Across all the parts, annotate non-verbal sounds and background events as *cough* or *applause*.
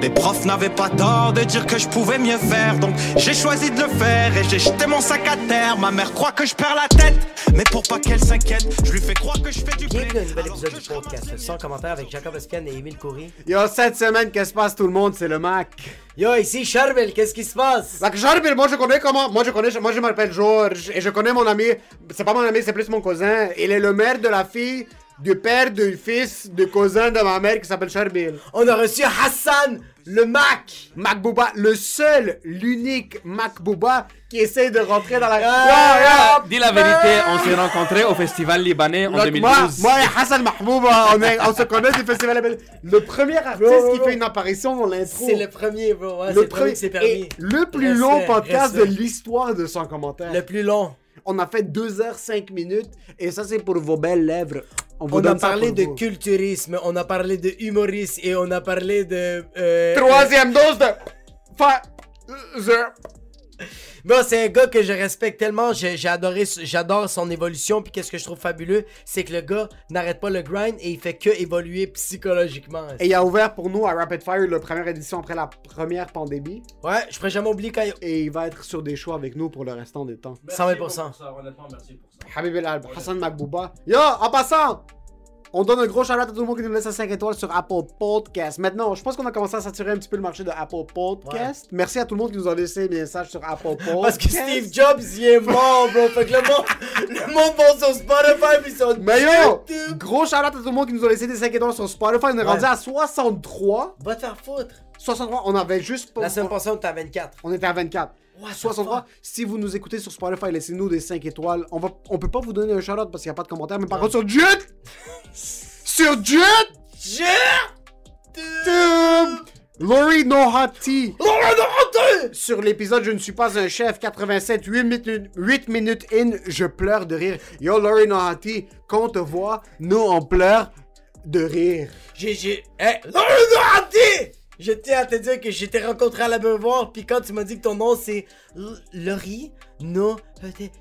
Les profs n'avaient pas tort de dire que je pouvais mieux faire, donc j'ai choisi de le faire et j'ai jeté mon sac à terre. Ma mère croit que je perds la tête, mais pour pas qu'elle s'inquiète, je lui fais croire que je fais du blé. Bienvenue à un nouvel épisode que du je podcast sans commentaire avec Jacob Espian et Émile Coury. Yo, cette semaine, qu'est-ce qui se passe tout le monde? C'est le Mac. Yo, ici Charbel, qu'est-ce qui se passe? Mac Charbel, moi je connais comment. Moi je connais, moi je m'appelle Georges et je connais mon ami. C'est pas mon ami, c'est plus mon cousin. Il est le maire de la fille du père du fils du cousin de ma mère qui s'appelle Charbel. On a reçu Hassan, le Mac! Mac Booba, le seul, l'unique Mac Booba qui essaie de rentrer dans la. Ah. Dis la vérité, on s'est rencontrés au festival libanais en Donc, 2012. moi, moi et Hassan Mahbouba, on, est- on se connaît du festival. Label. Le premier artiste Bro, qui bro. fait une apparition dans l'intro. C'est le premier, bro. Ouais, c'est le premier qui s'est permis. et le plus long podcast de l'histoire de son commentaire. Le plus long. On a fait 2 heures 5 minutes et ça c'est pour vos belles lèvres. On a parlé de vous. culturisme, on a parlé de humorisme et on a parlé de. euh, Troisième dose de. Fa... euh, Bon, c'est un gars que je respecte tellement. J'ai j'ai adoré, j'adore son évolution. Puis qu'est-ce que je trouve fabuleux, c'est que le gars n'arrête pas le grind et il fait que évoluer psychologiquement. Et il a ouvert pour nous à Rapid Fire la première édition après la première pandémie. Ouais, je pourrais jamais oublier quand il... Et il va être sur des shows avec nous pour le restant des temps. 120%. honnêtement, merci pour ça. Habib El Alb, Hassan Makbouba. Yo, en passant, on donne un gros shout à tout le monde qui nous laisse à 5 étoiles sur Apple Podcast. Maintenant, je pense qu'on a commencé à saturer un petit peu le marché de Apple Podcast. Merci à tout le monde qui nous a laissé des messages sur Apple Podcast. Parce que Steve Jobs, il est mort, bro. Fait que le monde, le monde va sur Spotify puis sur Mais yo, gros shout à tout le monde qui nous a laissé des 5 étoiles sur Spotify. On est Ouais. rendu à 63. Va te faire foutre. 63, on avait juste pas. La semaine passée, on était à 24. On était à 24. Ouais, 63. Si vous nous écoutez sur Spotify, laissez-nous des 5 étoiles. On, va, on peut pas vous donner un shout-out parce qu'il n'y a pas de commentaires. Mais par contre, sur Jet! *laughs* sur Jet! YouTube! Laurie No Hot Tea. Sur l'épisode Je ne suis pas un chef, 87, 8 minutes, 8 minutes in, je pleure de rire. Yo, Laurie No Hot Tea, quand on te voit, nous on pleure de rire. J'ai, j'ai, hey, Laurent Je tiens à te dire que je t'ai rencontré à la Beauvoir, puis quand tu m'as dit que ton nom c'est Laurie, no,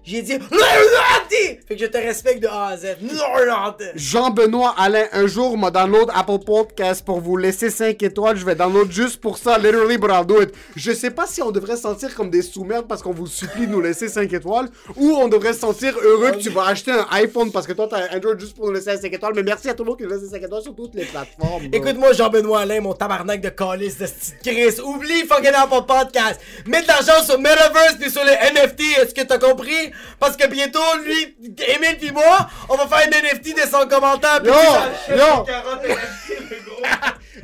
j'ai dit Laurent Fait que je te respecte de A à Z. Laurent Jean-Benoît Alain, un jour, m'a download Apple Podcast pour vous laisser 5 étoiles. Je vais download juste pour ça, literally, but I'll do it. Je sais pas si on devrait se sentir comme des sous-merdes parce qu'on vous supplie de nous laisser 5 étoiles ou on devrait se sentir heureux que tu vas acheter un iPhone parce que toi t'as un Android juste pour nous laisser 5 étoiles. Mais merci à tout le monde qui nous laisse 5 étoiles sur toutes les plateformes. Écoute-moi, Jean-Benoît Alain, mon tabarnak de calice de Chris. Oublie fucking Apple Podcast. Mets de l'argent sur Metaverse puis sur les NFT. Est-ce que t'as compris? Parce que bientôt, lui, Emile puis moi, on va faire un NFT de son commentaire. puis Yo, tu- yo,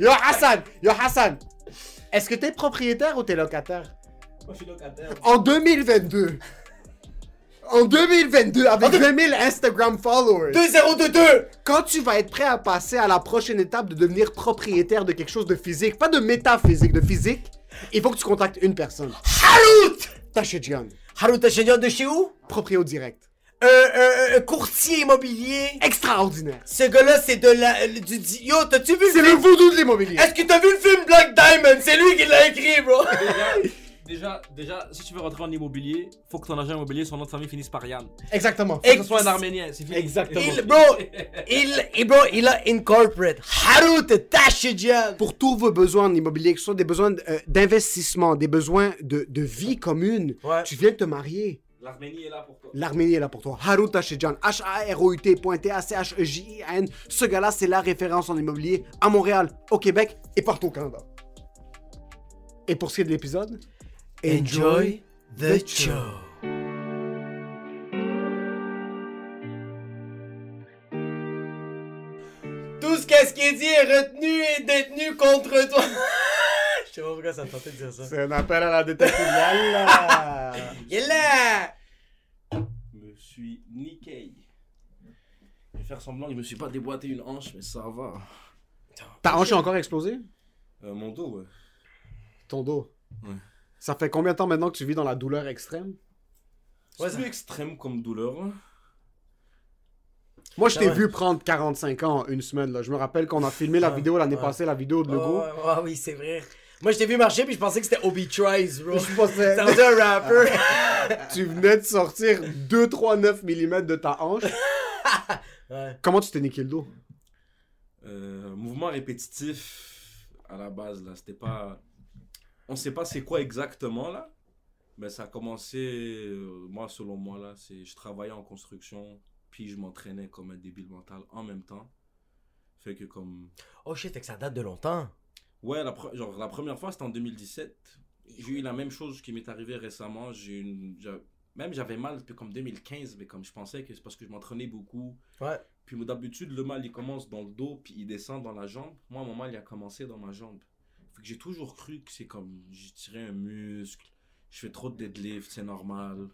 *laughs* yo Hassan, yo Hassan. Est-ce que t'es propriétaire ou t'es locataire? Moi, je suis locataire. En 2022. En 2022, avec 2000 Instagram followers. 2022! Quand tu vas être prêt à passer à la prochaine étape de devenir propriétaire de quelque chose de physique, pas de métaphysique, de physique, il faut que tu contactes une personne. Harout! Tachedjian, Harout Tachenian de chez où? proprio direct. Un, un- un courtier immobilier. Extraordinaire. Ce gars-là, c'est de la. du, du- yo, t'as-tu vu C'est le le film? voodoo de l'immobilier. Est-ce que t'as vu le film Black Diamond? C'est lui qui l'a écrit, bro! *laughs* *laughs* Déjà, déjà, si tu veux rentrer en immobilier, faut que ton agent immobilier, son nom de famille finisse par Yann. Exactement. Faut que ce soit un arménien, c'est fini. Exactement. Il, bro, *laughs* il, il- bro, il a incorporate Harut Tashidjan. Pour tous vos besoins en immobilier, que ce soit des besoins euh, d'investissement, des besoins de, de vie commune, Ouais. tu viens de te marier. L'Arménie est là pour toi. L'Arménie est là pour toi. Harut Tachedjian, H-A-R-O-U-T, pointé A-C-H-E-J-I-N. Ce gars-là, c'est la référence en immobilier à Montréal, au Québec et partout au Canada. Et pour ce qui est de l'épisode, Enjoy the show. Tout ce qu'est-ce qui est dit est retenu et détenu contre toi. *laughs* Je sais pas pourquoi ça me tentait de dire ça. C'est un appel à la détective. Yalla! *laughs* Il est là! me suis niqué. Je vais faire semblant que je me suis pas déboîté une hanche, mais ça va. Ta hanche est encore explosée? Euh, mon dos, ouais. Ton dos? Ouais. Ça fait combien de temps maintenant que tu vis dans la douleur extrême? C'est Ouais, plus extrême comme douleur. hein. Moi, je Ah t'ai ouais. vu prendre 45 ans en une semaine. Là. Je me rappelle qu'on a filmé la Ouais, vidéo l'année ouais. passée, la vidéo de Lego. ouais, ouais, oui, c'est vrai. Moi, je t'ai vu marcher puis je pensais que c'était Obi Trice, bro. Je pensais- rendu un rapper. *laughs* tu venais de sortir 2-3-9 mm de ta hanche. *laughs* Ouais. Comment tu t'es niqué le dos? Euh, mouvement répétitif à la base là, c'était pas. On sait pas c'est quoi exactement là, mais ça a commencé. euh, moi selon moi là, c'est je travaillais en construction, puis je m'entraînais comme un débile mental en même temps. Fait que comme Oh shit, fait que ça date de longtemps. ouais la, pre- genre, la première fois c'était en 2017. J'ai eu la même chose qui m'est arrivé récemment. J'ai une même j'avais mal depuis comme 2015, mais comme je pensais que c'est parce que je m'entraînais beaucoup. Ouais. Puis d'habitude, le mal, il commence dans le dos, puis il descend dans la jambe. Moi, mon mal, il a commencé dans ma jambe. Que j'ai toujours cru que c'est comme, j'ai tiré un muscle, je fais trop de deadlift, c'est normal.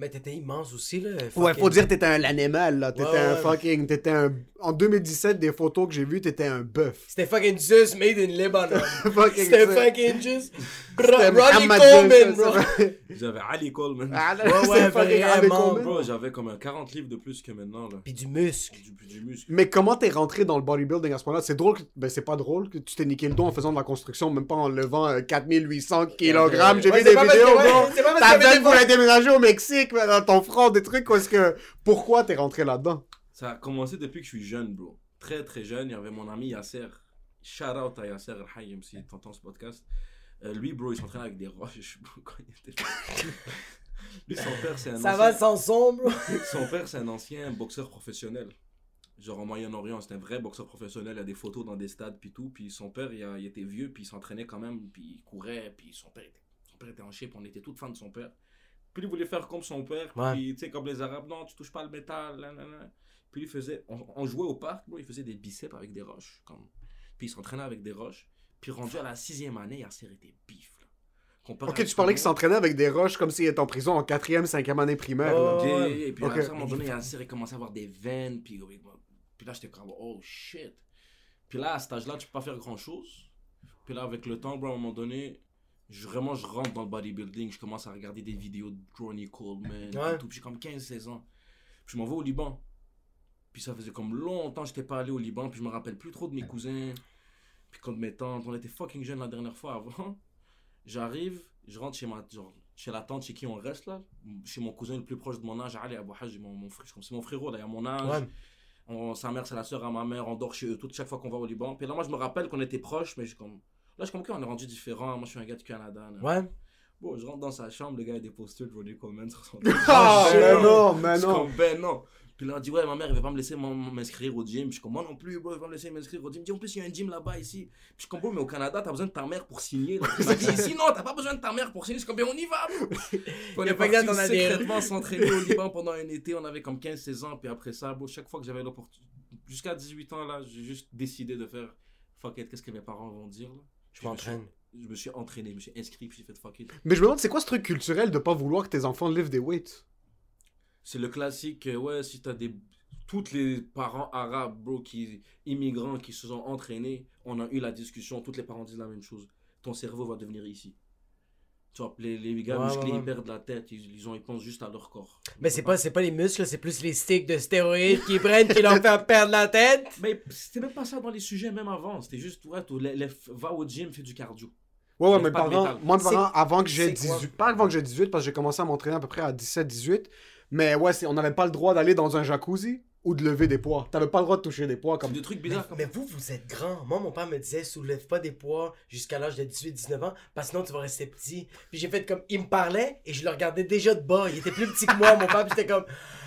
Mais t'étais immense aussi, là. Ouais, fucking- faut dire que t'étais un animal, là. T'étais Ouais, un ouais. fucking. T'étais un. En 2017, des photos que j'ai vues, t'étais un bœuf. C'était fucking Zeus made in Lebanon. *laughs* Fucking C'était fucking juste. *laughs* C'était Ronnie Coleman, bro. *laughs* J'avais Ali Coleman. Ah, là, Ouais, ouais, fucking vraiment, Ali Coleman. Bro, j'avais comme un 40 livres de plus que maintenant, là. Pis du muscle. Du, du muscle. Mais comment t'es rentré dans le bodybuilding à ce moment-là C'est drôle, que... ben c'est pas drôle que tu t'es niqué le dos en faisant de la construction, même pas en levant euh, 4800 kg. J'ai Ouais, vu des vidéos, bro. ouais, c'est pas parce T'as des voulu déménager au Mexique, mais dans ton front, des trucs, parce que. Pourquoi t'es rentré là-dedans? Ça a commencé depuis que je suis jeune, bro. Très, très jeune. Il y avait mon ami Yasser. Shout out à Yasser El-Hayem si t'entends ce podcast. Euh, lui, bro, il s'entraînait avec des roches, *laughs* bro, quand il était Lui, son père, c'est un Ça ancien... va sans son, bro. *laughs* Son père, c'est un ancien boxeur professionnel. Genre au Moyen-Orient, c'était un vrai boxeur professionnel. Il a des photos dans des stades, puis tout. Puis son père, il, a- il était vieux, puis il s'entraînait quand même, puis il courait, puis son père était, son père était en shape. On était toutes fans de son père. Puis il voulait faire comme son père. Ouais. Puis tu sais, comme les Arabes, non, tu touches pas le métal. là, là, là. Puis il faisait, on, on jouait au parc, il faisait des biceps avec des roches. Comme... Puis il s'entraînait avec des roches. Puis rendu à la sixième année, Yasser était bif. Là. Comparé Ok, tu parlais qu'il s'entraînait avec des roches comme s'il était en prison en 4ème, 5ème année primaire. Oh. là. Et, et puis à un moment donné, Yasser, il commençait à avoir des veines. Puis, puis là, j'étais comme, oh shit. Puis là, à cet âge-là, tu peux pas faire grand-chose. Puis là, avec le temps, bro, à un moment donné, je, vraiment, je rentre dans le bodybuilding. Je commence à regarder des vidéos de Ronnie Coleman. Ouais. et tout. Puis j'ai comme 15-16 ans. Puis je m'en vais au Liban. Puis ça faisait comme longtemps que j'étais pas allé au Liban. Puis je me rappelle plus trop de mes cousins. Puis quand mes tantes, on était fucking jeunes la dernière fois avant. *laughs* J'arrive, je rentre chez ma genre, chez la tante chez qui on reste là, chez mon cousin le plus proche de mon âge, Ali Abou Haj, mon, mon frère, c'est mon frérot là, il a mon âge. Ouais. On- sa mère c'est la soeur à ma mère, on dort chez eux toute chaque fois qu'on va au Liban. Puis là moi je me rappelle qu'on était proches, mais je comme là je comme qu'on est rendu différent. Moi je suis un gars du Canada. là. Ouais. Bon, je rentre dans sa chambre, le gars a des posters de Ronnie Coleman sur son *laughs* Ah, Ben mais non, mais je suis non. comme, ben non. Puis là, on dit, ouais, ma mère, elle veut pas me laisser m'inscrire au gym. Puis je suis comme, moi non plus, bro, elle veut pas me laisser m'inscrire au gym. Il dit, en plus, il y a un gym là-bas, ici. Puis je suis comme, bro, mais au Canada, t'as besoin de ta mère pour signer. *laughs* Il m'a dit, ici, non, t'as pas besoin de ta mère pour signer. Je suis comme, ben on y va, bro. Puis on Y a est parti secrètement s'entraîner au *laughs* Liban pendant un été. On avait comme 15-16 ans. Puis après ça, bro, chaque fois que j'avais l'opportunité, jusqu'à 18 ans, là, j'ai juste décidé de faire, fuck it, qu'est-ce que mes parents vont dire, là. Je m'entraîne. Je me suis entraîné, je me suis inscrit, puis j'ai fait fuck it. Mais je me demande, c'est quoi ce truc culturel de pas vouloir que tes enfants lèvent des weights? C'est le classique, euh, ouais, si t'as des. Toutes les parents arabes, bro, qui, immigrants qui se sont entraînés, on a eu la discussion, tous les parents disent la même chose. Ton cerveau va devenir ici. Tu vois, les, les gars Ouais, musclés, ouais, ouais. ils perdent la tête, ils, ils, ont, ils pensent juste à leur corps. Mais c'est pas, c'est pas les muscles, c'est plus les sticks de stéroïdes qui prennent qui leur *laughs* fait perdre la tête. Mais c'était même pas ça dans les sujets, même avant. C'était juste, ouais, tout, les- les- va au gym, fais du cardio. Ouais, ouais, de parents, métal. moi, parents, avant que j'ai c'est quoi? 18, pas avant que j'ai 18, parce que j'ai commencé à m'entraîner à peu près à 17-18, mais ouais, c'est- on n'avait pas le droit d'aller dans un jacuzzi ou de lever des poids. T'avais pas le droit de toucher des poids C'est comme. des trucs Mais, bizarres. comme mais vous, vous êtes grand. Moi, mon père me disait, soulève pas des poids jusqu'à l'âge de 18-19 ans, parce que sinon tu vas rester petit. Puis j'ai fait comme, il me parlait et je le regardais déjà de bas. Il était plus petit que moi, mon père, puis j'étais comme,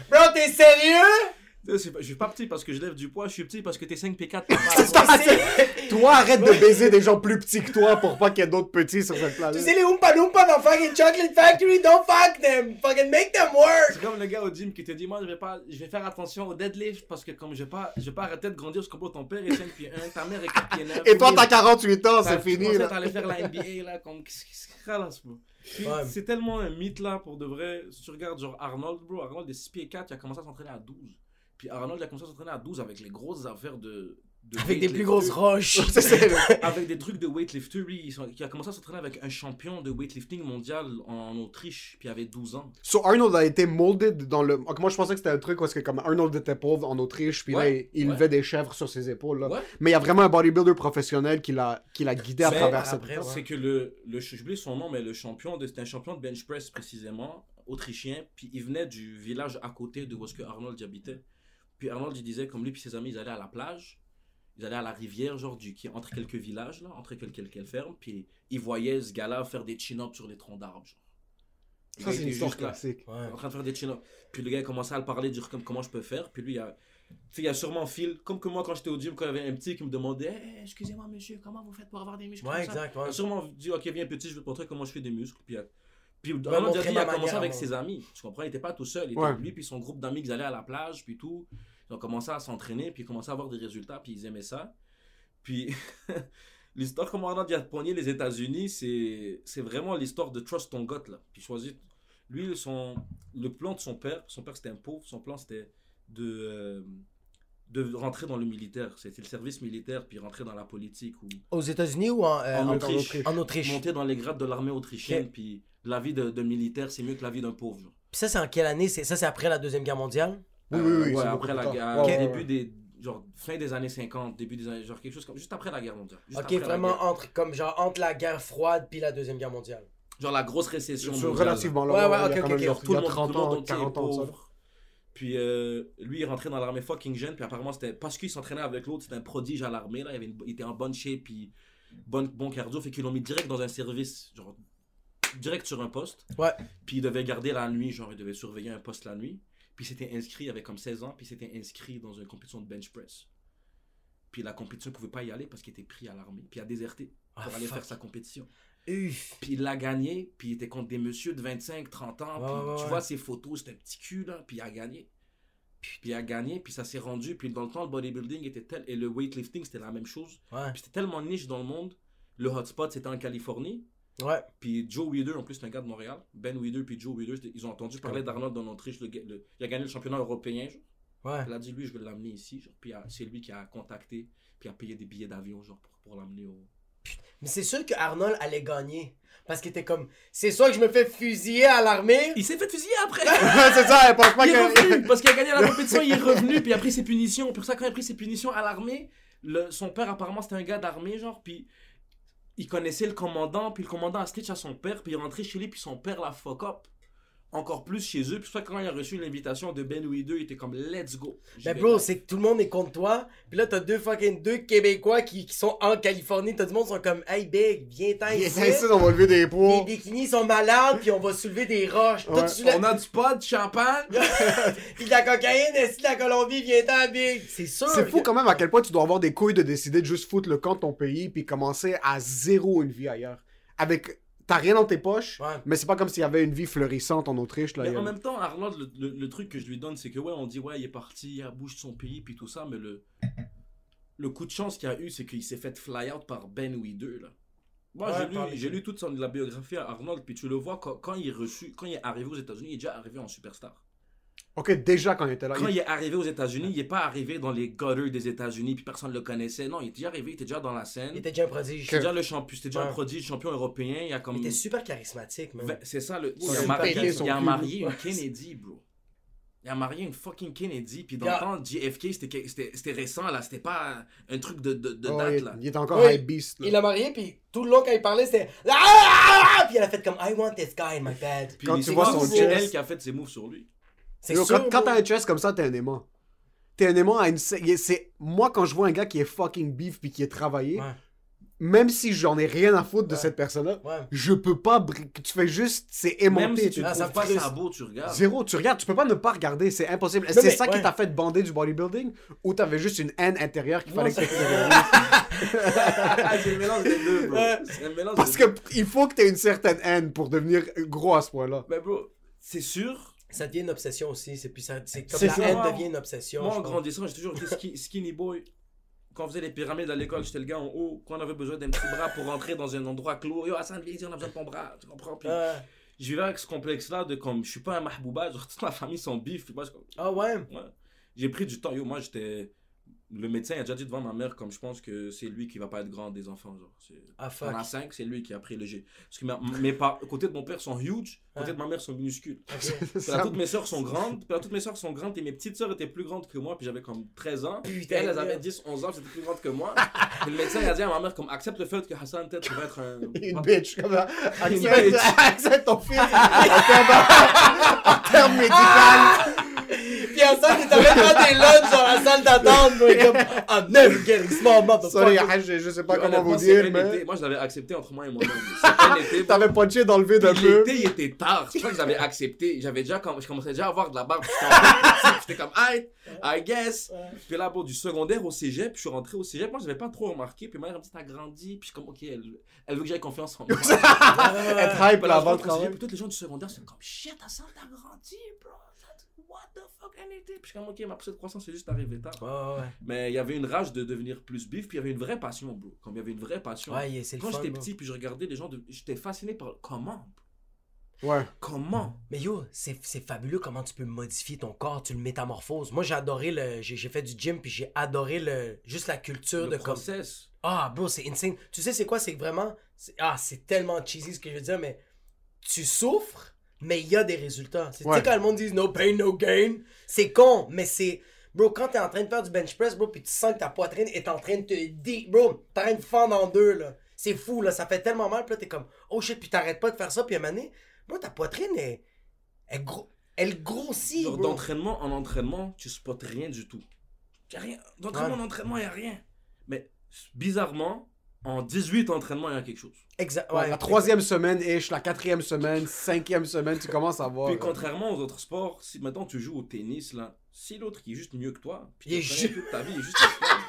bro, t'es sérieux? Je suis pas petit parce que je lève du poids, je suis petit parce que t'es 5 P4. C'est ça, c'est- Toi, arrête de baiser des gens plus petits que toi pour pas qu'il y ait d'autres petits sur cette Tu planète. sais, les Oompa Loompa dans fucking Chocolate Factory, don't fuck them. Fucking make them work. C'est comme le gars au gym qui te dit moi je vais pas je vais faire attention au deadlift parce que comme je vais pas je vais pas arrêter de grandir parce que bro, ton père est 5 pieds 1, ta mère est 4 pieds 9. Et toi, t'as 48 ans, c'est fini. Tu allais faire la NBA là comme qu'est-ce qui se ralasse Ouais. C'est tellement un mythe là pour de vrai. Si tu regardes genre Arnold bro, Arnold est 6 pieds 4, il a commencé à s'entraîner à 12. Puis Arnold a commencé à s'entraîner à 12 avec les grosses affaires de, de Avec des plus grosses roches. *laughs* *laughs* Avec des trucs de weightliftery. Il a commencé à s'entraîner avec un champion de weightlifting mondial en Autriche, puis il avait 12 ans. So Arnold a été molded dans le. Moi je pensais que c'était un truc parce que comme Arnold était pauvre en Autriche, puis là Ouais, il, il ouais. levait des chèvres sur ses épaules. Là. Ouais. Mais il y a vraiment un bodybuilder professionnel qui l'a qui l'a guidé à Mais travers cette. après. C'est que le, le j'oublie son nom, mais le champion, de- c'était un champion de bench press précisément, autrichien, puis il venait du village à côté de où est-ce que Arnold y habitait. Puis Arnold, il disait, comme lui puis ses amis, ils allaient à la plage, ils allaient à la rivière, genre, du, qui est entre quelques villages, là, entre quelques, quelques fermes, puis ils voyaient ce gars-là faire des chin-ups sur les troncs d'arbres, genre. Ça, c'est une histoire là, classique. Ouais. en train de faire des chin-ups. Puis le gars a commencé à le parler, dire comme comment je peux faire. Puis lui, il a, tu sais, il a sûrement fil, comme que moi quand j'étais au gym, quand il y avait un petit qui me demandait Hey, Excusez-moi, monsieur, comment vous faites pour avoir des muscles Ouais, comme ça exact. ouais. Il a sûrement dit Ok, viens petit, je vais te montrer comment je fais des muscles. Puis, puis Arnold montrer Diaz, il a commencé avec moi. ses amis. Tu comprends? Il était pas tout seul. Il était Ouais. lui, puis son groupe d'amis qui allaient à la plage, puis tout. Ils ont commencé à s'entraîner, puis ils commençaient à avoir des résultats, puis ils aimaient ça. Puis *laughs* l'histoire comment Arnold a pogné les États-Unis, c'est vraiment l'histoire de Trust Ton Gut, là. Puis choisit. Lui, son, le plan de son père, son père c'était un pauvre, son plan c'était de, euh, de rentrer dans le militaire. C'était le service militaire, puis rentrer dans la politique, ou Aux États-Unis ou en, euh, En en Autriche? En Autriche. monter dans les grades de l'armée autrichienne, puis la vie de, de militaire, c'est mieux que la vie d'un pauvre. Puis ça, c'est en quelle année? C'est- Ça, c'est après la Deuxième Guerre mondiale? Oui, oui, Euh, oui, ouais, c'est après la guerre, ouais, début des, genre, fin des années 50, début des années, genre quelque chose comme, juste après la guerre mondiale. Juste Ok, vraiment entre, comme genre entre la guerre froide puis la Deuxième Guerre mondiale. Genre la grosse récession mondiale. relativement là. Ouais, ouais, ok, ok, genre- Tout il le y a monde, 30 tout le monde ans, entier est 40 ans, pauvre. Puis euh, lui, il est rentré dans l'armée fucking jeune, puis apparemment, c'était parce qu'il s'entraînait avec l'autre, c'était un prodige à l'armée, là. Il, avait une- il était en bonne shape, puis bon, bon cardio, fait qu'ils l'ont mis direct dans un service, genre, direct sur un poste. Ouais. Puis il devait garder la nuit, genre, il devait surveiller un poste la nuit. Puis il s'était inscrit, il avait comme 16 ans, puis il s'était inscrit dans une compétition de bench press. Puis la compétition, il pouvait pas y aller parce qu'il était pris à l'armée, puis il a déserté pour Ah, aller fuck. faire sa compétition. Uff. Puis il l'a gagné, puis il était contre des messieurs de 25, 30 ans. Puis ouais, tu ouais. vois ses photos, c'était un petit cul, là, puis il a gagné. Puis il a gagné, puis ça s'est rendu. Puis dans le temps, le bodybuilding était tel. Et le weightlifting, c'était la même chose. Puis c'était tellement niche dans le monde. Le hotspot, c'était en Californie. Ouais. Puis Joe Weider, en plus, c'est un gars de Montréal. Ben Weider, puis Joe Weider, ils ont entendu parler d'Arnold en Autriche. le il a gagné le championnat européen. Genre. Ouais. Il a dit, lui, je vais l'amener ici. Genre. Puis c'est lui qui a contacté, puis a payé des billets d'avion genre, pour, pour l'amener au. Mais c'est sûr que Arnold allait gagner. Parce qu'il était comme, c'est soit que je me fais fusiller à l'armée. Il s'est fait fusiller après! *laughs* c'est ça, elle pense pas Il est revenu parce qu'il a gagné la compétition, il est revenu, puis il a pris ses punitions. Pour ça, quand il a pris ses punitions à l'armée, son père, apparemment, c'était un gars d'armée, genre, puis il connaissait le commandant, puis le commandant a snitch à son père, puis il est rentré chez lui, puis son père l'a fuck up. Encore plus chez eux. Puis ça, quand il a reçu l'invitation de Ben Louis II, il était comme let's go. Vais bro, c'est que tout le monde est contre toi. Puis là, t'as deux fucking deux Québécois qui, qui sont en Californie. T'as du monde qui sont comme, hey big, viens-t'en Il ici. est ici, on va lever des Les poids. bikinis sont malades, puis on va soulever des roches. Toi, Ouais. On a du pot, de champagne. *laughs* Puis de la cocaïne, est de la Colombie, viens-t'en big? C'est sûr. C'est fou quand même à quel point tu dois avoir des couilles de décider de juste foutre le camp de ton pays puis commencer à zéro une vie ailleurs. Avec. T'as rien dans tes poches, Ouais. mais c'est pas comme s'il y avait une vie florissante en Autriche. Là, Mais en même temps, Arnold, le, le- le truc que je lui donne, c'est que ouais, on dit ouais, il est parti, il a bougé de son pays, puis tout ça, mais le, le coup de chance qu'il a eu, c'est qu'il s'est fait fly out par Ben Weider, là. Moi, Ouais, j'ai lu, lu toute son, la biographie à Arnold, puis tu le vois quand, quand il est reçu, quand il est arrivé aux États-Unis, il est déjà arrivé en superstar. Ok, déjà quand il était là. Quand il- il est arrivé aux États-Unis, il n'est pas arrivé dans les gutters des États-Unis, puis personne ne le connaissait. Non, il était déjà arrivé, il était déjà dans la scène. Il était déjà un prodige. C'était déjà le champion, c'était déjà Ouais. un prodige, champion européen. Il y a comme. Il était super charismatique. Vingt- C'est ça, le... Il a a marié, il a marié une. Kennedy, bro. Il a marié une fucking Kennedy. Puis dans Yeah. le temps, JFK, c'était que- c'était c'était récent, là. C'était pas un truc de, de, de Oh, date, il, là. il est encore Oui. high beast. là. Il l'a marié, puis tout le long, quand il parlait, c'était. Ah! Puis elle a fait comme I want this guy in my bed. Puis Quand il- tu vois c'est son c'est chest- elle qui a fait ses moves sur lui. C'est Yo, sûr. quand quand t'as un chest comme ça, t'es un aimant. T'es un aimant à une. c'est- Moi, quand je vois un gars qui est fucking beef puis qui est travaillé, Ouais. même si j'en ai rien à foutre de Ouais. cette personne-là, Ouais. je peux pas. bri- Tu fais juste. C'est Même aimanté. si tu- tu Ah, ça pas ça beau, tu regardes. Zéro, tu regardes, tu peux pas ne pas regarder, c'est impossible. C'est ça qui t'a fait bander du bodybuilding ou t'avais juste une haine intérieure qu'il fallait que c'est- t'extériorises? *laughs* c'est le mélange des deux, bro. Mélange Parce des deux. que il faut que t'aies une certaine haine pour devenir gros à ce point-là. Mais bro, c'est sûr. Ça devient une obsession aussi. C'est puis ça- c'est comme C'est la ça. haine devient une obsession. Moi, en grandissant, j'ai toujours été ski- *laughs* skinny boy. Quand on faisait les pyramides à l'école, j'étais le gars en haut. Quand on avait besoin d'un petit bras pour rentrer dans un endroit clos, yo Hassan, viens on a besoin de ton bras. Tu comprends? Puis Ouais. je vivais avec ce complexe-là de comme, je suis pas un mahbouba, genre toute ma famille sont bif. Ah ouais? ouais. J'ai pris du temps. Yo, moi, j'étais. Le médecin a déjà dit devant ma mère, comme je pense que c'est lui qui va pas être grand des enfants. Genre. C'est- Ah fuck. On a cinq, c'est lui qui a pris le G. Parce que ma- mes par... côté de mon père sont huge, côté Ah. de ma mère sont minuscules. Ok. Puis là, toutes mes soeurs sont grandes, puis là, toutes mes soeurs sont grandes, et mes petites soeurs étaient plus grandes que moi, puis j'avais comme 13 ans. Putain, elles, elles avaient merde. 10, 11 ans, c'était plus grandes que moi. *laughs* Et le médecin a dit à ma mère, comme, accepte le fait que Hassan, peut-être, tu vas être un... *laughs* Une bitch, comme ça. Accepte, *laughs* accepte ton fils en termes, en en train de faire des lunchs dans la salle d'attente, comme, I'm never getting small, Sorry, motherfucker. je, je sais pas comment vous dire, mais. été. Moi, je l'avais accepté entre moi et été. *laughs* T'avais punché dans le vide un peu. L'été, il était tard. Pour ça que j'avais accepté. J'avais déjà, comme, je commençais déjà à avoir de la barbe. *laughs* J'étais comme, I, I guess. Puis là, bon, du secondaire au cégep, je suis rentré au cégep. Moi, j'avais pas trop remarqué. Puis ma mère me dit, t'as grandi. Puis je suis comme, ok, elle, elle veut que j'aie confiance en moi. *laughs* Être hype Puis là là, je avant le rentre au cégep, travail. puis tous les gens du secondaire, c'est comme, shit, à ça, t'as grandi, bro. What the fuck, un été. Puis je suis comme, ok, ma poussée de croissance, c'est juste arrivé tard. Ouais, ouais, Mais il y avait une rage de devenir plus bif. Puis il y avait une vraie passion, bro. Comme il y avait une vraie passion. ouais. Le Quand j'étais petit, puis je regardais les gens, de... j'étais fasciné par comment. Ouais. Comment? Mais yo, c'est c'est fabuleux comment tu peux modifier ton corps, tu le métamorphoses. Moi, j'ai adoré le. J'ai fait du gym, puis j'ai adoré le. Juste la culture le de comme. process. Ah, bro, c'est insane. Tu sais, c'est quoi? C'est que vraiment. Ah, c'est tellement cheesy ce que je veux dire, mais tu souffres, mais il y a des résultats. C'est- Tu Ouais. sais, quand le monde dit no pain, no gain, c'est con, mais c'est. Bro, quand t'es en train de faire du bench press, bro, puis tu sens que ta poitrine est en train de te. Dé... Bro, t'es en train de fendre en deux, là. C'est fou, là. Ça fait tellement mal, puis là, t'es comme, oh shit, puis t'arrêtes pas de faire ça, puis à un moment donné, bro, ta poitrine est. Elle, gro- elle grossit, d'entraînement en entraînement, tu spots rien du tout. Y a rien. D'entraînement Ouais. en entraînement, y a rien. Mais bizarrement, en 18 entraînements, il y a quelque chose. Exact. Ouais, la troisième semaine, ish, la quatrième semaine, cinquième semaine, tu commences à voir. Puis euh, contrairement aux autres sports, si maintenant tu joues au tennis, là, si l'autre qui est juste mieux que toi, puis Il est juste- toute ta vie, il est juste esclave.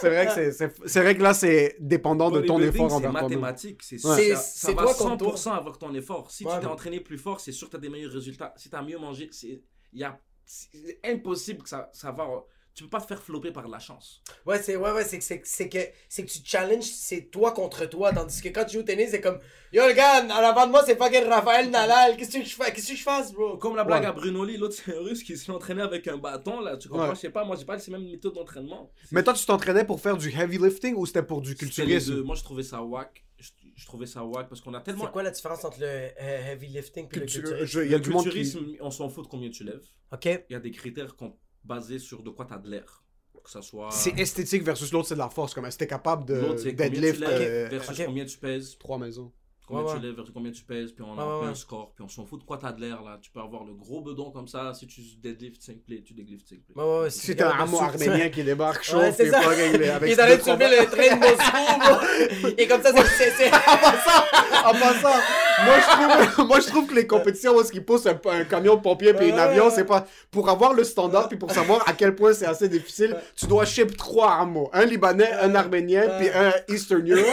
C'est vrai que c'est- vrai que là c'est dépendant de ton effort c'est envers mathématique, c'est ça, va toi contre 100% avec ton effort. Si Ouais, tu t'es entraîné plus fort, c'est sûr que tu as des meilleurs résultats. Si tu as mieux mangé, c'est il y a c'est impossible que ça, ça va tu peux pas te faire flopper par la chance. Ouais, c'est ouais, ouais, c'est que c'est c'est que c'est que tu challenges, c'est toi contre toi, tandis que quand tu joues au tennis, c'est comme yo le gars, en avant de moi c'est fucking Raphaël Nadal, qu'est-ce que je fais, qu'est-ce que je fasse, bro? Comme la blague Ouais. à Bruno Lee, l'autre c'est un russe qui s'est entraîné avec un bâton là, tu comprends, Ouais. je sais pas, moi j'ai pas les mêmes méthodes d'entraînement. Mais toi, tu t'entraînais pour faire du heavy lifting ou c'était pour du culturisme? Moi je trouvais ça whack, je, je trouvais ça whack parce qu'on a tellement C'est quoi la différence entre le euh, heavy lifting et le Cultu- culturisme? Il y a le du monde qui. culturisme, on s'en fout de combien tu lèves. Ok. Il y a des critères qu'on- basés sur de quoi tu as de l'air. Que ça soit C'est esthétique versus l'autre, c'est de la force. Comme si t'es capable L'autre, de c'est combien tu lèves euh, versus combien tu pèses? trois maisons. Combien Ouais, tu ouais. lèves versus combien tu pèses. Puis on a Ouais, un score. Puis on s'en fout de quoi t'as de l'air là. Tu peux avoir le gros bedon comme ça. Si tu deadlift 5 plays, tu deadlift 5 plays. Ouais, ouais, ouais, Si t'as un hameau arménien qui débarque chaud, Ouais, c'est pas réglé avec Il est en train de soulever le train de Moscou. Et comme ça, c'est- En passant, en passant, moi je trouve, moi je trouve que les compétitions où est-ce qu'ils poussent un, un camion de pompier puis un avion, c'est pas pour avoir le standard puis pour savoir à quel point c'est assez difficile, tu dois ship trois hameaux, un libanais, un arménien puis un Eastern Europe.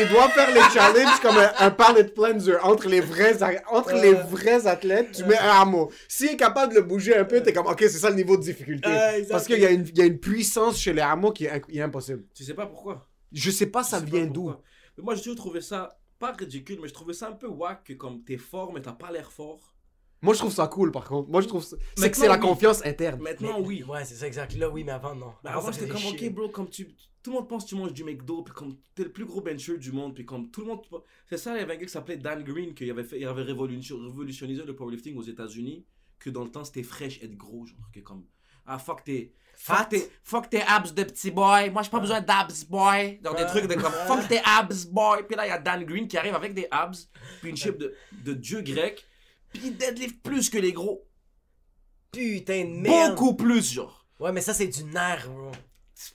Ils doivent faire les challenges comme un, un pallet cleanser entre les vrais entre les vrais athlètes, tu mets un hameau. S'il est capable de le bouger un peu, t'es comme OK, c'est ça le niveau de difficulté. Parce qu'il y a une il y a une puissance chez les hameaux qui est, impossible. Tu sais pas pourquoi? Je sais pas ça vient d'où. moi j'ai toujours trouvé ça pas ridicule, mais je trouvais ça un peu whack que comme t'es fort mais t'as pas l'air fort. Moi je trouve ça cool par contre. Moi je trouve ça- c'est que c'est la oui. confiance interne. Maintenant Mais- oui. Ouais, c'est ça, exact. Là, oui, mais avant, non. Mais Avant, avant comme chier. ok bro comme tu tout le monde pense que tu manges du McDo puis comme t'es le plus gros bencher du monde puis comme tout le monde c'est ça il y avait un gars qui s'appelait Dan Green qui avait fait il avait révolution- révolutionnisé le powerlifting aux États-Unis que dans le temps c'était fraîche être gros genre que comme ah fuck tes fuck tes fuck tes abs de petit boy moi j'ai pas besoin d'abs boy. Genre des trucs de comme fuck tes abs boy. Puis là il y a Dan Green qui arrive avec des abs puis une chip de, de dieu grec puis il deadlift plus que les gros. Putain de merde. beaucoup plus genre. Ouais, mais ça, c'est du nerf, bro.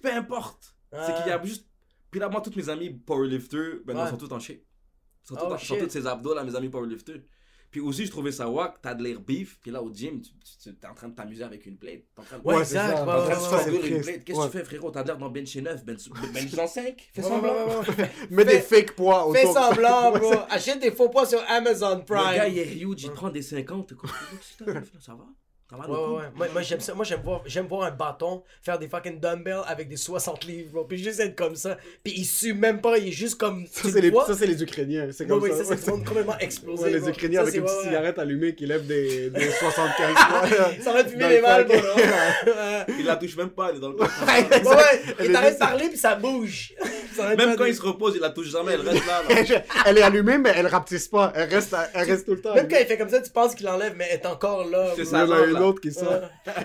peu importe C'est qu'il y a juste. Puis là, moi, tous mes amis powerlifters, ben, Ouais. ils sont tous en shape. Ils sont, Oh, tous, ils sont tous ces abdos, là, mes amis powerlifters. Puis aussi, je trouvais ça wack, t'as de l'air beef. Puis là, au gym, tu, tu- t'es en train de t'amuser avec une plate. T'es en train de. Ouais, exact. T'es en train de faire Une plate. Qu'est-ce que tu fais, frérot? T'as de l'air dans bench 9, bench, bench en 5 Fais semblant. *laughs* Mets des fake poids autour. Fais semblant, *laughs* bro. Achète des faux poids sur Amazon Le gars, Prime. il est huge, il prend des 50. T'es comme, Qu'est-ce que t'arrives, là, ça va? Ouais, ouais, ouais. Moi, moi, j'aime ça. Moi, j'aime voir, j'aime voir un bâton faire des fucking dumbbells avec des 60 livres, bro. Puis juste être comme ça. Puis il sue même pas, il est juste comme. Ça, c'est le les, ça, c'est les Ukrainiens. C'est comme ouais, ça. ça, c'est monde complètement explosé. Ouais, les. Ukrainiens Ça, avec une petite ouais. cigarette allumée qui lève des, des *laughs* 75 poids. Ça aurait pu Dans les le mal, bro. *laughs* Il la touche même pas, elle est dans le coin. Ouais, Il t'arrête de parler, puis ça bouge. *laughs* Même quand il se repose, il la touche jamais, elle reste là. elle est allumée, mais elle rapetisse pas. Elle reste, elle reste tout le temps. Même quand il fait comme ça, tu penses qu'il enlève, mais elle est encore là. C'est ça. Une autre qui sort.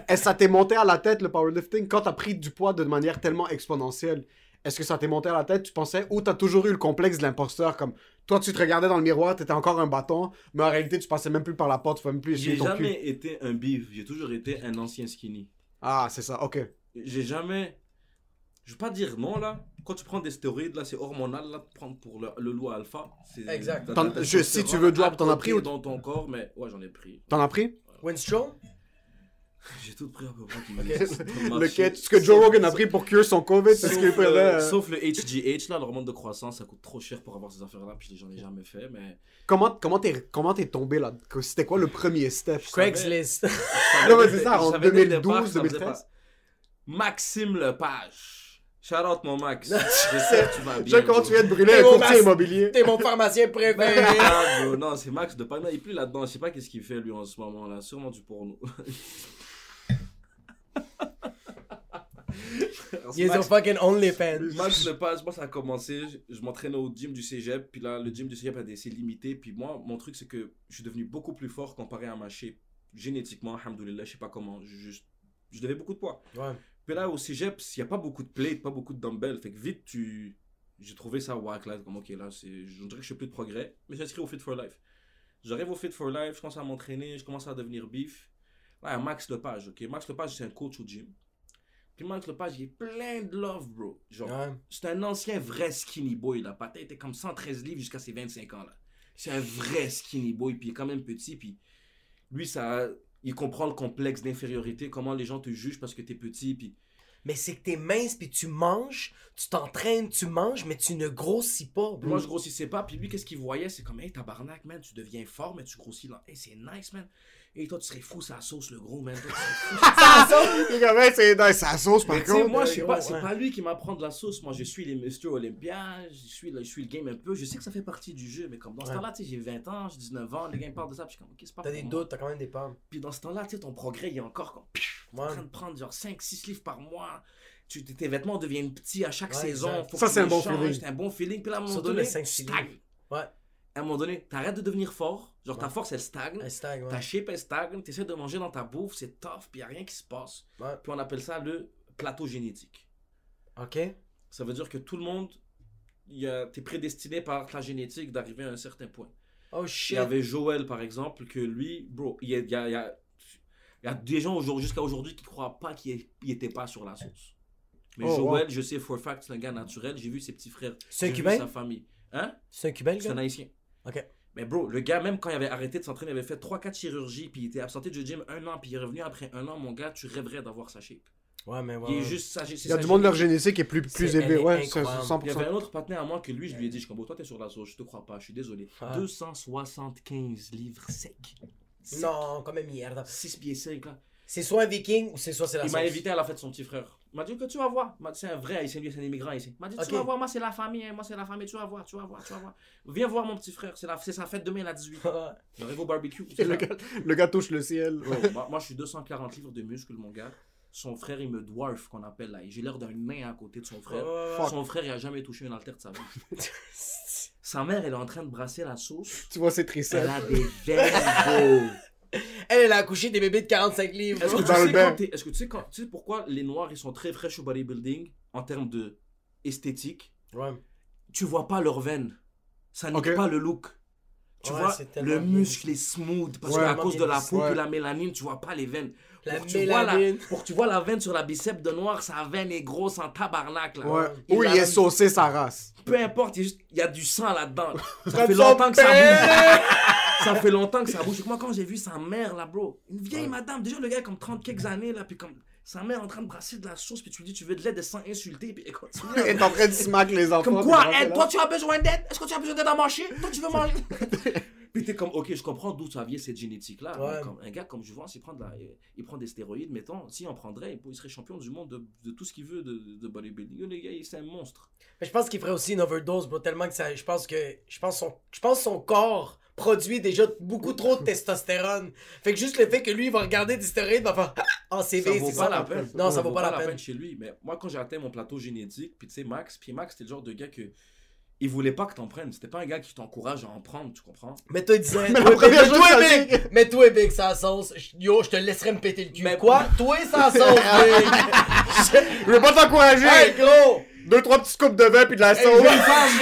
Est-ce que ça t'est monté à la tête, le powerlifting, quand t'as pris du poids de manière tellement exponentielle? Est-ce que ça t'est monté à la tête, tu pensais, ou t'as toujours eu le complexe de l'imposteur, comme Toi, tu te regardais dans le miroir, t'étais encore un bâton, mais en réalité, tu passais même plus par la porte, tu pouvais même plus J'ai ton jamais cul. été un bif, j'ai toujours été un ancien skinny. Ah, c'est ça, ok. J'ai jamais. Je veux pas dire non là. Quand tu prends des stéroïdes là, c'est hormonal là, de prendre pour le, le loup alpha. C'est- Exact. de je- si tu veux drop, t'en as pris ou- dans ton corps, mais ouais, j'en ai pris. T'en as pris? Winstrom? J'ai tout pris à peu près qui dans le Le quête, ce que Joe Sauf- Rogan a pris pour cuire son COVID, c'est ce Sauf, qu'il prenait. euh, euh. sauf le HGH là, l'hormone de croissance, ça coûte trop cher pour avoir ces affaires-là, puis j'en ai jamais fait, mais. Comment comment t'es comment t'es tombé là? C'était quoi le premier step? Craigslist. *laughs* Non, mais c'est ça, en Je savais dès le 2012, départ, ça faisait 2013. pas. Maxime Lepage. Shout out mon Max. *laughs* J'espère que tu vas Je bien. sais comment bro. tu viens de brûler un mon courtier immobilier. T'es mon pharmacien préféré. *laughs* Ah, non, c'est Max de Pana. Il est plus là-dedans. Je sais pas qu'est-ce qu'il fait lui en ce moment là. Sûrement du porno. Ils ont Max, fucking OnlyFans. Max Lepage, moi ça a commencé. Je, je m'entraînais au gym du cégep. Puis là, le gym du cégep a des c'est limité. Puis moi, mon truc c'est que je suis devenu beaucoup plus fort comparé à ma shape. Génétiquement, alhamdoulilah, je sais pas comment. Je, juste, je devais beaucoup de poids. Ouais. Puis là, au cégep, il n'y a pas beaucoup de plates, pas beaucoup de dumbbells. Fait que vite, tu. J'ai trouvé ça whack là. Comme, ok, là. Je dirais que je fais plus de progrès. Mais j'ai inscrit au Fit for Life. J'arrive au Fit for Life, je commence à m'entraîner, je commence à devenir bif. Là, il y a Max Lepage, ok? Max Lepage, c'est un coach au gym. Puis Max Lepage, il est plein de love, bro. Genre, Ouais. c'est un ancien vrai skinny boy, là. Patin était comme 113 livres jusqu'à ses 25 ans, là. C'est un vrai skinny boy, puis il est quand même petit, puis lui, ça, il comprend le complexe d'infériorité, comment les gens te jugent parce que t'es petit, puis Mais c'est que t'es mince puis tu manges, tu t'entraînes, tu manges, mais tu ne grossis pas, bro. moi je grossissais pas, puis lui, qu'est-ce qu'il voyait, c'est comme, hey, tabarnak, man, tu deviens fort, mais tu grossis là. Hey, c'est nice, man. Et toi, tu serais fou, ça sauce, le gros, man. Toi, tu serais fou. Les gars, ouais, c'est dans sa sauce par contre. moi, je sais pas, c'est ouais. pas lui qui m'apprend de la sauce. Moi, je suis les Mr. Olympia, je suis, là, je suis le game un peu. Je sais que ça fait partie du jeu, mais comme dans ce Ouais. temps-là, tu sais, j'ai 20 ans, j'ai 19 ans, les gars me parlent de ça, puis je suis comme, ok, c'est pas T'as des doutes, t'as quand même des pommes. Puis dans ce temps-là, tu sais, ton progrès, il est encore comme, t'es en Ouais. train de prendre genre 5-6 livres par mois. Tu, tes vêtements deviennent petits à chaque Ouais, saison. Faut Ça, c'est un les bon feeling. C'est un bon feeling. Puis là, à un moment Surtout donné, le 5-6 tu stagnes. livres. Ouais. À un moment donné, t'arrêtes de devenir fort. Genre, ta force, elle stagne. Un stag, ouais. Ta shape, elle stagne. T'essaies de manger dans ta bouffe, c'est tough, puis y a rien qui se passe. Ouais. Puis on appelle ça le plateau génétique. Ok. Ça veut dire que tout le monde, il t'es prédestiné par ta génétique d'arriver à un certain point. Oh Il shit. y avait Joël, par exemple, que lui, bro, il y a, il y a- il y a- il y a des gens jusqu'à aujourd'hui qui croient pas qu'il n'était pas sur la sauce. Mais Oh, Joël, je sais for fact, c'est un gars naturel. J'ai vu ses petits frères. C'est un Cubain? sa famille. Hein? C'est un Cubain, C'est un haïtien. Ok. Mais bro, le gars, même quand il avait arrêté de s'entraîner, il avait fait 3-4 chirurgies, puis il était absenté du gym un an, puis il est revenu après un an, mon gars, tu rêverais d'avoir sa shape. Ouais, mais ouais. Il est juste sa Il y a du monde, leur génétique est plus, plus élevé. Ouais, c'est incroyable. 100%. Il y avait un autre partenaire à moi que lui, je lui ai dit, je comme toi, t'es sur la sauce, je te crois pas, je suis désolé. Ah. 275 livres secs. Non, comme une merde. 6 pieds 5 là. C'est soit un viking ou c'est soit c'est la Il m'a sauce. invité à la fête de son petit frère. Il m'a dit que tu vas voir. C'est un vrai haïtien, lui, c'est un immigrant ici. Il m'a dit, Ok. tu vas voir, moi c'est la famille, hein, moi c'est la famille, tu vas voir, tu vas voir, tu vas voir. Viens voir mon petit frère, c'est la- c'est sa fête demain, a 18 ans. Ouais. J'arrive au barbecue. *laughs* Le, gars, le gars touche le ciel. Moi, moi, je suis 240 livres de muscles, mon gars. Son frère, il me dwarf, qu'on appelle là. J'ai l'air d'un nain à côté de son frère. Son frère, il a jamais touché une haltère de sa vie. *laughs* Sa mère, elle est en train de brasser la sauce. Tu vois ses Elle triceps. a des veines. *laughs* Elle, elle a accouché des bébés de 45 livres. Est-ce que, tu sais que tu sais quand- tu sais pourquoi les noirs ils sont très fraîches au bodybuilding en termes de esthétique? Ouais. Tu vois pas leurs veines. Ça n'est pas le look. Tu Ouais, vois, le muscle est smooth parce Ouais. qu'à cause de la peau Ouais. et la mélanine, tu vois pas les veines. La pour, que tu vois la, mélanine. pour que tu vois la veine sur la bicep de noir, sa veine est grosse en tabarnak là. Ouais. Il Ou a il est saucé sa race. Peu importe, il y a juste- il y a du sang là-dedans. *laughs* Ça fait longtemps que ça bouge. *laughs* Ça fait longtemps que ça bouge. Moi, quand j'ai vu sa mère là, bro, une vieille madame, déjà le gars comme 30 quelques années là, puis comme sa mère en train de brasser de la sauce, puis tu lui dis tu veux de l'aide sans insulter, puis elle continue. Il est en train de smack les enfants. Comme quoi, elle, toi tu as besoin d'aide? Est-ce que tu as besoin d'aide à manger Toi tu veux *laughs* manger? Puis t'es comme, ok, je comprends d'où ça vient cette génétique-là. Ouais. mais comme un gars comme je vois, s'il prend, de la- il prend des stéroïdes, mettons, s'il en prendrait, il, il serait champion du monde de, de tout ce qu'il veut de, de bodybuilding. Le gars, il- c'est un monstre. Mais je pense qu'il ferait aussi une overdose, bro, tellement que ça. Je pense que. Je pense son, je pense son corps produit déjà beaucoup trop de testostérone. Fait que juste le fait que lui, il va regarder des stéroïdes, il va faire. Ah, c'est Ça vrai, vaut c'est pas ça. la peine. Non, ça vaut pas la peine. chez lui. Mais moi, quand j'ai atteint mon plateau génétique, puis tu sais, Max, puis Max, c'était le genre de gars que. Il voulait pas que t'en prennes. C'était pas un gars qui t'encourage à en prendre, tu comprends? Mais toi, il disait. Mais toi, première Big, Mais toi, Big, ça sauce. Yo, je te laisserai me péter le cul. Mais- Quoi? Toi, ça sauce, *laughs* Big. Je veux pas t'encourager. hey, gros! Deux, trois petits scoops de vin puis de la sauce. j'ai une femme!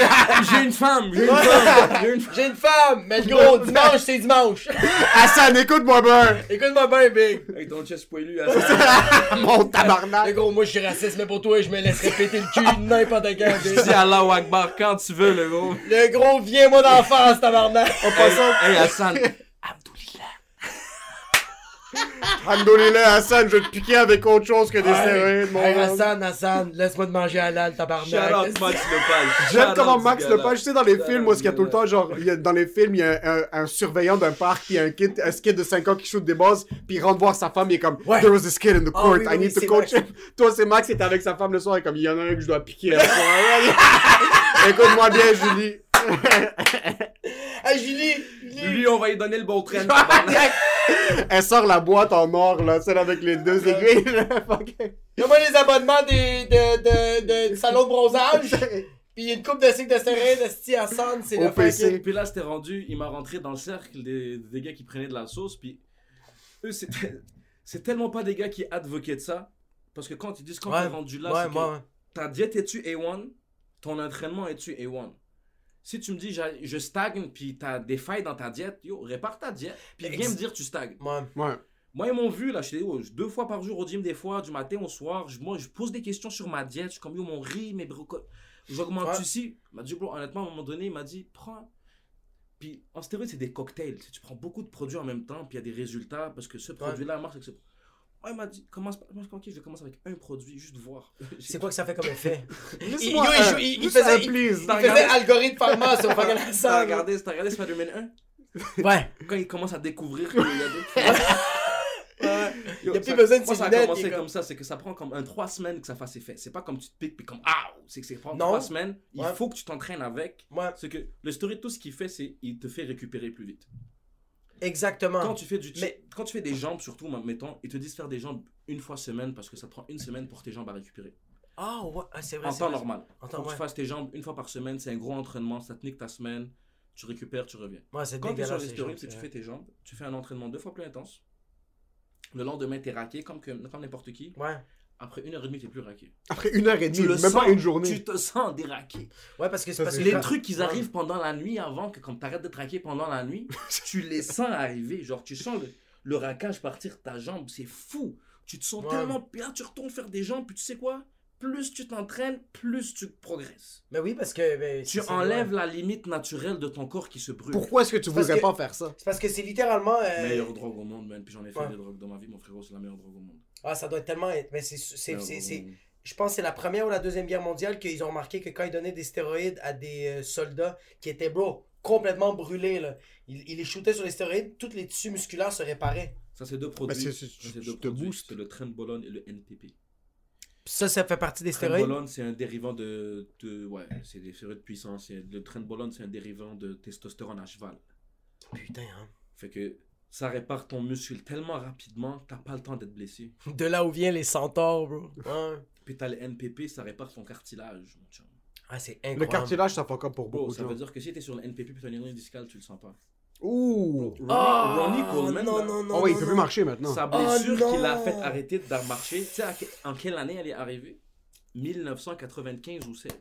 *laughs* J'ai une femme! J'ai une femme! J'ai une femme! J'ai une femme, mais le gros, dimanche, c'est dimanche. Hassan, écoute-moi bien. Écoute-moi bien, big. Avec ton chest poilu ça. Mon Le tabarnak. gros, moi, je suis raciste, mais pour toi, je me laisserai péter le cul n'importe quand, big. Dis Allah Akbar quand tu veux, le gros. Le gros, viens-moi d'en face, tabarnak. En passant, Hey Hassan. Alhamdoulilah, Hassan, je vais te piquer avec autre chose que des stéroïdes, mon Hey, homme. Hassan, Hassan, laisse-moi te manger halal, Shout tabarnak. out Max Lepage. J'aime Shout comment Max ce le gars-là. page, tu sais, dans les Shout films, où est-ce qu'il y a ce tout le temps, genre, il y a- dans les films, il y a un, un surveillant d'un parc, puis un kid, un kid, un kid de 5 ans qui shoot des bases, puis il rentre voir sa femme, il est comme, Ouais. there was this kid in the Ah court, oui, I need oui, to c'est coach Max. him. *laughs* Toi, c'est Max, il était avec sa femme le soir, et comme, il y en a un que je dois piquer. *laughs* Écoute-moi bien, Julie. *laughs* Hey, Julie, Julie. Lui, on va lui donner le bon train. *laughs* Elle sort la boîte en or, là, celle avec les deux aiguilles. *laughs* Fuck. Donne-moi les abonnements des, de, de, de, salon de bronzage. *laughs* Pis une coupe de cycle de stéroïdes, de Hassan, c'est le fucking... Puis là, c'était rendu, il m'a rentré dans le cercle des, des gars qui prenaient de la sauce. Puis eux, c'est c'est tellement pas des gars qui advoquaient de ça. Parce que quand ils disent quand Ouais, t'es rendu là, ouais, c'est ta diète est-tu A1, ton entraînement est-tu A1. Si tu me dis je stagne puis t'as des failles dans ta diète, yo, répare ta diète. Puis viens me dire tu stagnes. moi. Ouais. Moi, ils m'ont vu, là, je suis deux fois par jour au gym, des fois, du matin au soir. Je, moi, je pose des questions sur ma diète. Je suis comme, yo, mon riz, mes brocolis. J'augmente Ouais. ici. Il m'a dit, bro, honnêtement, à un moment donné, il m'a dit, prends. Puis en stéroïde, c'est des cocktails. Tu prends beaucoup de produits en même temps, puis il y a des résultats, parce que ce produit-là marche avec ce. Ouais, il m'a dit, commence ok, je vais commencer avec un produit, juste voir. *laughs* C'est quoi que ça fait comme effet? *laughs* Yo, il il- il faisait- please. Il faisait algorithme pharma sur fucking T'as regardé, t'as regardé Spider-Man 1 Ouais. *laughs* Quand il commence à découvrir qu'il y a des. Ouais. Yo, Il y a plus ça- besoin de moi, ça a commencé comme... comme- ça, c'est que ça prend comme un 3 semaines que ça fasse effet. C'est pas comme tu te piques puis comme ah, c'est que c'est prend Non. 3 semaines. Il Ouais. faut que tu t'entraînes avec. Ouais. C'est que le story tout ce qu'il fait c'est il te fait récupérer plus vite. Exactement. Quand tu fais du Mais- quand tu fais des jambes surtout mettons, ils te disent faire des jambes une fois semaine parce que ça te prend une semaine pour tes jambes à récupérer. Ah ouais, ah, c'est vrai. En temps vrai. normal. En Faut que tu fasses tes jambes une fois par semaine, c'est un gros entraînement, ça te nique ta semaine, tu récupères, tu reviens. Ouais, c'est Quand tu es sur les tu fais tes jambes, tu fais un entraînement deux fois plus intense. Le lendemain, t'es raqué comme, que- comme n'importe qui. Ouais. Après une heure et demie, t'es plus raqué. Après une heure et Tu demie, le même sens, pas une journée. Tu te sens déraqué. Ouais, parce que c'est Ça, parce que Les trucs qui arrivent pendant la nuit avant que comme t'arrêtes de traquer pendant la nuit, *laughs* tu les sens arriver. Genre, tu sens le, le raquage partir de ta jambe. C'est fou. Tu te sens Ouais. tellement bien. Tu retournes faire des jambes. Puis tu sais quoi? Plus tu t'entraînes, plus tu progresses. Mais oui, parce que. ben, Tu enlèves la limite naturelle de ton corps qui se brûle. Pourquoi est-ce que tu voudrais que- pas faire ça? C'est parce que c'est littéralement. euh, Meilleure drogue au monde, man. Puis j'en ai fait Ouais. des drogues dans ma vie, mon frérot. C'est la meilleure drogue au monde. Ah, ça doit être tellement. être- Mais c'est. c'est-. Je pense que c'est la première ou la deuxième guerre mondiale qu'ils ont remarqué que quand ils donnaient des stéroïdes à des euh, soldats qui étaient, bro, complètement brûlés, là, ils, ils les shootaient sur les stéroïdes, tous les tissus musculaires se réparaient. Ça, c'est deux produits. c'est- c'est- c'est deux te produits. boostes. C'est le Trenbolone et le NPP. Ça, ça fait partie des stéroïdes? Trenbolone, c'est un dérivant de, de- Ouais, c'est des stéroïdes puissants. C'est- Le Trenbolone, c'est un dérivant de testostérone à cheval. Putain, hein. Fait que ça répare ton muscle tellement rapidement que t'as pas le temps d'être blessé. *laughs* De là où viennent les centaures, bro. Ouais. Puis t'as le NPP, ça répare ton cartilage, mon chum. Ah, c'est Le incroyable. cartilage, ça fuck up pour Bro, beaucoup de ça gens. veut dire que si t'es sur le NPP puis t'as une hernie discale, tu le sens pas. Ouh! Ronnie, Ah, Ronnie Coleman, non, non, non. Oh oui, il peut plus marcher maintenant. sa Oh blessure non! qui l'a fait arrêter de marcher, tu sais en quelle année elle est arrivée? 1995 ou 16.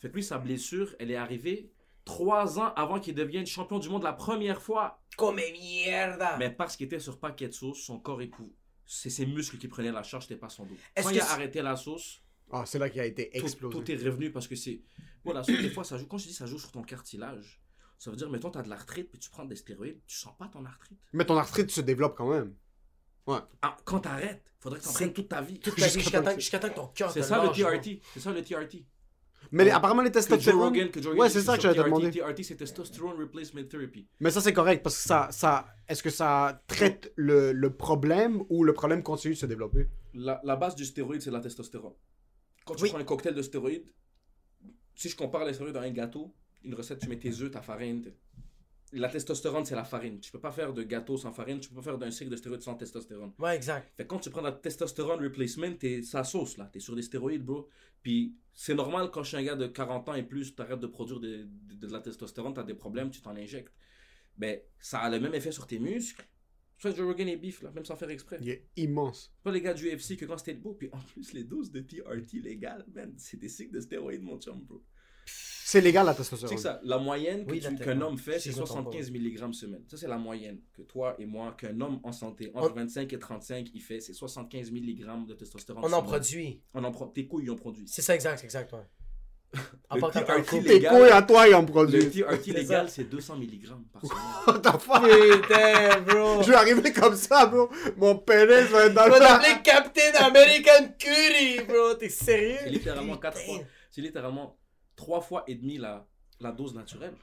Fait que lui, sa blessure, elle est arrivée trois ans avant qu'il devienne champion du monde la première fois. Comme mierda. Mais parce qu'il était sur paquet de sauce, son corps époux. C'est ses muscles qui prenaient la charge, c'était pas son dos. Est-ce Quand que il a arrêté la sauce, Ah, c'est là qu'il a été explosé. tout est revenu parce que c'est. Bon, la sauce, des fois, ça joue. Quand je dis ça joue sur ton cartilage, ça veut dire, mettons, t'as de l'arthrite, puis tu prends des stéroïdes, tu sens pas ton arthrite. Mais ton arthrite se développe quand même. Ah, quand t'arrêtes, faudrait que t'en prennes toute ta vie. Toute ta *laughs* vie, Jusqu'à temps que- ton cœur C'est ça le. TRT. C'est ça le TRT. Mais les- apparemment, les Que Joe testostérone. Rogan, que Joe Rogan Ouais, c'est ça que j'allais te demander. TRT, c'est Testosterone Replacement Therapy. Mais ça, c'est correct parce que ça. ça Est-ce que ça traite le, le problème ou le problème continue de se développer? La, la base du stéroïde, c'est la testostérone. Quand tu Oui. prends un cocktail de stéroïdes, si je compare les stéroïdes à un gâteau, une recette, tu mets tes œufs, ta farine. La testostérone, c'est la farine. Tu peux pas faire de gâteau sans farine, tu peux pas faire d'un cycle de stéroïdes sans testostérone. Ouais, exact. Fait que quand tu prends la testostérone replacement, t'es sa sauce là, t'es sur des stéroïdes, bro. Puis c'est normal quand je suis un gars de 40 ans et plus, t'arrêtes de produire de, de- de la testostérone, t'as des problèmes, tu t'en injectes. Ben, ça a le même effet sur tes muscles, Soit Joe Rogan et Beef, là, même sans faire exprès. Il est immense. Pas les gars du UFC que quand c'était beau, puis en plus les doses de TRT légales, man, c'est des cycles de stéroïdes, mon chum, bro. C'est légal la testostérone. que ça, la moyenne Oui, qu'un homme fait, c'est je me trompe 75 mg semaine. Ça, c'est la moyenne que toi et moi, qu'un homme en santé, entre 25 et 35, il fait, c'est 75 mg de testostérone. On en semaine. produit. On en pro- Tes couilles en produit. C'est ça, exact, exact, ouais. *laughs* À Le part. Tes légal- couilles à toi, ils en Le produisent. TRT *laughs* C'est légal, ça. c'est 200 mg par semaine. What the fuck? Putain, bro. Je vais arriver comme ça, bro. Mon pénis va être dans On va le... t'appeler Captain American Curry, bro. T'es sérieux? C'est littéralement 4 Putain. fois. C'est littéralement 3 fois et demi la, la dose naturelle.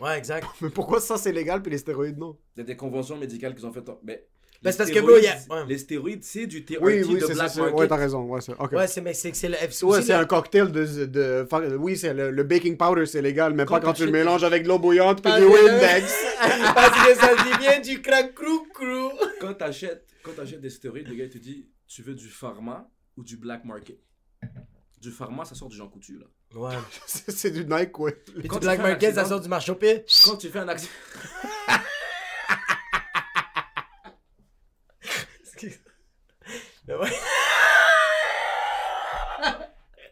Ouais, exact. *laughs* Mais pourquoi ça c'est légal puis les stéroïdes non? Il y a des conventions médicales qu'ils ont faites. en- Mais Ben, les c'est parce que, bro, il y a- stéroïdes- ouais. Les stéroïdes, c'est du TRT Oui, oui, de c'est ça. Black c'est- Market. Ouais, t'as raison. Ouais, c'est... ok. Ouais, c'est mais c'est c'est le FC. Ouais, c'est le- un cocktail de, de, Oui, c'est le, le baking powder, c'est légal, mais Quand pas quand tu le mélanges avec de l'eau bouillante puis du c'est Windex. *laughs* Parce que ça dit bien du crack crou crou. Quand t'achètes, quand t'achètes des stéroïdes, le gars il te dit tu veux du pharma ou du black market? Du pharma, ça sort du Jean Coutu là. Ouais. *laughs* c'est du Nike, ouais. Puis Quand du tu Black fais un Market, ça accident- sort du marché au pied. Quand tu fais un accident. *laughs* Mais ouais.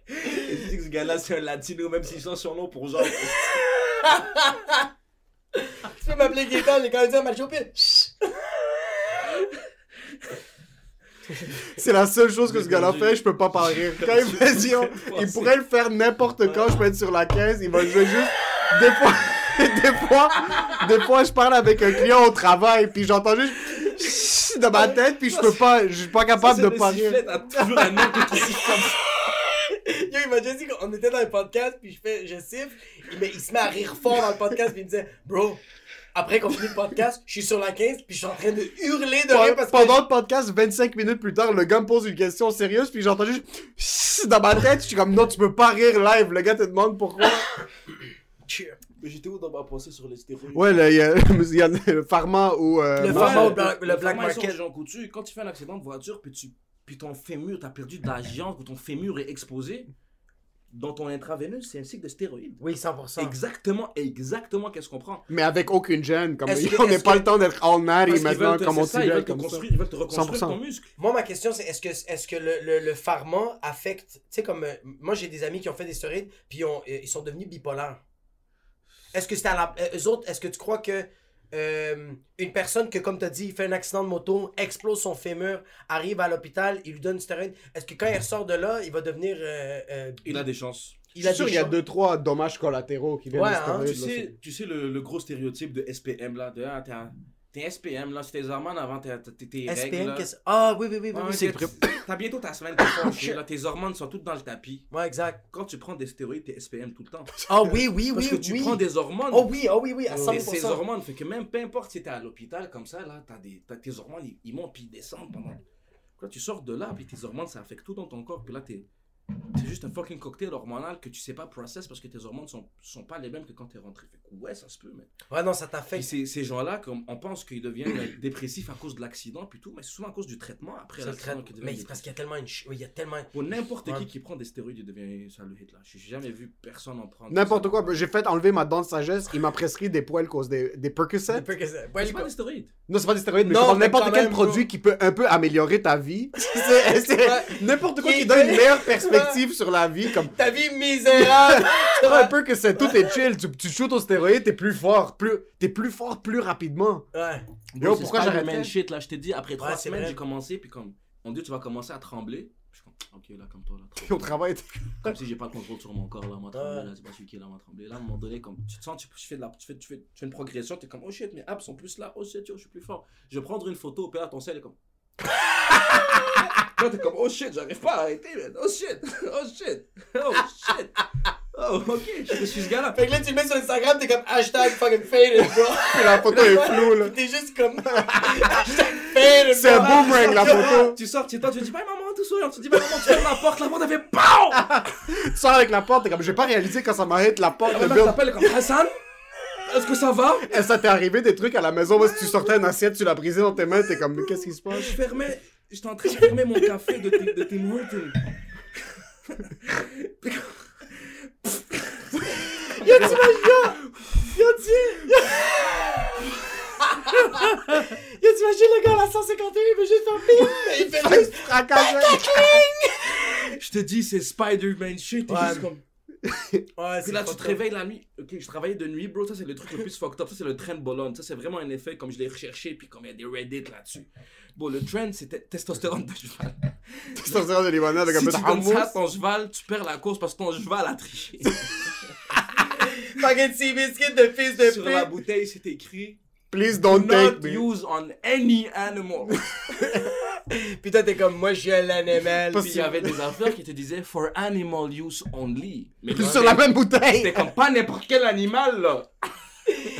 Dis que ce gars-là c'est un latino, même s'il change son nom pour genre. *laughs* Tu peux m'appeler Gaëtan, les Canadiens marché au pied. *laughs* C'est la seule chose que ce gars-là fait, je peux pas pas *laughs* rire. Quand il me dit, oh, *laughs* il pourrait le faire n'importe quand, je peux être sur la caisse, il va jouer juste. Des fois, des fois, des fois, je parle avec un client au travail, puis j'entends juste dans ma tête, puis je peux pas, je suis pas capable de pas rire. T'as toujours un nom qui siffle comme ça. Yo, il m'a déjà dit qu'on était dans le podcast, puis je fais, je siffle, me- il se met à rire fort dans le podcast, puis il me disait, bro, après qu'on finit le podcast, je suis sur la 15, puis je suis en train de hurler de rire parce que. Pendant le podcast, 25 minutes plus tard, le gars me pose une question sérieuse, puis j'entends juste dans ma tête, je suis comme non, tu peux pas rire live. Le gars te demande pourquoi. *coughs* Mais j'étais où dans ma pensée sur les stéroïdes? Ouais, là, il y a, il *laughs* y a le pharma ou. euh, Le pharma ou Black- le black market. Jean Coutu. Quand tu fais un accident de voiture, puis, tu, puis ton fémur, t'as perdu de la viande, ou ton fémur est exposé, dans ton intraveineux, c'est un cycle de stéroïdes. Oui, 100%. Exactement, exactement qu'est-ce qu'on prend? Mais avec aucune gêne. Comme, Est-ce que- on n'est pas que- le temps d'être all qu'ils maintenant, te- comme on ça, ils s'y veulent te ça. construire, ils veulent te reconstruire 100%. ton muscle. Moi, ma question, c'est est-ce que, est-ce que le, le, le pharma affecte. Tu sais, comme. euh, moi, j'ai des amis qui ont fait des stéroïdes, puis ils ont- euh, ils sont devenus bipolaires. Est-ce que c'est à la. euh, eux autres, est-ce que tu crois que. Euh, une personne que, comme tu as dit, il fait un accident de moto, explose son fémur, arrive à l'hôpital, il lui donne une stéroïde. Est-ce que quand il ressort de là, il va devenir. euh, euh, Il a des chances. il Je suis sûr des qu'il y a deux, trois dommages collatéraux qui viennent Ouais, de hein, Tu sais, tu sais le, le gros stéréotype de SPM là, de ah, t'es SPM là, c'était tes hormones avant tes, tes, tes règles. SPM, là. qu'est-ce. Ah, oui, oui, oui, oui. C'est- c'est- T'as bientôt ta semaine de fâché, *coughs* là, tes hormones sont toutes dans le tapis. Ouais, exact. Quand tu prends des stéroïdes, t'es SPM tout le temps. Ah, oui, oui, Parce oui. que tu prends des hormones. Oh, oui, oh, oui, oui, à Et 100%. ces hormones, fait que même peu importe si t'es à l'hôpital comme ça, là, t'as tes hormones, ils montent puis ils descendent pendant. Quand tu sors de là, puis tes hormones, ça affecte tout dans ton corps, puis là, t'es. C'est juste un fucking cocktail hormonal que tu sais pas process parce que tes hormones sont, sont pas les mêmes que quand t'es rentré. Fait que ouais, ça se peut, mais. Ouais, non, ça t'affecte. ces, ces gens-là, comme on pense qu'ils deviennent euh, dépressifs à cause de l'accident, puis tout, mais c'est souvent à cause du traitement après l'accident qu'ils deviennent Mais c'est parce qu'il y a tellement une. oui, il y a tellement. Pour n'importe Ouais. qui qui prend des stéroïdes, il devient ça le hit là. J'ai jamais vu personne en prendre. N'importe quoi. J'ai fait enlever ma dent de sagesse. Il m'a prescrit des poils cause des, des Percocet. Ça- Ouais, C'est pas des stéroïdes. Non, c'est pas des stéroïdes, mais n'importe quel produit qui peut un peu améliorer ta vie. *laughs* N'importe quoi Qui donne une meilleure perspective sur la vie. Comme Ta vie misérable! *laughs* un peu que c'est tout est chill. Tu, tu shootes aux stéroïdes, t'es plus fort, plus t'es plus fort plus rapidement. ouais. Yo, c'est pourquoi j'arrêtais? shit là, je t'ai dit, après trois semaines, j'ai commencé, puis comme, on dit, tu vas commencer à trembler. Je suis comme, ok, là, comme toi, là, *laughs* Puis au travail, Comme si j'ai pas le contrôle sur mon corps, là, moi, trembler, Ouais. là, c'est pas celui qui est là, moi, trembler. Là, à un moment donné, comme, tu te sens, tu, tu fais de la, tu fais, tu fais, tu fais une progression, t'es comme, oh shit, mes abs sont plus là, oh shit, yo, je suis plus fort. Je vais prendre une photo, puis là, ton sel est comme. Là, t'es comme, oh shit, j'arrive pas à arrêter, man. Oh shit, *laughs* oh shit, oh shit. Oh, ok, je suis ce gars-là. Fait que là, tu le mets sur Instagram, t'es comme hashtag fucking faded, bro. *laughs* la photo est floue là. T'es juste comme *laughs* hashtag faded, C'est un boomerang la photo. Tu sors, tu toi, tu dis, bye maman, tout souriant. Tu dis, bye maman, tu fermes la porte, la porte, elle fait BAM! Tu sors avec la porte, t'es comme j'ai pas réalisé quand ça m'arrête la porte La de mère t'appelle comme Hassan, est-ce que ça va? Et ça t'est arrivé des trucs à la maison, moi si tu sortais une assiette, tu l'as brisée dans tes mains, t'es comme mais qu'est-ce qui se passe? Je fermais, j'étais en train de fermer mon café de, Tim- de Tim Hortons. Yo, t'imagines, yo, yo, tu, yo, t'imagines le gars à la 151, il veut juste faire ping, il fait juste. Fracassé. Je te dis, c'est Spider-Man shit. t'es Ouais. juste comme... Ouais, Puis là, tu te réveilles la nuit. Ok, je travaillais de nuit, bro. Ça, c'est le truc le plus fucked up. Ça, c'est le trend Bologne. Ça, c'est vraiment un effet comme je l'ai recherché. Puis comme il y a des Reddit là-dessus. Bon, le trend, c'était testostérone de cheval. *laughs* Testostérone de Libanais avec un si peu de tu donnes ça à ton cheval, tu perds la course parce que ton cheval a triché. *laughs* Fucking sea biscuit de fils de Sur la pute. bouteille, c'est écrit Please don't take Not me. used on any animal. *laughs* Puis toi, t'es comme, moi, je suis un animal. Puis il y avait des affaires qui te disaient for animal use only. Mais sur la même bouteille. C'était comme pas n'importe quel animal là.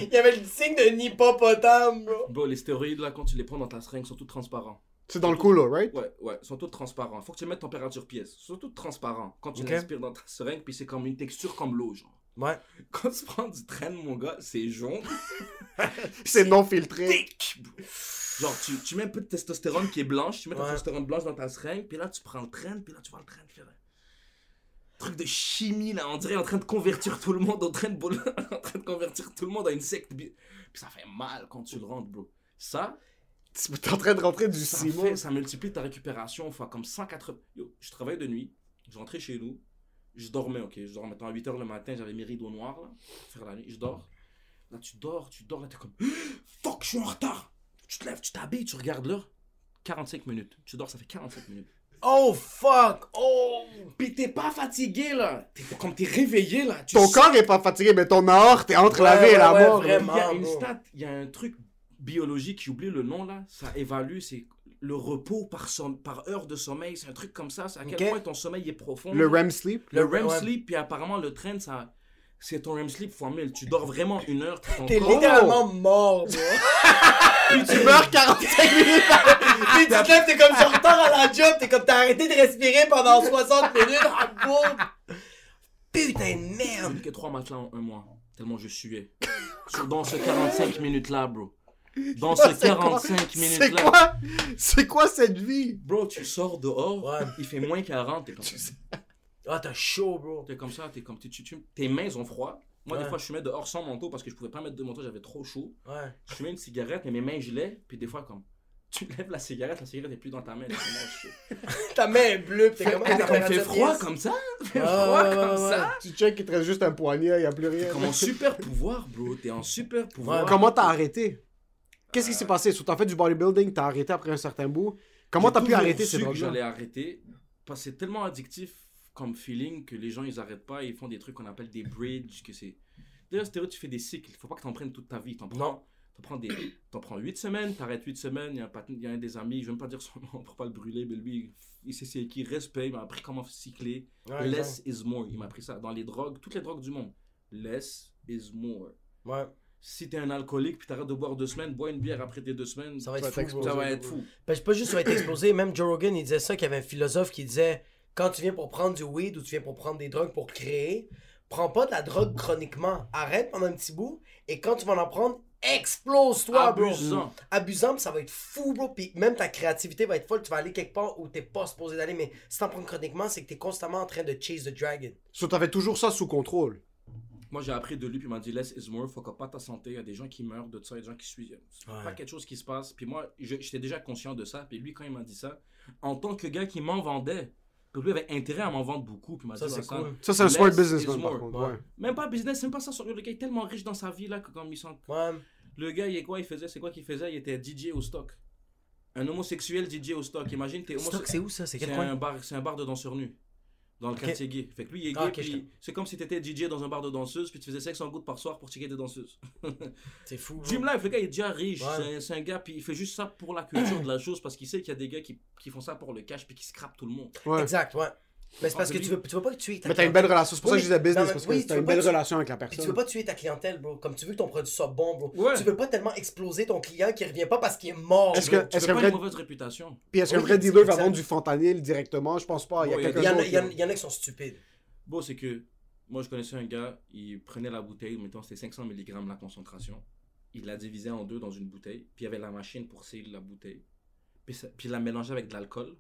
Il y avait le signe de hippopotame, bro. Bro, les stéroïdes là, quand tu les prends dans ta seringue, sont tous transparents. C'est dans le couloir, right? Ouais, ouais, sont tous transparents. Faut que tu les mettes température pièce. Ils sont tous transparents quand tu Ok. l'inspires dans ta seringue, puis c'est comme une texture comme l'eau, genre. Ouais. *laughs* Quand tu prends du train, mon gars, c'est jaune. *laughs* C'est non filtré. Genre, tu, tu mets un peu de testostérone qui est blanche, tu mets ta Ouais. testostérone blanche dans ta seringue, puis là, tu prends le train, puis là, tu vois le train faire un truc de chimie, là, on dirait en train de convertir tout le monde au train de *laughs* en train de convertir tout le monde à une secte. Puis ça fait mal quand tu le rentres, bro. Ça, T'es en train de rentrer du ça, ciment. fait, ça multiplie ta récupération fois comme 180. Yo, je travaillais de nuit, je rentrais chez nous, je dormais, ok, je dormais, mettons, à 8h le matin, j'avais mes rideaux noirs, là, pour faire la nuit, je dors. Là, tu dors, tu dors, là, t'es comme, *gasps* fuck, je suis en retard. Tu te lèves, tu t'habilles, tu regardes l'heure. 45 minutes. Tu dors, ça fait 45 minutes. Oh, fuck. Oh. Puis t'es pas fatigué, là. T'es comme t'es réveillé, là. Tu Ton corps est pas fatigué, mais ton aorte est entre la Ouais, vie et la ouais, mort. vraiment. Il y a une stat, il y a un truc biologique, j'oublie le nom là, ça évalue, c'est le repos par, heure de sommeil, c'est un truc comme ça, c'est à quel point ton sommeil est profond. Le REM sleep? Le REM Ouais. sleep, puis apparemment le train, ça, c'est ton REM sleep fois 1000. Tu dors vraiment une heure, T'es littéralement mort, bro. *laughs* Puis tu meurs 45 minutes. Puis tu te lèves, t'es comme sur retard à la job, t'es comme t'as arrêté de respirer pendant 60 minutes. Ah, boum. Putain de J'ai merde. mis que 3 matelas en un mois, tellement je suais. Sur- dans ce 45 minutes là, bro. Dans ce C'est quoi- 45 minutes C'est là. quoi? C'est quoi cette vie? Bro, tu sors dehors, Ouais. il fait moins 40, t'es comme ça. Ah, t'as chaud, bro. T'es comme ça, t'es comme, tu, tu- tu- tes mains ont froid. Moi, Ouais. des fois, je fumais dehors sans manteau parce que je pouvais pas mettre de manteau, j'avais trop chaud. Ouais. Je fumais une cigarette, mais mes mains gelaient. Puis des fois, comme, *laughs* tu lèves la cigarette, la cigarette est plus dans ta main. *laughs* Ta main est bleue, pis t'es comme. Ah, fait température froid pièce. comme ça? *laughs* Fait Ouais, froid ouais, comme ouais, ça? Tu check, il te reste juste un poignet, il a plus rien. T'es comme en super pouvoir, bro. T'es en super pouvoir. Comment t'as arrêté? Qu'est-ce qui s'est passé? Soit t'as fait du bodybuilding, t'as arrêté après un certain bout? Comment t'as pu arrêter ces que drogues j'allais arrêter parce que c'est tellement addictif comme feeling que les gens ils arrêtent pas ils font des trucs qu'on appelle des bridges que c'est d'ailleurs stéréo tu fais des cycles. Faut pas que t'en prennes toute ta vie. T'en prends t'en prends des t'en prends 8 semaines t'arrêtes 8 semaines il y a un patin- il y a un des amis je vais même pas dire son nom pour pas le brûler mais lui il sait c'est qui respect il m'a appris comment cycler. Ouais, less is more il m'a appris ça dans les drogues toutes les drogues du monde. Less is more. Ouais. si t'es un alcoolique puis t'arrêtes de boire deux semaines bois une bière après tes deux semaines Ça va être Ça va fou, ça va être fou. Ben, c'est pas juste sur être explosé, même Joe Rogan, il disait ça, qu'il y avait un philosophe qui disait quand tu viens pour prendre du weed ou tu viens pour prendre des drogues pour créer, prends pas de la drogue chroniquement. Arrête pendant un petit bout et quand tu vas en prendre, explose-toi, bro. abusant Abusant, pis ça va être fou, bro. Puis même ta créativité va être folle. Tu vas aller quelque part où t'es pas supposé d'aller. Mais si t'en prends chroniquement, c'est que t'es constamment en train de chase the dragon. Soit t'avais toujours ça sous contrôle? Moi, j'ai appris de lui, puis il m'a dit less is more, fuck up pas ta santé. Il y a des gens qui meurent de ça, il y a des gens qui suivent. C'est Ouais. pas quelque chose qui se passe. Puis moi, je- j'étais déjà conscient de ça. Puis lui, quand il m'a dit ça, en tant que gars qui m'en vendait, puis lui avait intérêt à m'en vendre beaucoup. Puis m'a Ça, dit c'est Vincent, cool. Ça, c'est un smart is businessman, par contre. Ouais. Ouais. Même pas business, même pas ça. sur- Le gars est tellement riche dans sa vie, là, que comme il sent. Ouais. Le gars, il est quoi Il faisait, c'est quoi qu'il faisait? Il était DJ au stock. Un homosexuel DJ au stock. Imagine, t'es Stock, homosexuel. c'est où ça? C'est C'est quel un coin bar, c'est un bar de danseurs nus. Dans le Ok. quartier gay. Fait que lui, il est gay, Ah, puis c'est comme si t'étais DJ dans un bar de danseuses, puis tu faisais 500 gouttes par soir pour checker des danseuses. C'est fou. *laughs* bro. Dream Life, le gars, il est déjà riche. Ouais. C'est un- C'est un, gars, puis il fait juste ça pour la culture de la chose, parce qu'il sait qu'il y a des gars qui, qui font ça pour le cash, puis qui scrapent tout le monde. Ouais. Exact, ouais. Mais c'est parce que tu veux, tu veux pas que tuer ta Mais t'as une belle relation. C'est pour ça que je disais business, parce oui, que tu t'as veux une belle tu- relation avec la Puis tu veux personne. pas tuer ta clientèle, bro. Comme tu veux que ton produit soit bon, bro. Ouais. Tu veux pas tellement exploser ton client qui revient pas parce qu'il est mort. Est-ce que- Tu est-ce veux pas vrai- une mauvaise réputation. Puis est-ce qu'un vrai dealer va vendre du fentanyl directement? Je pense pas. Il y a y en a, qui- il y en a qui sont stupides. Bon, c'est que moi, je connaissais un gars, il prenait la bouteille, mettons, c'était 500 mg la concentration. Il la divisait en deux dans une bouteille, puis il y avait la machine pour sceller la bouteille. Puis, ça- puis il la mélangeait avec de l'alcool.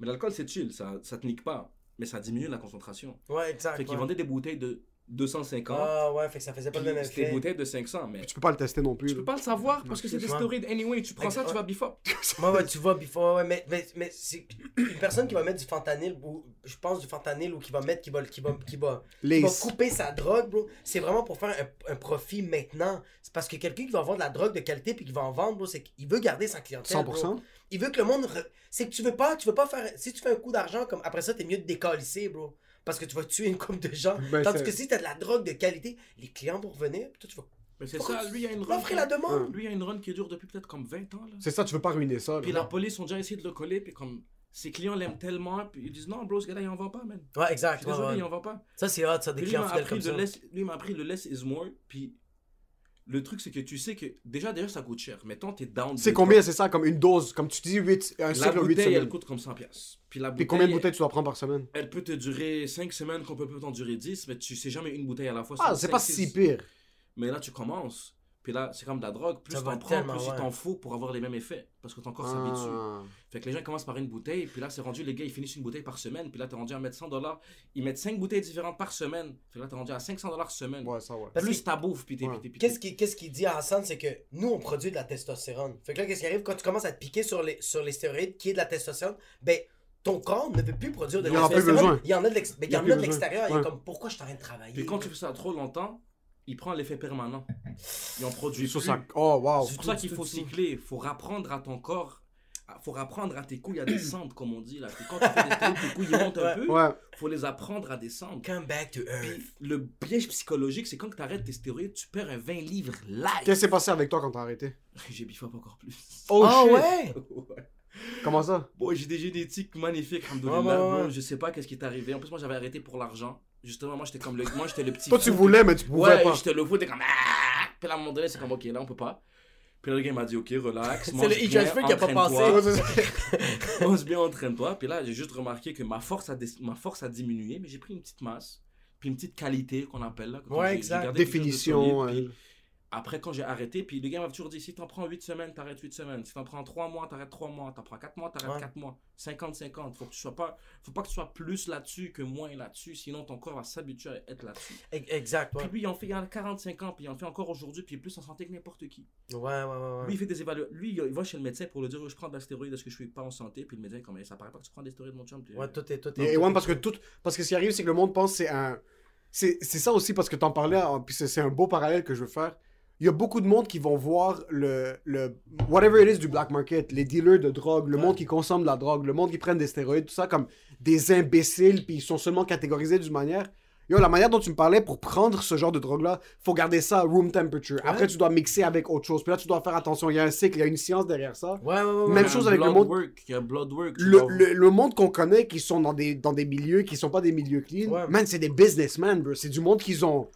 Mais l'alcool, c'est chill, ça, ça te nique pas, mais ça diminue la concentration. Ouais, exact. Fait qu'il ouais. vendait des bouteilles de 250. Ah ouais, fait que ça faisait pas le même c'était effet. une bouteille de 500, mais Tu peux pas le tester non plus. tu peux pas le savoir parce que c'est des stéroïdes anyway. Tu prends ça, tu vas up. *laughs* Ouais, ouais, tu vois, before, ouais, mais, mais, mais c'est une personne qui va mettre du fentanyl, ou je pense du fentanyl, ou qui va mettre, qui va, qui va, qui va, qui va couper sa drogue, bro, c'est vraiment pour faire un, un profit maintenant. C'est parce que quelqu'un qui va avoir de la drogue de qualité puis qui va en vendre, bro, c'est qu'il veut garder sa clientèle. bro. 100%. Il veut que le monde. re- C'est que tu veux pas, tu veux pas faire. Si tu fais un coup d'argent, comme après ça, t'es mieux de décalisser, bro. Parce que tu vas tuer une couple de gens. Ben, Tandis que si t'as de la drogue de qualité, les clients vont revenir, puis toi, tu vas Mais c'est ça, lui, il y a une run. et la demande? Lui, il y a une run qui dure depuis peut-être comme 20 ans. Là. C'est ça, tu veux pas ruiner ça. là. Puis la police ont déjà essayé de le coller, puis comme ses clients l'aiment tellement, puis ils disent non, bro, ce gars-là, il en va pas, man. Ouais, Je exact. suis ouais, désolé, ouais. il en va pas. Ça, c'est hot, ça, des Puis clients fidèles comme ça. less, lui, il m'a appris le less is more, puis le truc, c'est que tu sais que déjà, déjà, ça coûte cher. Mettons, t'es down. C'est combien, c'est ça, comme une dose, comme tu dis, 8, un La cycle 8 bouteille, elle semaines. coûte comme 100 pièces. Puis la Puis combien de bouteilles tu dois prendre par semaine? elle peut te durer 5 semaines, qu'on peut peut en durer 10, mais tu sais jamais une bouteille à la fois. Ah, c'est pas si pire. Mais là, tu commences. Puis là, c'est comme de la drogue. Plus t'en prends, plus ouais. il t'en faut pour avoir les mêmes effets. Parce que ton corps s'habitue. Ah. Fait que les gens commencent par une bouteille, puis là, c'est rendu, les gars, ils finissent une bouteille par semaine, puis là, t'es rendu à mettre 100 dollars. Ils mettent 5 bouteilles différentes par semaine. Fait que là, t'es rendu à 500 dollars semaine. Ouais, ça, ouais. Plus ta bouffe, puis t'es Ouais. puis t'es- puis Qu'est-ce qui- qu'est-ce qu'il dit à Hassan, c'est que nous, on produit de la testostérone. Fait que là, qu'est-ce qui arrive? Quand tu commences à te piquer sur les, sur les stéroïdes, qui est de la testostérone, ben, ton corps ne veut plus produire de Il en a plus testostérone. besoin. Il y en a de l'ex- ben, il y a l'extérieur. Comme, pourquoi je suis en train de travailler? Puis quand tu fais ça trop longtemps, il prend l'effet permanent. *laughs* Il en produit plus. ça. Oh, wow. C'est pour ça qu'il faut cycler. Il faut rapprendre à ton corps. à- faut rapprendre à tes couilles à descendre, *clears throat* comme on dit. Là. Puis quand tu fais des stéroïdes, tes couilles ils montent un peu. Ouais. faut les apprendre à descendre. Come back to earth. Puis le piège psychologique, c'est quand tu arrêtes tes stéroïdes, tu perds un 20 livres live. Qu'est-ce qui s'est passé avec toi quand t'as arrêté? *laughs* J'ai biffé encore plus. Oh, Ah shit. ouais? Comment ça? Bon, j'ai des génétiques magnifiques, ouais. bro. Je sais pas qu'est-ce qui est arrivé. En plus, moi, j'avais arrêté pour l'argent. Justement, moi, j'étais comme le, moi, j'étais le petit. Toi, tu voulais, mais tu pouvais Ouais, pas. j'étais le fou, t'es comme. Ah! Puis là, à un moment donné, c'est comme, ok, là, on peut pas. Puis là, le gars, il m'a dit, ok, relax. *laughs* C'est mange le bien, e-transfer qui a pas. Ouais, ça. *laughs* Pense bien, entraîne-toi. Puis là, j'ai juste remarqué que ma force a, ma force a diminué, mais j'ai pris une petite masse. Puis une petite qualité qu'on appelle là. Ouais, exact. Définition. solide, puis Après, quand j'ai arrêté, puis le gars m'a toujours dit si t'en prends 8 semaines, t'arrêtes 8 semaines. Si t'en prends 3 mois, t'arrêtes 3 mois. T'en prends 4 mois, t'arrêtes Ouais. 4 mois. 50-50. Faut que tu sois pas, faut pas que tu sois plus là-dessus que moins là-dessus, sinon ton corps va s'habituer à être là-dessus. E- Exact, ouais. Puis lui, il en fait il a 45 ans, puis il en fait encore aujourd'hui, puis il est plus en santé que n'importe qui. Ouais, ouais, ouais. ouais. Lui, il fait des évaluations. Lui, il va chez le médecin pour lui dire je prends de la stéroïde, est-ce que je suis pas en santé? Puis le médecin, comme ça paraît pas que tu prends des stéroïdes, mon chum. Ouais, tout est. Tout Et, est et ouais, parce que tout, parce que ce qui arrive, c'est que le monde pense c'est un, c'est, c'est ça aussi parce que t'en parlais, hein, puis c'est un beau parallèle que je veux faire. Il y a beaucoup de monde qui vont voir le, le whatever it is du black market, les dealers de drogue, le Ouais. monde qui consomme de la drogue, le monde qui prennent des stéroïdes, tout ça comme des imbéciles, puis ils sont seulement catégorisés d'une manière. Yo, la manière dont tu me parlais pour prendre ce genre de drogue-là, faut garder ça à room temperature. Après, tu dois mixer avec autre chose. Puis là, tu dois faire attention. Il y a un cycle, il y a une science derrière ça. Ouais, ouais, Même chose avec le monde- Work, il y a blood work. le, le, le monde qu'on connaît qui sont dans des, dans des milieux qui sont pas des milieux clean, man, c'est des businessmen, bro. C'est du monde qui ont,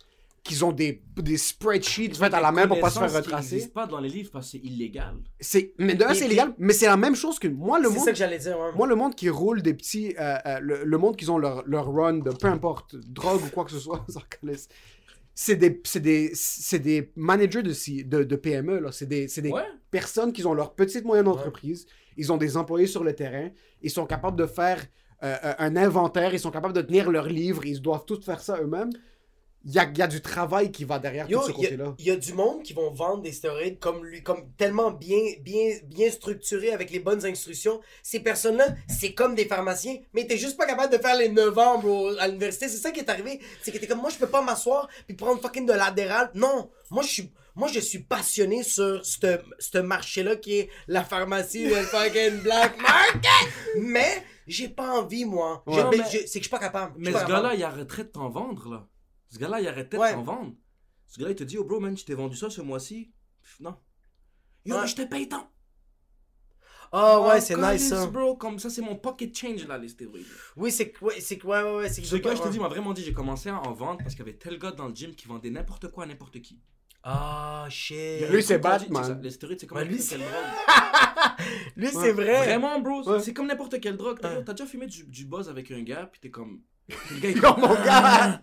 qui ont des, des spreadsheets faits à la main pour pas se faire retracer? n'existent pas dans les livres parce que c'est illégal? C'est, mais de un, Et- c'est illégal, mais c'est la même chose que moi, le C'est monde. ça que j'allais dire, ouais. Moi, le monde qui roule des petits. euh, euh, le, le monde qui ont leur, leur run de peu importe, drogue ou quoi que ce soit. *laughs* C'est des, c'est des, c'est des managers de, si- de, de PME, là. C'est des, c'est des Ouais. personnes qui ont leur petite moyenne entreprise. Ils ont des employés sur le terrain. Ils sont capables de faire euh, euh, un inventaire. Ils sont capables de tenir leurs livres. Ils doivent tous faire ça eux-mêmes. Il y a, y a du travail qui va derrière Yo, tout ce il y a- côté-là. il y, a du monde qui vont vendre des stéroïdes comme lui, comme tellement bien, bien, bien structurés avec les bonnes instructions. Ces personnes-là, c'est comme des pharmaciens, mais t'es juste pas capable de faire les 9 ans, bro, à l'université. C'est ça qui est arrivé. C'est que t'es comme, moi, je peux pas m'asseoir puis prendre fucking de l'adéral. Non, moi, je suis, moi, je suis passionné sur ce ce marché-là qui est la pharmacie, le fucking *laughs* black market. Mais, j'ai pas envie, moi. Ouais. C'est que je suis pas capable. Mais ce gars-là, il arrêterait de t'en vendre, là. Ce gars-là, il arrêterait Ouais. de t'en vendre. Ce gars-là, il te dit, oh bro, man, je t'ai vendu ça ce mois-ci. Non. Yo, Ouais. je te paye tant. Ah ouais, Oh, c'est calice, nice, ça. bro. Comme ça, c'est mon pocket change, là, les stéroïdes. Oui, c'est que, ouais, c'est que, ouais, ouais, ouais, c'est Ce gars, je te ouais. dis, m'a vraiment dit, j'ai commencé à en vendre parce qu'il y avait tel gars dans le gym qui vendait n'importe quoi à n'importe qui. Ah, shit. Lui, c'est Batman. Les stéroïdes, c'est comme *laughs* Ouais, lui, n'importe c'est- quelle drogue. Lui, c'est vrai. Vraiment, bro, Ouais. c'est comme n'importe quelle drogue. T'as Ouais. t'as déjà fumé du, du buzz avec un gars, puis t'es comme. Le gars, il Yo, mon gars!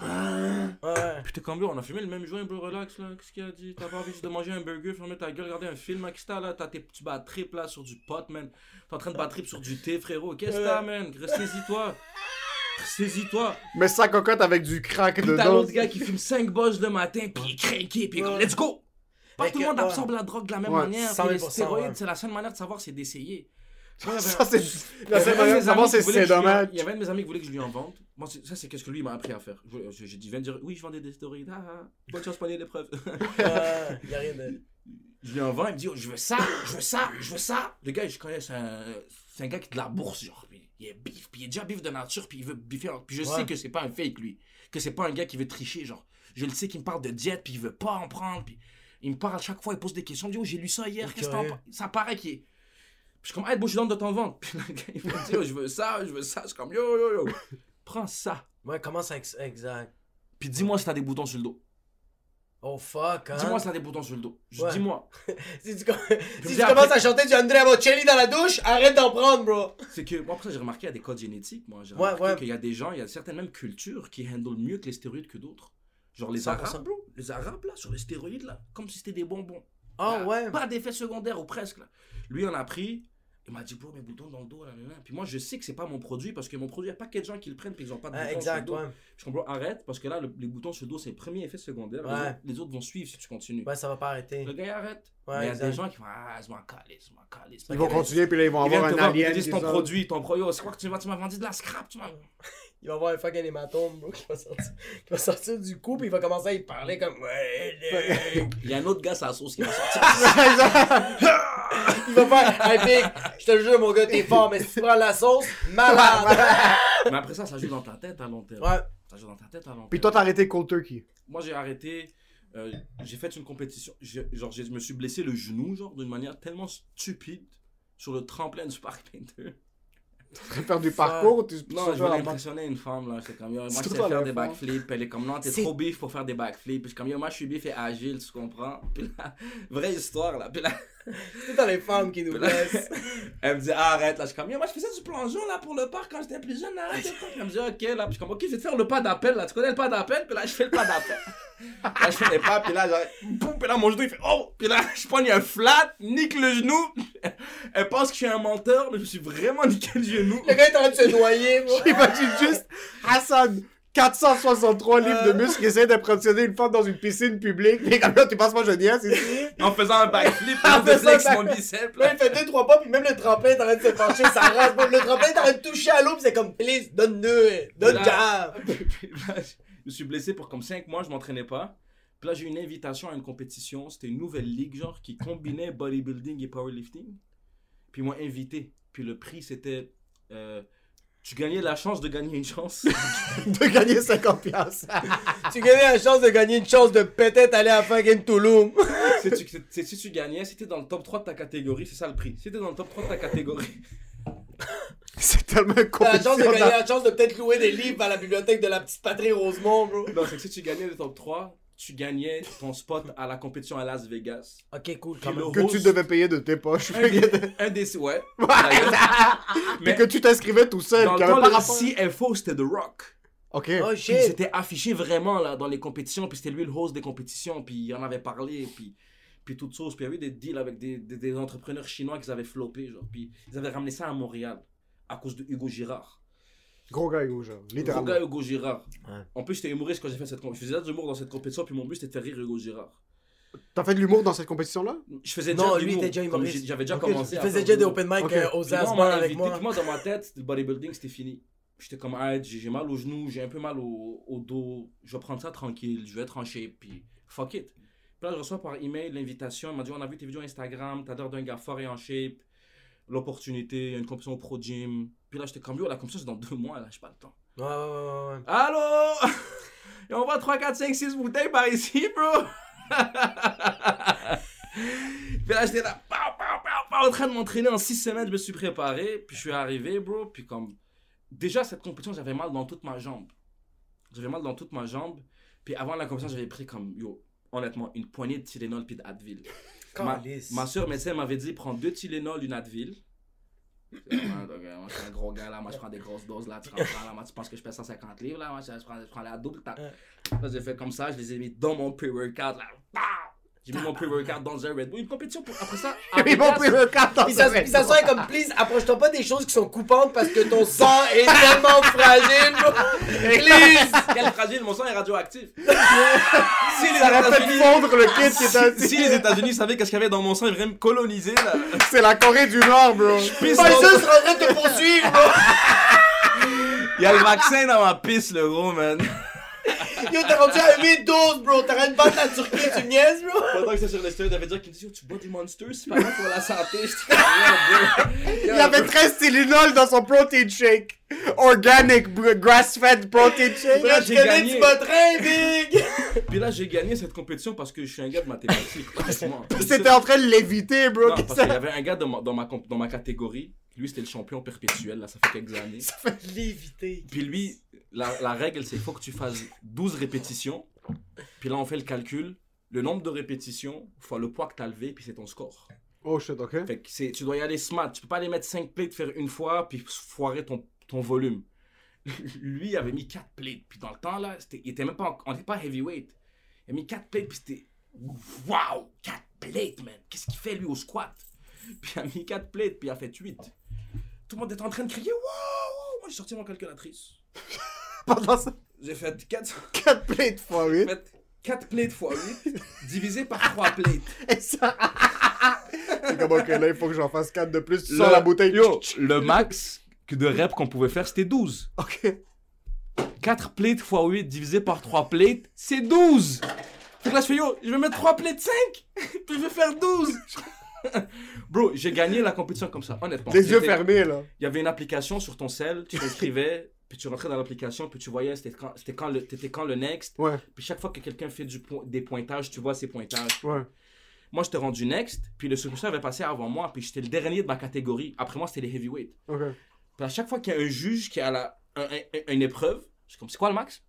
Ouais. Puis t'es comme, bro, on a fumé le même joint, bro, relax, là. Qu'est-ce qu'il a dit? T'as pas envie de manger un burger, fermer ta gueule, regarder un film, hein, qu'est-ce que t'as là? T'as tes petits bad trips là sur du pot, man. T'es en train de bad trip sur du thé, frérot. Qu'est-ce que t'as, man? Ressaisis-toi. Saisis-toi. Mais sa cocotte avec du crack Puis t'as dedans. l'autre gars qui fume 5 bosses le matin, puis il est craqué, puis il est comme, Ouais. let's go! Pas tout le monde ouais. absorbe la drogue de la même Ouais, manière. 100 Puis les 000%, stéroïdes, ouais. c'est la seule manière de savoir, c'est d'essayer. Il Ça, c'est. il c'est dommage. Il y avait un de mes amis qui voulait que je lui en vende. Moi, ça, c'est qu'est-ce que lui il m'a appris à faire. J'ai dit, viens dire, oui, je vendais des stéroïdes. Ah, ah, bonne chance, prenez l'épreuve. *laughs* Ouais, y a rien de. je lui en vends, il me dit, oh, je veux ça, je veux ça, je veux ça. Le gars, je connais, c'est un, c'est un gars qui est de la bourse, genre. Puis il est bif, puis il est déjà bif de nature, puis il veut biffer. Puis je Ouais. sais que c'est pas un fake, lui. Que c'est pas un gars qui veut tricher, genre. Je le sais qu'il me parle de diète, puis il veut pas en prendre, puis il me parle à chaque fois, il pose des questions. Il me dit, oh, j'ai lu ça hier, qu'est-ce que Ça paraît qu'il est. Puis je suis comme, hey, suis dans de t'en vendre. *laughs* Puis le gars, il me dit, oh, je veux ça, je veux ça. Je suis comme, yo, yo, yo. *laughs* Prends ça. Ouais, comment ça. ex- Exact. Puis dis-moi si t'as des boutons sur le dos. Oh fuck, hein. Dis-moi si t'as des boutons sur le dos. Ouais. Dis-moi. *laughs* Si tu, com- si tu dis commences à chanter du Andrea Bocelli dans la douche, arrête d'en prendre, bro. C'est que, moi, après ça, j'ai remarqué, il y a des codes génétiques. Moi, j'ai Ouais, remarqué ouais. qu'il y a des gens, il y a certaines mêmes cultures qui handlent mieux que les stéroïdes que d'autres. Genre les 100%. Arabes, bro. Les Arabes, là, sur les stéroïdes, là. Comme si c'était des bonbons. Ah ouais. Pas d'effet secondaire ou presque, là. Lui, on a pris. Il m'a dit, bro, mes boutons dans le dos, là, là, là. Puis moi, je sais que c'est pas mon produit parce que mon produit, il n'y a pas que de gens qui le prennent puis ils ont pas de Ah, boutons exact, sur le dos. ouais. Je comprends, arrête parce que là, le- les boutons sur le dos, c'est le premier effet secondaire. Les autres- Les, autres, vont suivre si tu continues. Ouais, ça va pas arrêter. Le gars, il arrête. Ouais, Mais il y a exact. des gens qui font, ah, je m'en calisse, je m'en calisse. Ils vont continuer, puis là, ils vont Ils avoir te un voir, ils alien. te disent ton produit, ton produit, oh, c'est quoi que tu m'as tu m'as vendu de la scrap, tu m'as. *laughs* Il va avoir un fucking hématome, bro, qui va sortir, qui va sortir du cou, puis il va commencer à y parler comme. *laughs* Il y a un autre gars, sa sauce qui va *laughs* sortir. Il va faire. Hey, je te jure, mon gars, t'es fort, mais si tu prends la sauce, malade. Mais après ça, ça joue dans ta tête à long terme. Ouais. Ça joue dans ta tête à long terme. Puis toi, t'as arrêté Cold Turkey. Moi, j'ai arrêté. euh, j'ai fait une compétition. Genre, je me suis blessé le genou, genre, d'une manière tellement stupide sur le tremplin du Parc Painter. Faire du parcours ou tu Non, je voulais impressionner une femme, là. J'étais comme, yo, moi, je C'est sais faire des backflips. Elle est comme, non, t'es C'est- trop bif pour faire des backflips. Puis je suis comme, yo, moi, je suis bif et agile, tu comprends? *laughs* Puis là, vraie histoire, là. Puis là, C'est dans les femmes qui nous là- blessent. *laughs* elle me dit, ah, arrête, là. Je suis comme, moi, je faisais du plongeon, là, pour le parc quand j'étais plus jeune, faire. Elle me dit, ok, là. Puis je suis comme, ok, je vais te faire le pas d'appel, là. Tu connais le pas d'appel? Puis là, je fais le pas d'appel. *laughs* là, je fais les pas, puis là, genre, boum, puis là, mon genou, il fait, oh! Puis là, je prends un flat, nique le genou. *laughs* Elle pense que je suis un menteur, mais je me suis vraiment niqué le genou. Le gars est en train de se noyer, bro. Imagine juste Hassan, 463 livres de muscles, qui essaie d'impressionner une femme dans une piscine publique. Mais comme là, tu passes pas je niaise ici. *laughs* En faisant un backflip, En faisant mon biceps, Là, il fait 2-3 pas, puis même le tremplin est en train de se pencher, ça rase. Le tremplin est en train de toucher à l'eau, puis c'est comme, please, donne-le, donne là, *laughs* je me suis blessé pour comme 5 mois, je m'entraînais pas. Puis là, j'ai eu une invitation à une compétition. C'était une nouvelle ligue, genre, qui combinait bodybuilding et powerlifting. Puis ils m'ont invité. Puis le prix, c'était. euh, tu gagnais la chance de gagner une chance. *laughs* De gagner 50 piastres. *laughs* Tu gagnais la chance de gagner une chance de peut-être aller à fucking Toulouse. si, tu, si tu gagnais, si t'es dans le top 3 de ta catégorie, c'est ça le prix. Si t'es dans le top 3 de ta catégorie, *laughs* C'est tellement une T'as la chance de gagner la chance de peut-être louer des livres à la bibliothèque de la petite patrie Rosemont, bro. non, c'est que si tu gagnais le top 3, tu gagnais ton spot à la compétition à Las Vegas. Ok, cool, Puis le Que tu devais payer de tes poches. Un des, *laughs* un des- ouais. *laughs* d'ailleurs. Mais que tu t'inscrivais tout seul. Dans le qu'il y avait temps, le. CFO, c'était The Rock. Ok. Oh Puis shit. il s'était affiché vraiment là, dans les compétitions, puis c'était lui le host des compétitions, puis il en avait parlé, puis, puis toute chose. Puis il y avait eu des deals avec des, des, des entrepreneurs chinois qui avaient floppé, genre. Puis ils avaient ramené ça à Montréal à cause de Hugo Girard. Gros gars, Hugo, genre. Gros Littéralement. gars Hugo Girard. Ouais. En plus, j'étais humoriste quand j'ai fait cette compétition. Je faisais de l'humour dans cette compétition, puis mon but c'était de faire rire Hugo Girard. T'as fait de l'humour dans cette compétition-là? Je faisais Non, déjà de lui, l'humour, était déjà humoriste. J'avais déjà Ok, commencé faisait faire déjà de des open mic euh, aux Puis moi, avec invité, dans ma tête, le bodybuilding, c'était fini. J'étais comme, ah, j'ai mal au genou, j'ai un peu mal au, au dos, je vais prendre ça tranquille, je vais être en shape, puis fuck it. Puis là, je reçois par email l'invitation, il m'a dit, on a vu tes vidéos Instagram, t'as l'air d'un gars fort et en shape, l'opportunité, il y a une compétition au Pro Gym. Puis là, j'étais comme, yo, la compétition, c'est dans deux mois, là, j'ai pas le temps. Ouais, ouais, ouais, ouais. Allô? *laughs* Et on voit 3, 4, 5, 6 bouteilles par ici, bro *laughs* Puis là, j'étais là, pow, pow, pow, pow, en train de m'entraîner en 6 semaines, je me suis préparé, puis je suis arrivé, bro, puis comme... Déjà, cette compétition, j'avais mal dans toute ma jambe. J'avais mal dans toute ma jambe, puis avant la compétition, j'avais pris comme, yo, honnêtement, une poignée de Tylenol puis d'Advil. Ma, ma soeur médecin m'avait dit, prends deux Tylenol, une Advil. Donc, euh, Moi, je suis un gros gars, là. Moi, je prends des grosses doses, là. Tu comprends, là. Moi, tu penses que je pèse 150 livres, là? Moi, je, prends, je prends la double. Là, j'ai fait comme ça. Je les ai mis dans mon pre-workout, là. J'ai mis mon pre-workout dans un Red Bull. Une compétition pour. Après ça, pris le cap dans ça, sa puis ça sonne comme, please, approche-toi pas des choses qui sont coupantes parce que ton sang est tellement fragile, bro. *laughs* Please! Quel fragile, mon sang est radioactif. *laughs* si les Ça aurait fait États-Unis. fondre le kit qui était Si, si les États-Unis savaient qu'est-ce qu'il y avait dans mon sang, ils voudraient me coloniser là. *laughs* C'est la Corée du Nord, bro. Pisse Tyson dans- sera en train de te poursuivre, bro. Il y a le vaccin dans ma pisse, le gros man. *laughs* Yo, t'es rendu à 8-12, bro. T'as rien de battre la Turquie, tu me niaises, bro. Pendant que c'est sur les stéroïdes, il avait dit qu'il me dit Yo, tu bois du monster, c'est pas pour la santé. Il avait bro. 13 Tylenol dans son protein shake. Organic, grass-fed protein shake. Là, Je connais du botrin, big. *laughs* Puis là, j'ai gagné cette compétition parce que je suis un gars de mathématiques. *laughs* C'était en train de l'éviter, bro. Non, parce qu'il y avait un gars dans ma, dans ma, dans ma catégorie. Lui, c'était le champion perpétuel, là, ça fait quelques années. ça fait L'éviter. Puis lui, la, la règle, c'est qu'il faut que tu fasses 12 répétitions. Puis là, on fait le calcul. Le nombre de répétitions fois le poids que tu as levé, puis c'est ton score. Oh shit, ok. Fait que c'est, tu dois y aller smart. Tu peux pas aller mettre 5 plates, faire une fois, puis foirer ton, ton volume. *laughs* Lui, il avait mis 4 plates. Puis dans le temps, là, il était même pas, on n'était pas heavyweight. Il a mis 4 plates, puis c'était. Waouh! 4 plates, man! Qu'est-ce qu'il fait, lui, au squat? *laughs* Puis il a mis 4 plates, puis il a fait 8. Tout le monde était en train de crier Waouh! Moi, j'ai sorti mon calculatrice. *laughs* Pendant ça, J'ai fait 4, 4 plates fois 8. 4 plates fois 8, divisé par 3 plates. *laughs* Et ça. C'est comme, ok, là, il faut que j'en fasse 4 de plus. Tu Le- sors la bouteille. Yo, le max que de reps qu'on pouvait faire, c'était 12. Ok. 4 plates x 8 divisé par 3 plates, c'est 12. Fait que là, je fais yo, je vais mettre 3 plates 5, *laughs* puis je vais faire 12. *laughs* Bro, j'ai gagné la compétition comme ça, honnêtement. Les yeux fermés, là. Il y avait une application sur ton cell, tu t'inscrivais, puis tu rentrais dans l'application, puis tu voyais c'était quand, c'était quand, le, t'étais quand le next. Ouais, Puis chaque fois que quelqu'un fait du des pointages, tu vois ses pointages. ouais. Moi, j'étais rendu next, puis le superstar avait passé avant moi, puis j'étais le dernier de ma catégorie. Après moi, c'était les heavyweight. Ok. Puis à chaque fois qu'il y a un juge qui a la, un- un- une épreuve, je suis comme, c'est quoi le max?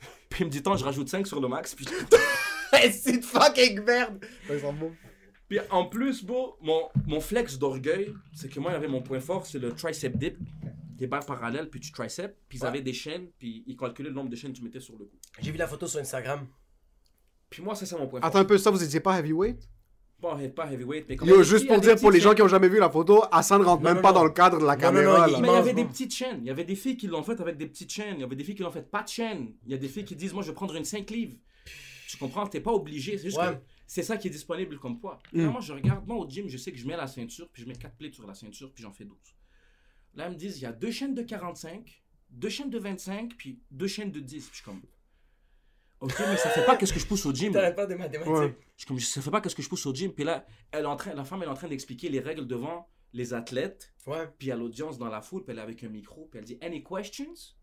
*laughs* Puis il me dit, tant, je rajoute 5 sur le max. Puis, *laughs* C'est de fucking merde. Puis en plus, bro, mon, mon flex d'orgueil, c'est que moi, il y avait mon point fort, c'est le tricep dip. Des barres parallèles, puis tu tricep. Puis ils Ouais. avaient des chaînes, puis ils calculaient le nombre de chaînes que tu mettais sur le coup. J'ai vu la photo sur Instagram. Puis moi, ça, c'est mon point fort. Attends un peu, ça, vous étiez pas heavyweight? Bon, pas heavyweight, mais quand Yo, juste il pour dire pour les gens qui ont jamais vu la photo, Hassan rentre Non, même non, pas non. dans le cadre de la caméra, non, là. Mais il y avait des petites chaînes. Il y avait des filles qui l'ont fait avec des petites chaînes. Il y avait des filles qui l'ont fait pas de chaîne. Il y a des filles qui disent Moi, je vais prendre une 5 livres. Tu comprends? T'es pas obligé. C'est juste Ouais. que c'est ça qui est disponible comme poids. Mm. Moi, je regarde. Moi, au gym, je sais que je mets la ceinture, puis je mets 4 plates sur la ceinture, puis j'en fais 12. Là, ils me disent Il y a deux chaînes de 45, deux chaînes de 25, puis deux chaînes de 10. Puis je suis comme Ok, mais ça fait pas qu'est-ce que je pousse au gym. T'arrêtes pas des mathématiques. Ouais. Je suis comme, ça fait pas qu'est-ce que je pousse au gym. Puis là, elle est en train, la femme elle est en train d'expliquer les règles devant les athlètes. Ouais. Puis il y a l'audience dans la foule, puis elle est avec un micro, puis elle dit Any questions?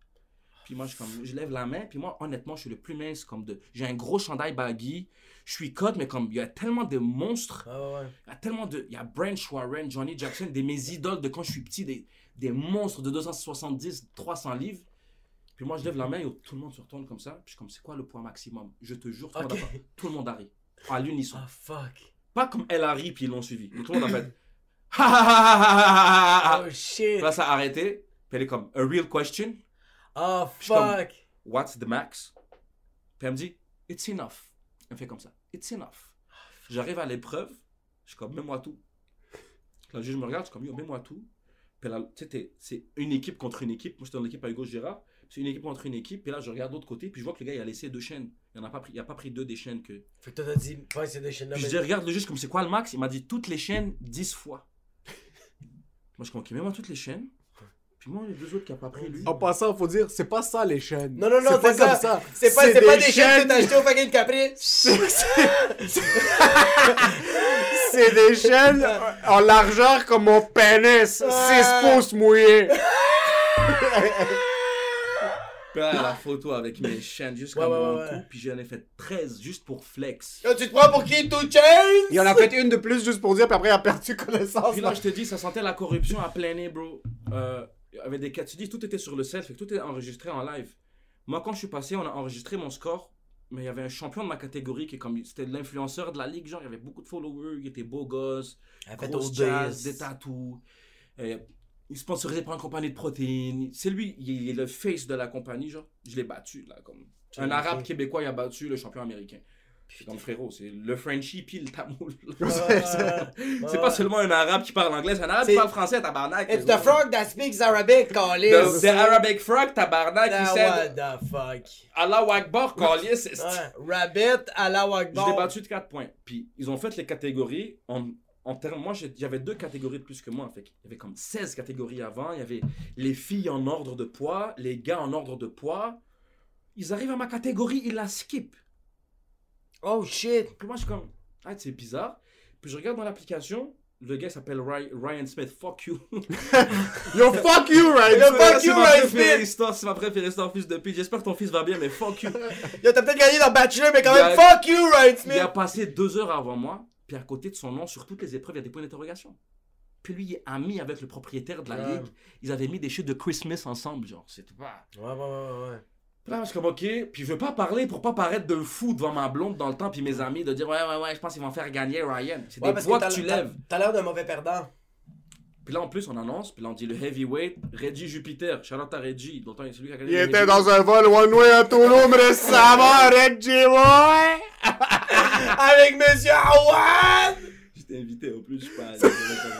Puis moi, je, suis comme, je lève la main, puis moi, honnêtement, je suis le plus mince. comme de J'ai un gros chandail baggy, je suis cut, mais comme il y a tellement de monstres, Ah ouais, il y a tellement de. Il y a Branch Warren, Johnny Jackson, des mes idoles de quand je suis petit, des, des monstres de 270, 300 livres. Puis moi, je lève la main et tout le monde se retourne comme ça. Puis je suis comme, c'est quoi le poids maximum? Je te jure, tout, le monde a- tout le monde arrive. À l'unisson. Ah fuck. Pas comme elle arrive, puis ils l'ont suivi. Tout le monde a fait. *laughs* Oh shit. Là, ça a arrêté. Puis elle est comme, a real question, Oh comme- fuck. what's the max? Puis elle me dit, it's enough. Elle me fait comme ça, it's enough. J'arrive à l'épreuve, je suis comme, mets-moi tout. Le juge me regarde, je suis comme, yo, mets-moi tout. Puis là, c'est une équipe contre une équipe. Moi, j'étais dans l'équipe avec Gauche Gérard. C'est une équipe contre une équipe. Puis là, je regarde de l'autre côté, puis je vois que le gars, il a laissé deux chaînes. Il n'a pas, pris- il a pas pris deux des chaînes que. Fait que toi t'as dit, ouais, c'est des chaînes là. Puis je dis, regarde le juge, comme c'est quoi le max Il m'a dit toutes les chaînes 10 fois. *laughs* moi, je comme, ok, mets-moi toutes les chaînes. Moi, les deux autres qui n'ont pas pris, lui. En passant, faut dire, c'est pas ça les chaînes. Non, non, non, c'est pas c'est comme ça. ça. C'est pas, c'est pas des chaînes que t'as acheté au fucking Caprice. *laughs* C'est des chaînes en largeur comme mon pénis. 6 pouces mouillés. Puis là, la photo avec mes chaînes jusqu'à Ouais, ouais, mon ouais, cou. ouais. Puis j'en ai fait 13 juste pour flex. Yo, tu te prends pour qui, Two Chains? Il en a fait une de plus juste pour dire, puis après il a perdu connaissance. Puis là, je te dis, ça sentait la corruption à plein nez, bro. Euh, avec des cas, tu dis, tout était sur le sel, fait que tout est enregistré en live. Moi, quand je suis passé, on a enregistré mon score, mais il y avait un champion de ma catégorie qui comme, c'était l'influenceur de la ligue, genre, il y avait beaucoup de followers, il était beau gosse, au jazz, des tatous. Euh, il sponsorisé par une compagnie de protéines. C'est lui, il est le face de la compagnie, genre. Je l'ai battu, là, comme. Un arabe québécois, il a battu le champion américain. Comme frérot, c'est le Frenchie puis le Tamoul. *laughs* C'est pas seulement un arabe qui parle anglais, c'est un arabe qui parle français, tabarnak. It's the frog that speaks Arabic, The, Calis. the Arabic frog, tabarnak, qui what the fuck? Allah Akbar, Ouais. Rabbit à la Je l'ai battu de 4 points. Puis ils ont fait les catégories en, en termes. Moi, j'avais deux catégories de plus que moi. Fait qu'il y avait comme 16 catégories avant. Il y avait les filles en ordre de poids, les gars en ordre de poids. Ils arrivent à ma catégorie, ils la skip. Oh shit. Puis moi, je suis comme, ah, c'est bizarre. Puis je regarde dans l'application, le gars s'appelle Ry- Ryan Smith. Fuck you. *laughs* Yo, fuck you, right? Yo, fuck C'est you, Ryan Smith. histoire, c'est ma préférée histoire, fils de pute. J'espère que ton fils va bien, mais fuck you. *laughs* Yo, t'as peut-être gagné dans Bachelor, mais quand Il même, a- fuck you, Ryan Il Smith. a passé deux heures avant moi, puis à côté de son nom, sur toutes les épreuves, il y a des points d'interrogation. Puis lui, il est ami avec le propriétaire de la ligue. Ils avaient mis des chutes de Christmas ensemble, genre. C'était pas. Ouais, ouais, ouais, ouais. Là, je suis comme, ok. Puis je veux pas parler pour pas paraître de fou devant ma blonde dans le temps, puis mes amis, de dire, ouais, ouais, ouais, je pense qu'ils vont faire gagner Ryan. C'est Ouais, des poids que tu lèves. T'as l'air d'un mauvais perdant. Puis là, en plus, on annonce, puis là, on dit le heavyweight, Reggie Jupiter. Charlotte à Reggie. Longtemps, c'est lui qui a gagné Il était dans un vol one way à Toulouse récemment, Reggie Boy! *laughs* Avec Monsieur Howard. J'étais invité en plus, je suis pas. *laughs*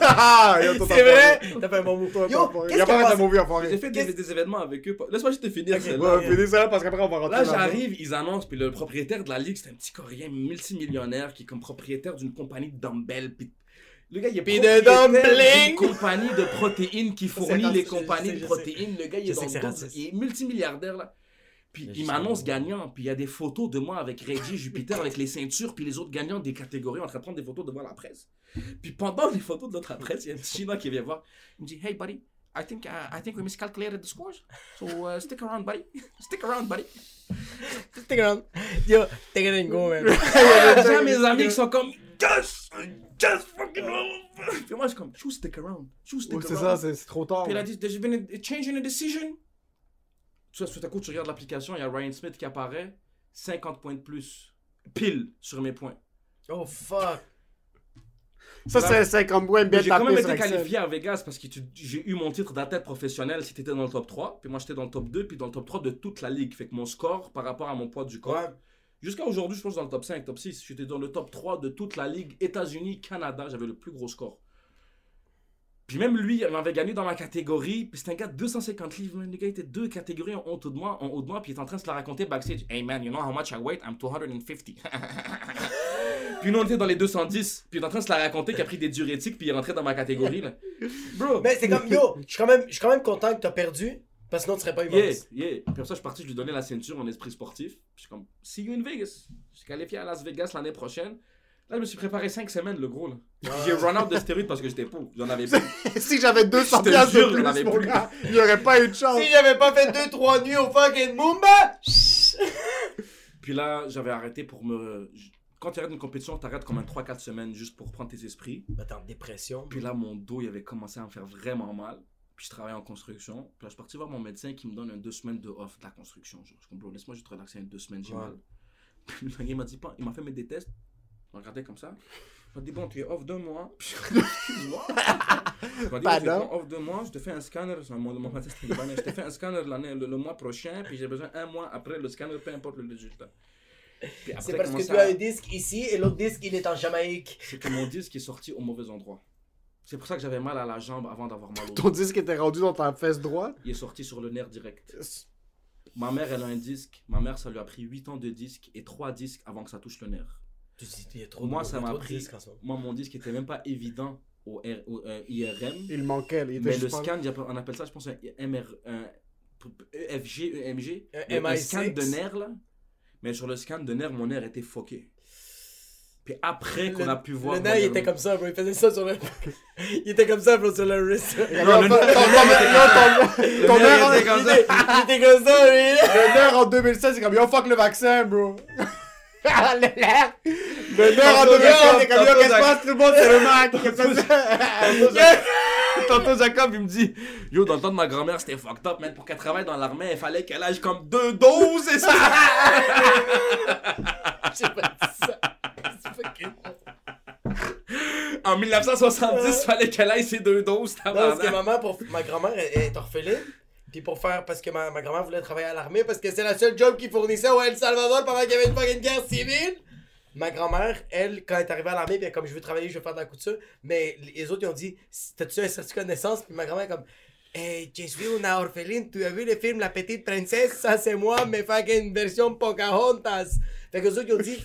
*laughs* Ah, C'est vrai? T'as fait un bon move. toi, Il y a pas fait de movie à J'ai fait des, des événements avec eux. Laisse-moi juste te finir. Ok. celle-là. Ouais, finis ça parce qu'après on va rentrer Là, j'arrive, ils annoncent, puis le propriétaire de la ligue, c'est un petit Coréen multimillionnaire qui est comme propriétaire d'une compagnie de dumbbells. Puis le gars, il est Puis de propriétaire d'une compagnie de protéines qui fournit les compagnies de protéines. Le gars, il est multimilliardaire, là. Puis il m'annonce gagnant, puis il y a des photos de moi avec Reggie Jupiter, avec les ceintures, puis les autres gagnants des catégories en train de prendre des photos devant la presse. Puis pendant les photos de notre presse, il y a un petit Chinois qui vient voir. Il me dit Hey buddy, I think, uh, I think we miscalculated the scores. So uh, stick around, buddy. *laughs* Stick around, buddy. Stick around. Yo, take it and go, man. *laughs* J'ai mes amis qui sont comme Yes! Just fucking Puis moi, je suis comme Choose stick around. Choose stick Ouais, C'est around. ça, c'est trop tard. Puis il a dit There's been a change in a decision. Tu vois, tout à coup, tu regardes l'application, il y a Ryan Smith qui apparaît. 50 points de plus. Pile sur mes points. Oh fuck. Ça, c'est 50 points bien J'ai quand même été qualifié à Vegas parce que tu- j'ai eu mon titre d'athlète professionnel si t'étais dans le top 3. Puis moi, j'étais dans le top 2, puis dans le top 3 de toute la ligue. Fait que mon score par rapport à mon poids du corps. Ouais. Jusqu'à aujourd'hui, je pense dans le top 5, top 6. J'étais dans le top 3 de toute la ligue. États-Unis, Canada, j'avais le plus gros score. Puis même lui, il m'avait gagné dans ma catégorie. Puis c'était un gars de 250 livres. man. Le gars était deux catégories en haut de moi, en haut de moi. Puis il est en train de se la raconter backstage. Hey man, you know how much I weigh? I'm 250. *laughs* puis nous, on était dans les 210. Puis il est en train de se la raconter qu'il a pris des diurétiques. Puis il est rentré dans ma catégorie. Là. Bro. Mais c'est comme, yo, je suis quand même, quand content que t'as perdu, parce que sinon tu serais pas Yeah, humoriste. yeah. Puis après ça, je suis parti, je lui donnais la ceinture en esprit sportif. Puis je suis comme, see you in Vegas. Je suis qualifié à Las Vegas l'année prochaine. Là, je me suis préparé 5 semaines, le gros. là. J'ai run out de stéroïdes parce que j'étais pauvre. J'en avais *laughs* plus. Si j'avais 200 Je te piastres jure, de j'en plus, avais mon plus. gars, il n'y aurait pas eu de chance. Si j'avais pas fait 2-3 nuits au fucking Mumba, *laughs* Puis là, j'avais arrêté pour me. Quand tu arrêtes une compétition, tu arrêtes comme un 3-4 semaines juste pour prendre tes esprits. bah t'es en dépression. Puis là, mon dos, il avait commencé à me faire vraiment mal. Puis je travaillais en construction. Puis là, je suis parti voir mon médecin qui me donne un deux semaines de off de la construction. Genre, je comprends, laisse-moi juste relaxer un deux semaines, j'ai Ouais. mal. *laughs* Puis le gars, il m'a dit pas, il m'a fait mes des tests. M'a regardé comme ça. Il m'a dit, bon, tu es off deux mois. *laughs* Puis je dis, tu es Pardon? off deux mois, je te fais un scanner. Mon, mon. *laughs* Je te fais un scanner le, le mois prochain. Puis j'ai besoin un mois après le scanner, peu importe le résultat. C'est parce que tu as un disque ici et l'autre disque il est en Jamaïque. C'est que mon disque est sorti au mauvais endroit. C'est pour ça que j'avais mal à la jambe avant d'avoir mal au Ton disque était rendu dans ta fesse droite? Il est sorti sur le nerf direct. Ma mère, elle a un disque. Ma mère, ça lui a pris 8 ans de disque et 3 disques avant que ça touche le nerf. Tu dis, il y a trop Moi, de- ça il m'a pris. disques. Moi, mon disque était même pas évident au, R- au, euh, IRM. Il manquait. Il était Mais le scan, il on appelle ça, je pense, un MR, un EFG, EMG. Un Le- MI6. scan de nerf, là. Mais sur le scan de nerf, mon nerf était foqué. Puis après qu'on a pu voir. Le nain, il était comme ça, bro. Il faisait ça sur le. *laughs* il était comme ça, bro, sur le wrist. Non, le- ton- ton- nerf nerf en- était comme ça. Il était- il était comme ça, lui. Le nerf en 2016, c'est comme yo, fuck le vaccin, bro. Le nerf. Le nerf en Tantôt, 2016, c'est Jacob, comme yo, tantôt, qu'est-ce qui se Jacob. passe, tout le monde, *laughs* c'est? Le Mac. Tantôt, Jacob, il me dit Yo, dans le temps de ma grand-mère, c'était fucked up, man. Pour qu'elle travaille dans l'armée, il fallait qu'elle âge comme deux doses, c'est ça? *laughs* J'ai pas dit ça. En 1970, il fallait qu'elle aille ses deux doses, Non, parce que maman, pour... ma grand-mère est orpheline. Puis pour faire. Parce que ma, ma grand-mère voulait travailler à l'armée parce que c'est la seule job qui fournissait au El Salvador pendant qu'il y avait une fucking guerre civile. Ma grand-mère, elle, quand elle est arrivée à l'armée, bien, comme je veux travailler, je veux faire de la couture, mais les autres, ils ont dit T'as-tu un certificat de naissance? Puis ma grand-mère, comme Hey, je suis une orpheline, tu as vu le film La Petite Princesse? Ça, c'est moi, mais fucking version Pocahontas. Fait que les autres, ils ont dit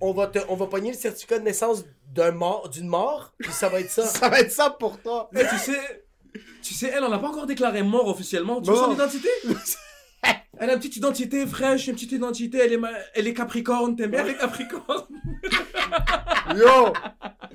On va, te, on va pogner le certificat de naissance d'un mort, d'une mort, puis ça va être ça. *laughs* Ça va être ça pour toi. Mais tu sais, tu sais, elle, on n'a pas encore déclaré mort officiellement. Tu veux son identité? *laughs* *laughs* Elle a une petite identité fraîche, une petite identité, elle est, ma- elle est capricorne, t'aimes bien les capricornes? *laughs* Yo!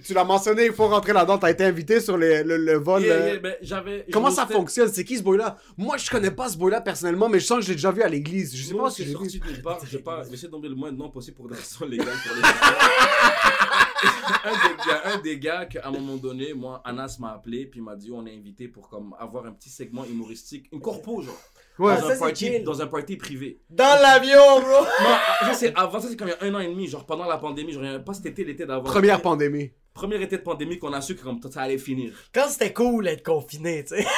Tu l'as mentionné, il faut rentrer là-dedans. T'as été invité sur les- le, le vol. Yeah, euh, yeah, ben, j'avais... Comment ça hostais- fonctionne? C'est qui ce boy-là? Moi, je connais pas ce boy-là personnellement, mais je sens que je l'ai déjà vu à l'église. Je sais Moi, pas si sorti bar, j'ai pas, j'essaie de tomber le moins de nom possible pour des raisons légales pour les *laughs* un des gars, un des gars qu'à un moment donné, moi, Anas m'a appelé, puis m'a dit, on est invité pour comme avoir un petit segment humoristique, une corpo, genre, Ouais. Ah, dans, ça, un party, dans un party privé. Dans l'avion, bro Non, ça c'est avant, ça c'est comme il y a un an et demi, genre pendant la pandémie, genre pas cet été, l'été d'avant. Première pandémie. Premier été de pandémie qu'on a su que comme ça allait finir. Quand c'était cool d'être confiné, tu sais. Là,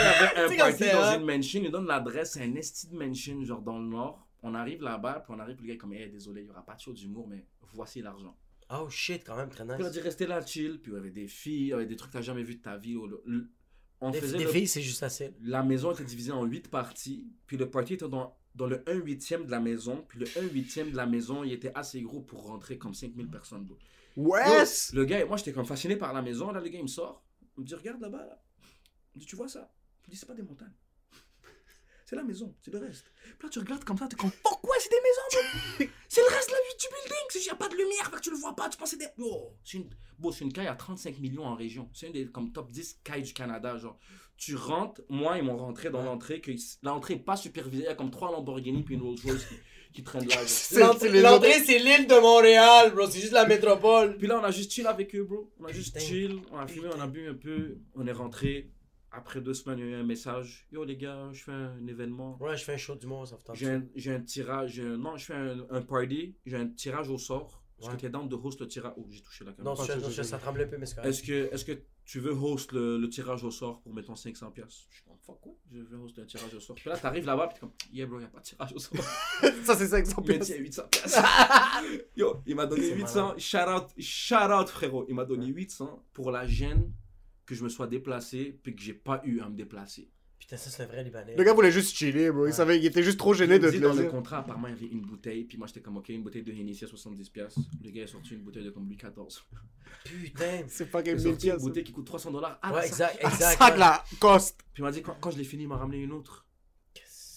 il y avait un party dans une mansion, il donne l'adresse, c'est un esti de mansion, genre dans le nord. On arrive là-bas, puis on arrive, puis le gars est comme, hey, désolé, il y aura pas de show d'humour, mais voici l'argent. Oh shit, quand même, très Puis on a nice. dit, restez là, chill, puis il y avait des filles, il y avait des trucs que t'as jamais vu de ta vie. Le- le- On Des, faisait des le- filles, c'est juste assez. La maison était divisée en 8 parties, puis le party était dans, dans le 1 huitième de la maison, puis le 1 huitième de la maison, il était assez gros pour rentrer comme 5000 personnes. Wesh! Le gars, moi j'étais comme fasciné par la maison. Là, le gars il me sort. Il me dit Regarde là-bas. Là. Il me dit Tu vois ça? Je dis C'est pas des montagnes. *laughs* C'est la maison, c'est le reste. Puis là, tu regardes comme ça, t'es comme Pourquoi c'est des maisons c'est une... Bon, c'est une caille à 35 millions en région. C'est une des comme top 10 cailles du Canada. Genre, tu rentres, moi, ils m'ont rentré dans l'entrée. que L'entrée n'est pas supervisée. Il y a comme trois Lamborghini puis une Rolls Royce qui, qui traînent là. *laughs* L'entrée, c'est l'île de Montréal, bro. C'est juste la métropole. Puis là, on a juste chill avec eux, bro. On a juste Putain. chill, on a fumé, on a bu un peu, on est rentré. Après deux semaines, il y a eu un message. Yo, les gars, je fais un événement. Ouais, je fais un show du monde, ça fait J'ai un, j'ai un tirage, j'ai un- non, je fais un, un party, j'ai un tirage au sort. Est-ce Ouais. que tu es down de host le tirage Oh, j'ai touché la caméra. Non, je- je- je- ça tremble un peu, mais c'est. Est-ce que, est-ce que tu veux host le, le tirage au sort pour, mettons, 500$? piastres? Je suis comme, fuck, quoi? Je veux host le tirage au sort. Puis là, t'arrives là-bas, puis t'es comme, yeah, bro, y a pas de tirage au sort. *laughs* Ça, c'est 500 Il m'a pièces. dit 800 piastres. *laughs* Yo, il m'a donné C'est 800. Shout out, shout out, frérot. Il m'a donné 800 pour la gêne que je me sois déplacé puis que j'ai pas eu à me déplacer. Putain, ça, c'est un vrai Libanais. Le gars voulait juste chiller, bro. Il savait, il était juste trop gêné Il de te dit le dans le dire. contrat, apparemment, il y avait une bouteille. Puis moi, j'étais comme, ok, une bouteille de Hennessy à 70 piastres. Le gars est sorti une bouteille de comme Louis XIV. Putain. *laughs* C'est Il est 1000 sorti une bouteille qui coûte 300 dollars. Ah, la Ouais, exact, exact. Sac ouais. la coste. Puis il m'a dit, quand, quand je l'ai fini, il m'a ramené une autre.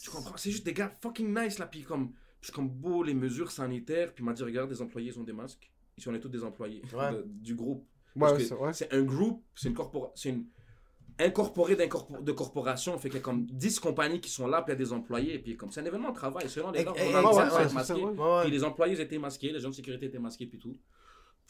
Tu comprends? C'est juste des gars fucking nice là. Puis comme, je suis comme beau, les mesures sanitaires. Puis il m'a dit, regarde, les employés, ils ont des masques. On est tous des employés Ouais. *laughs* de- du groupe. Ouais, que c'est ouais. c'est un groupe, c'est une corporation, c'est une incorporé de corporation, fait qu'il y a comme 10 compagnies qui sont là, puis il y a des employés, et puis comme c'est un événement de travail, selon les normes, on les employés étaient masqués, les gens de sécurité étaient masqués, puis tout.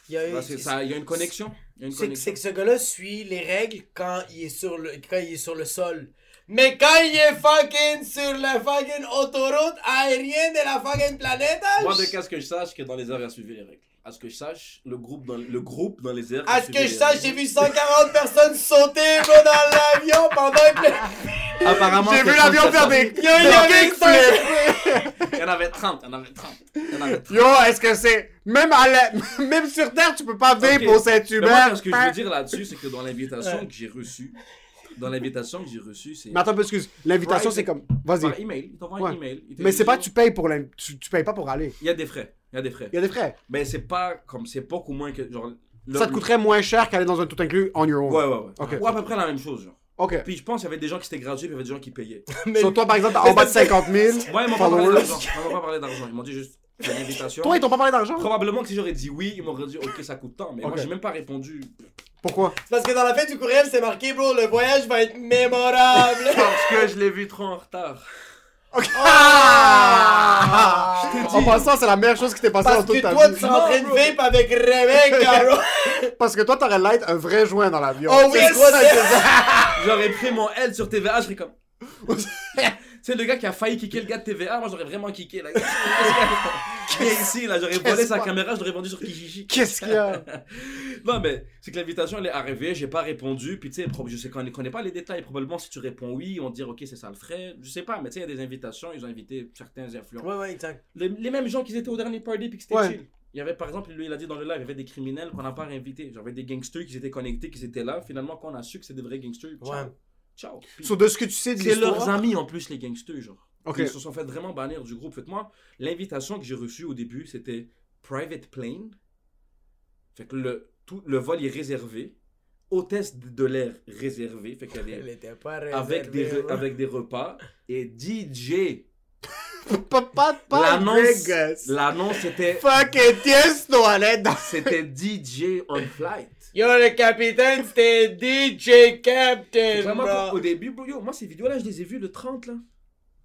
Il y a eu- Là, c'est ça, il y a une connexion. C'est que, ce gars-là suit les règles quand il est sur le, quand il est sur le sol. Mais quand il est fucking sur la fucking autoroute aérienne de la fucking planète, Moi, de ce que je sache que dans les airs, il a suivi les règles. À ce que je sache, le groupe dans, le groupe dans les airs. à ce que je sache, j'ai vu 140 personnes sauter bro, dans l'avion pendant que. Apparemment, J'ai vu l'avion 37 faire des Yo, il y. Il en avait 30, il y en avait 30. Il y en avait 30. Yo, est-ce que c'est. Même, à la... *laughs* Même sur Terre, tu peux pas vape Ok. au Saint-Hubert. ce que je veux dire là-dessus, c'est que dans l'invitation que j'ai reçue, dans l'invitation que j'ai reçue, c'est Mais attends, excuse. L'invitation, c'est comme. Vas-y. par email. Il t'envoie Ouais. un email. Mais c'est pas tu payes pour tu, tu payes pas pour aller. Il y a des frais. Il y a des frais. Il y a des frais. Mais c'est pas comme c'est pas qu'au moins que genre. le- Ça te coûterait moins cher qu'aller dans un tout inclus on your own. Ouais, ouais, ouais. Ok. Ou à peu près la même chose, genre. Ok. Puis je pense qu'il y avait des gens qui étaient gratuits, puis il y avait des gens qui payaient. *laughs* Sur toi, par exemple, en bas de 50 000 Ouais, ils m'ont pas parlé followers. d'argent. Ils m'ont pas parlé d'argent. Ils m'ont dit juste c'est une invitation. Toi, ils t'ont pas parlé d'argent? Probablement que si j'aurais dit oui, ils m'auraient dit ok, ça coûte tant. Mais moi, Ok. j'ai même pas répondu. Pourquoi? C'est parce que dans la fin du courriel, c'est marqué, bro, le voyage va être mémorable. Parce que je l'ai vu trop en retard. Ah En passant, c'est la meilleure chose qui t'est passée Parce dans toute que ta toi, vie. tu es en train de vape avec Rebecca, *laughs* bro. Parce que toi, t'aurais light un vrai joint dans l'avion. Oh oui, C'est toi, ça c'est- que- J'aurais pris mon L sur TVA, je serais comme. *laughs* C'est le gars qui a failli kicker le gars de TVA, moi j'aurais vraiment kické là. Viens ici là, j'aurais volé sa caméra, je l'aurais vendu sur Kijiji. Qu'est-ce qu'il y a? *laughs* Non mais c'est que l'invitation elle est arrivée, j'ai pas répondu, puis tu sais, je sais qu'on ne connaît pas les détails, probablement si tu réponds oui, on va te dire ok c'est ça le frais, je sais pas, mais tu sais il y a des invitations, ils ont invité certains influenceurs. Ouais, ouais, exact. Les, les mêmes gens qui étaient au dernier party puis que c'était Ouais. chill. Il y avait, par exemple, lui, il a dit dans le live, il y avait des criminels qu'on n'a pas réinvités. J'avais des gangsters qui étaient connectés, qui étaient là. Finalement, quand on a su que c'est des vrais gangsters. Ouais. Ciao. Puis- de ce que tu sais de c'est leurs amis en plus, les gangsters, genre. Ils se sont fait vraiment bannir du groupe. Fait que moi, l'invitation que j'ai reçue au début, c'était private plane. Fait que le, tout, le vol est réservé. Hôtesse de l'air réservée. Fait qu'il y Elle avait était pas avec des, re- ouais. avec des repas. Et DJ. *laughs* L'annonce, c'était, Fucking Tiesto, c'était DJ on flight. Yo, le capitaine, c'était DJ Captain, Vraiment, bro. au début, bro, yo, moi, ces vidéos-là, je les ai vues le 30, là.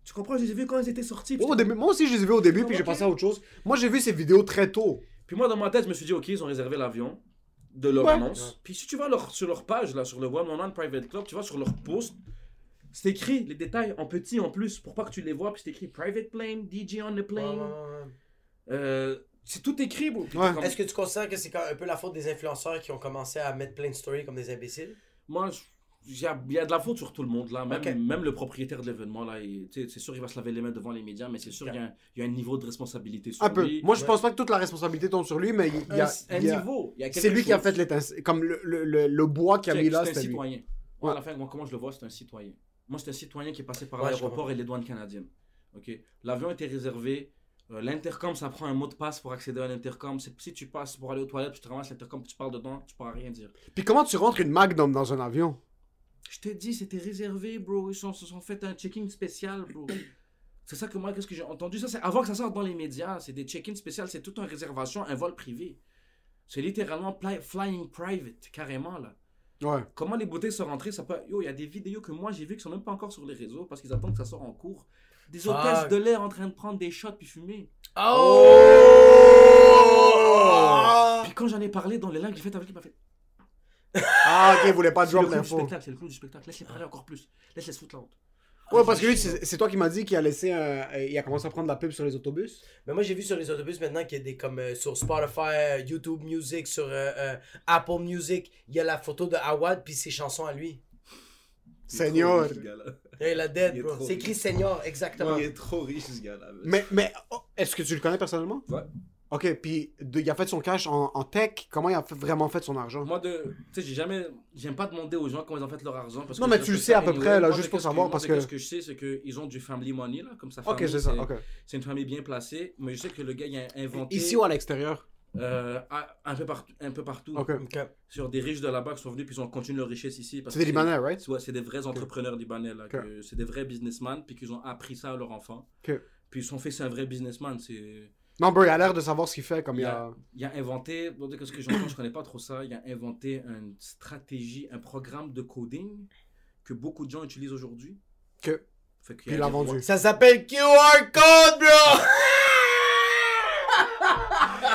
Tu comprends? Je les ai vues quand elles étaient sorties. Puis Au début, moi aussi, je les ai vus au début, puis j'ai pensé à autre chose. Moi, j'ai vu ces vidéos très tôt. Puis moi, dans ma tête, je me suis dit, OK, ils ont réservé l'avion de leur Ouais. annonce. Puis si tu vas leur, sur leur page, là, sur le One on One Private Club, tu vas sur leur post, c'est écrit les détails en petit en plus pour pas que tu les vois. Puis c'est écrit Private Plane, DJ on the Ouais, plane. ouais, ouais. Euh, c'est tout écrit, bro. Ouais. comme- Est-ce que tu considères que c'est quand- un peu la faute des influenceurs qui ont commencé à mettre plein de stories comme des imbéciles? Moi, il y a, il y a de la faute sur tout le monde, là. Même, même le propriétaire de l'événement, là. C'est sûr, il va se laver les mains devant les médias, mais c'est sûr, il y, a un- il y a un niveau de responsabilité sur Un peu. lui. Moi, je Ouais. pense pas que toute la responsabilité tombe sur lui, mais il y a... un y a- niveau. y C'est lui qui a fait l'étincelle. Comme le, le, le, le bois qu'il a mis là, c'est un lui. citoyen. Ouais. À la fin, moi, comment je le vois, c'est un citoyen. Moi, c'est un citoyen qui est passé par l'aéroport et les douanes canadiennes. Ok? L'avion était réservé. Euh, L'intercom, ça prend un mot de passe pour accéder à l'intercom. Si tu passes pour aller aux toilettes, tu te ramasses l'intercom, tu parles dedans, tu pourras rien dire. Puis comment tu rentres une Magnum dans un avion? Je t'ai dit, c'était réservé, bro. Ils se sont fait un check-in spécial, bro. C'est ça que moi, qu'est-ce que j'ai entendu? Ça, c'est avant que ça sorte dans les médias. C'est des check-in spéciales. C'est toute une réservation, un vol privé. C'est littéralement flying private, carrément, là. Ouais. Comment les bouteilles sont rentrées, ça peut... Yo, il y a des vidéos que moi j'ai vues qui sont même pas encore sur les réseaux parce qu'ils attendent que ça sorte en cours. Des hôtesses de l'air en train de prendre des shots puis fumer. Oh! Puis quand j'en ai parlé dans les lives, j'ai fait avec lui, il m'a fait... Ah, ok, il voulait pas C'est le drop clou du l'info. spectacle, c'est le clou du spectacle. Laisse-les parler encore plus. Laisse-les se foutre la honte. Ouais, parce que lui, c'est c'est toi qui m'as dit qu'il a laissé un... euh, Il a commencé à prendre de la pub sur les autobus. Mais moi, j'ai vu sur les autobus maintenant qu'il y a des comme euh, sur Spotify, euh, YouTube Music, sur euh, euh, Apple Music, il y a la photo de Awad puis ses chansons à lui. Seigneur. Hey, la dead, Il bro. trop C'est écrit. Seigneur, exactement. Il est trop riche ce gars-là. Mais, mais oh, est-ce que tu le connais personnellement? Ouais. Ok, puis de- il a fait son cash en, en tech. Comment il a fait- vraiment fait son argent? Moi, de, tu sais, j'ai jamais, j'aime pas demander aux gens comment ils ont fait leur argent. Parce Non, que mais tu le sais à ça peu près, là, juste pour savoir, parce que- qu'est-ce que je sais, c'est qu'ils ont du family money, là, comme famille. Ok, c'est ça, ok. C'est une famille bien placée, mais je sais que le gars, il a inventé. Ici ou à l'extérieur? Euh, un, peu partout, un peu partout. Sur des riches de là-bas qui sont venus, puis ils ont continué leur richesse ici. C'est des que Libanais, right? Ouais, c'est des vrais entrepreneurs libanais, là. Que C'est des vrais businessmen, puis qu'ils ont appris ça à leurs enfants. Puis son fils, c'est un vrai businessman. C'est. Non, bro, il a l'air de savoir ce qu'il fait, comme il Il a... a, il a inventé, bon, de ce que j'entends, je connais pas trop ça, il a inventé une stratégie, un programme de coding que beaucoup de gens utilisent aujourd'hui. Que... Fait qu'il l'a vendu. Ça s'appelle QR code, bro!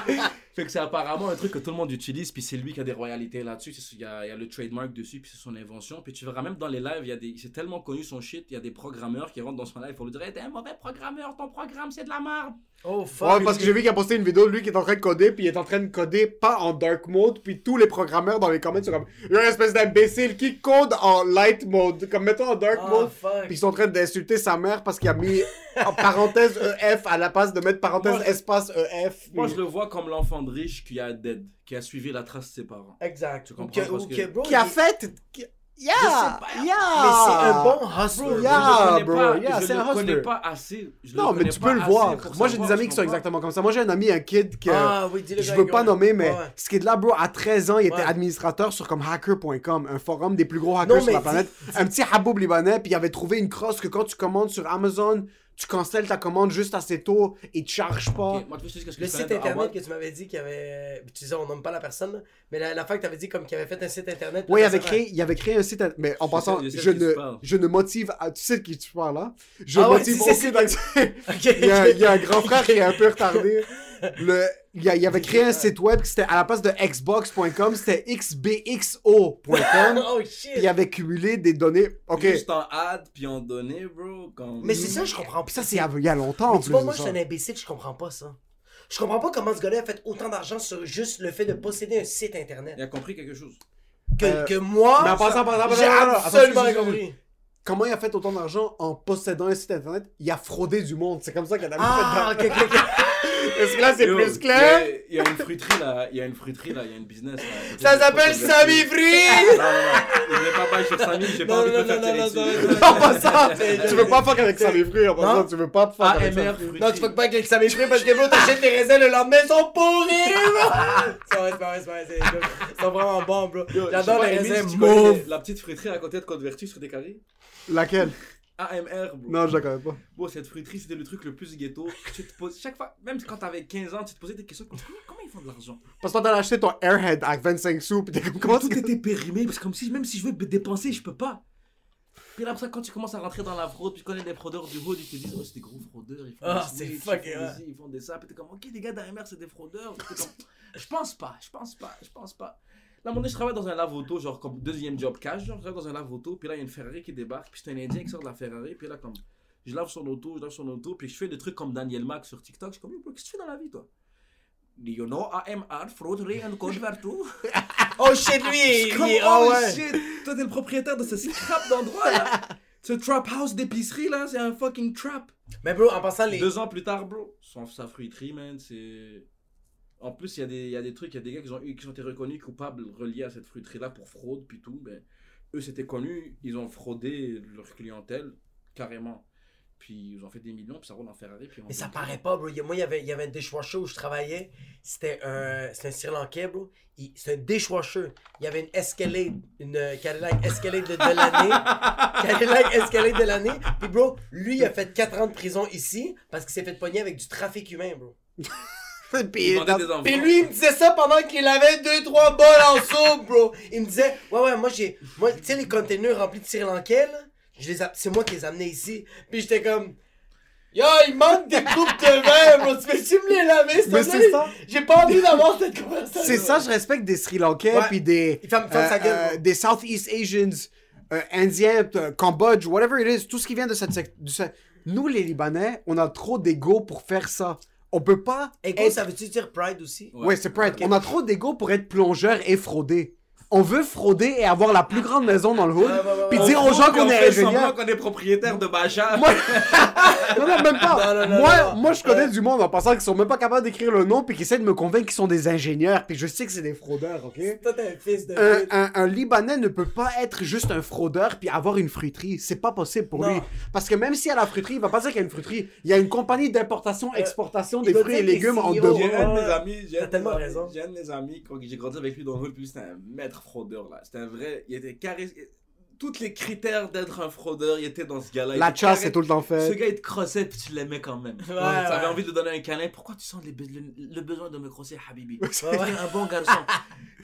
*laughs* Fait que c'est apparemment un truc que tout le monde utilise, puis c'est lui qui a des royalités là-dessus. C'est- Il y y a le trademark dessus, puis c'est son invention. Puis tu verras même dans les lives, il y a des, c'est tellement connu son shit, il y a des programmeurs qui rentrent dans son live pour lui dire hey, T'es un mauvais programmeur, ton programme c'est de la merde. Oh, fuck. Ouais, parce que j'ai vu qu'il a posté une vidéo de lui qui est en train de coder, puis il est en train de coder pas en dark mode, puis tous les programmeurs dans les comments sont comme « You're une espèce d'imbécile qui code en light mode, comme mettons en dark Ah, mode. » fuck. Puis ils sont en train d'insulter sa mère parce qu'il a mis en parenthèse EF à la place de mettre parenthèse Moi, espace EF. Moi puis- je le vois comme l'enfant riche qui a dead, qui a suivi la trace de ses parents. Exact. Tu comprends, que, parce que- que, bro, Qui a fait... qui- Yeah! Je. Yeah! Mais c'est un bon hustler. Bro. Yeah, je bro, pas, yeah, je c'est le un connais hustler. pas assez. je Non, mais tu peux le voir. Moi, j'ai des amis qui sont exactement comme ça. Moi, j'ai un ami, un kid que... Ah, oui. Je gars, veux pas gars. nommer, mais Ouais. ce qui est de là, bro, à 13 ans, il était Ouais. administrateur sur comme hacker.com, un forum des plus gros hackers Non, sur la planète. Un petit haboub libanais, puis il avait trouvé une crosse que quand tu commandes sur Amazon, tu cancelles ta commande juste assez tôt et tu charges pas. Ok, moi, tu sais ce que je Le site internet que tu m'avais dit qu'il y avait. Tu disais, on nomme pas la personne, mais la, la fois que tu avais dit comme qu'il avait fait un site internet. Ouais, il avait créé, il avait créé un site, mais en passant, je ne, je ne motive, à, tu sais de qui tu parles là, je Ah ouais, motive aucune *laughs* il, y a, ok. il y a un grand frère qui est un peu retardé. *laughs* Le, il, y avait créé un site web qui c'était à la place de xbox.com, c'était xbxo.com. *laughs* Oh Puis il avait cumulé des données. Ok. Juste en ad, puis en données, bro. Comme... Mais c'est ça, je comprends Puis pas. ça, c'est il y a longtemps en Mais tu vois, moi, je suis un imbécile, je comprends pas ça. Je comprends pas comment ce gars-là a fait autant d'argent sur juste le fait de posséder un site internet. Il a compris quelque chose. Que, Euh, que moi, mais en passant, par exemple, j'ai absolument compris. Comment il a fait autant d'argent en possédant un site internet? Il a fraudé du monde. C'est comme ça qu'il a Ah, fait ok, ok, ok. *laughs* Est-ce que là, c'est plus clair? Il y, y a une fruiterie là, il y a une fruiterie là, il y a une business là. Ça s'appelle Non, Free! non, non, je vais pas bailler sur Samy, j'ai pas Non, envie de non, faire non, tirer non, dessus. non, *laughs* non. En passant, tu veux pas fuck avec Sammy Free, en passant, Non. tu veux pas fuck avec Sammy fruiterie. Non, tu fuck pas avec les Samy Free parce que bro, t'achètes tes raisins le lendemain, ils sont pourris, bro! *laughs* Vrai, c'est vrai, c'est vrai, c'est Ils sont vraiment bons, bro. J'adore les pas, raisins mauves. La petite fruiterie à côté de Côte-Vertu sur des carrés. Laquelle? AMR, bro. Non, je la connais pas. Bon, cette fruiterie, c'était le truc le plus ghetto. Tu te poses, chaque fois, même quand t'avais 15 ans, tu te posais des questions comme comment, comment ils font de l'argent? Parce que toi, t'as acheté ton Airhead à 25 sous, pis t'es comme, comment Tout tu... était périmé, parce que comme si, même si je veux dépenser, je peux pas. Puis là, après ça, quand tu commences à rentrer dans la fraude, puis tu connais des fraudeurs du hood, ils te disent, oh, c'est des gros fraudeurs, ils font Ah, des c'est snitch, fucking ils font ouais. des ci, ils font des ça, puis t'es comme, ok, les gars d'AMR, c'est des fraudeurs. Comme, je pense pas, je pense pas, je pense pas. Là, à un moment donné, je travaille dans un lave-auto, genre comme deuxième job cash, genre, je travaille dans un lave-auto, puis là, il y a une Ferrari qui débarque, puis c'est un Indien qui sort de la Ferrari, puis là, comme, je lave son auto, je lave son auto, puis je fais des trucs comme Daniel Mac sur TikTok, je suis comme, qu'est-ce que tu fais dans la vie, toi? You know AMR, fraudery and code vertu? *laughs* Oh shit, lui, Comme, oh Oh ouais. shit, toi t'es le propriétaire de ce scrap d'endroit là. *laughs* ce trap house d'épicerie là, c'est un fucking trap. Mais bro, en passant, les. Deux ans plus tard, bro, son, sa fruiterie, man, c'est. En plus, il y, a des- il y a des trucs, il y a des gars qui ont, eu, qui ont été reconnus coupables reliés à cette fruiterie là pour fraude, puis tout. Ben, eux, c'était connu, ils ont fraudé leur clientèle, carrément. Puis ils ont fait des millions, puis ça roule en Ferrari. Puis Mais ça paraît pas, bro. Moi, il y avait, il y avait un dishwasher où je travaillais. C'était un, c'était un Sri Lankais, bro. Il- C'est un dishwasher. Il y avait une Escalade, une euh, Cadillac Escalade de, de l'année. *laughs* Cadillac Escalade de l'année. Puis, bro, lui, il a fait 4 ans de prison ici parce qu'il s'est fait pogner avec du trafic humain, bro. *laughs* Puis lui, il me disait ça pendant qu'il avait 2-3 bols en soupe, bro. Il me disait, ouais, ouais, moi, j'ai. Moi, tu sais, les containers remplis de Sri Lankais, là, je les a- c'est moi qui les ai amenés ici. Puis j'étais comme. Yo, il manque des coupes de verre, bro. Tu peux-tu me les laver, Mais c'est ça. J'ai pas envie d'avoir cette conversation. C'est ça, je respecte des Sri Lankais, Ouais. puis des... Il ferme- ferme sa gueule, euh, des Southeast Asians, euh, Indiens, euh, Cambodge, whatever it is, tout ce qui vient de cette... du se- Nous, les Libanais, on a trop d'ego pour faire ça. On peut pas... Ego, être- ça veut-tu dire pride aussi? Ouais, c'est pride. On a trop d'ego pour être plongeur et frauder. On veut frauder et avoir la plus grande maison dans le hood, Ouais, ouais, ouais, puis dire On aux gens qu'on est ingénieur. qu'on est propriétaire de Bacha. *laughs* Moi- Non, non, même pas. *laughs* Non, non, non, moi, moi, je connais Ouais. du monde en passant qui sont même pas capables d'écrire le nom, puis qui essaient de me convaincre qu'ils sont des ingénieurs, puis je sais que c'est des fraudeurs, ok? Toi, un fils de Un, pute. un- un Libanais ne peut pas être juste un fraudeur puis avoir une fruiterie. C'est pas possible pour Non. lui. Parce que même s'il y a la fruiterie, il va pas dire qu'il y a une fruiterie. Il y a une compagnie d'importation, exportation il des fruits et légumes en CEO, deux J'ai un de mes amis, j'ai un de tellement mes amis- raison. j'ai un de mes amis, quand j'ai grandi avec lui dans le hood, puis c'était un maître fraudeur, là. C'était un vrai, il était carré, tous les critères d'être un fraudeur, il était dans ce gars-là. Il La chasse, carré- c'est tout le temps Ce fait. gars, il te crossait, puis tu l'aimais quand même. Ouais, T'avais ouais. envie de lui donner un câlin. Pourquoi tu sens les be- le, le besoin de me crosser, Habibi? Ouais, ouais. un bon garçon.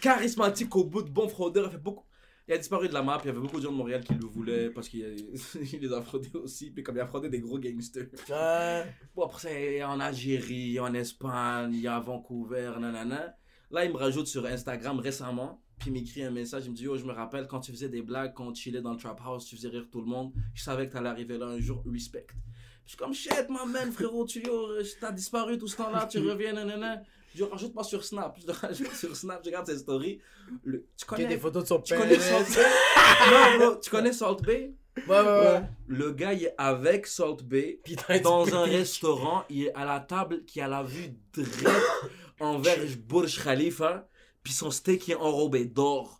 Charismatique au bout de bon fraudeur. Il, fait beaucoup... il a disparu de la map. Il y avait beaucoup de gens de Montréal qui le voulaient parce qu'il a- *laughs* il les a fraudés aussi. Puis comme il a fraudé des gros gangsters. Ouais. Bon, après, c'est en Algérie, en Espagne, à Vancouver, nanana. Là, il me rajoute sur Instagram récemment. Puis il m'écrit un message. Il me dit Yo, je me rappelle quand tu faisais des blagues, quand tu chillais dans le trap house, tu faisais rire tout le monde. Je savais que t'allais arriver là un jour, respect. Je suis comme shit, my man, frérot, tu t'as disparu tout ce temps-là, tu *laughs* reviens, nanana. Je dis, rajoute-moi sur Snap. *laughs* Je rajoute sur Snap, je regarde ses stories. Le- tu Il y a connais, des photos de son tu père. connais Salt Bay *laughs* Non, bro, tu connais Salt Bay Ouais, ouais, ouais. Le gars, il est avec Salt Bay Putain, dans un restaurant, il est à la table qui a la vue direct envers Burj Khalifa, puis son steak est enrobé d'or.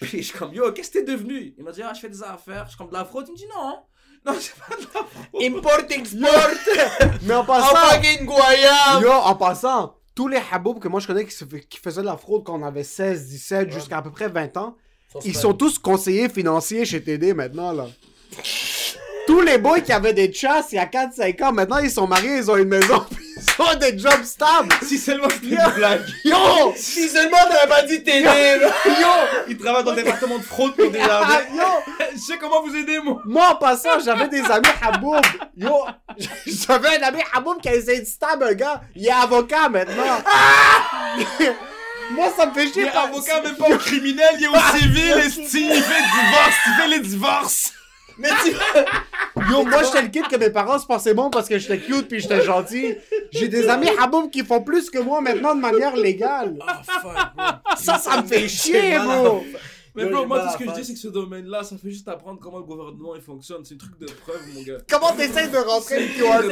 Puis je suis comme, yo, qu'est-ce que t'es devenu? Il m'a dit, ah, je fais des affaires. Je suis comme, de la fraude? Il me dit, non, *laughs* non, c'est pas de la fraude. Importing sport! *laughs* Mais en En passant, fucking Guayab! yo, en passant, tous les haboubs que moi je connais qui faisaient de la fraude quand on avait 16, 17, jusqu'à à peu près 20 ans, ils sont tous conseillers financiers chez TD maintenant, là. Tous les boys qui avaient des chasses il y a 4-5 ans, maintenant ils sont mariés, ils ont une maison, puis ils ont des jobs stables. Si seulement c'était une blague. Yo! Si seulement t'avais pas dit là! Yo! Il travaille dans le département de fraude pour des. Ah, yo! Je sais comment vous aider, moi. Moi, en passant, j'avais des amis Haboub. Yo, j'avais un ami Haboub qui a essayé de stab un gars. Il est avocat maintenant. Moi, ça me fait Il chier. est par- avocat, même pas au criminel, il est au *laughs* civil, esti. Il fait divorce, il fait les divorces. Mais tu. Yo, moi, j'étais le kid que mes parents se pensaient bon parce que j'étais cute puis j'étais gentil. J'ai des amis Haboub qui font plus que moi maintenant de manière légale. Oh fuck, bro. Ça, ça me fait chier, bro. Mais bro, moi, tout ce que je dis, c'est que ce domaine-là, ça fait juste apprendre comment le gouvernement il fonctionne. C'est un truc de preuve, mon gars. Comment t'essayes de rentrer le QR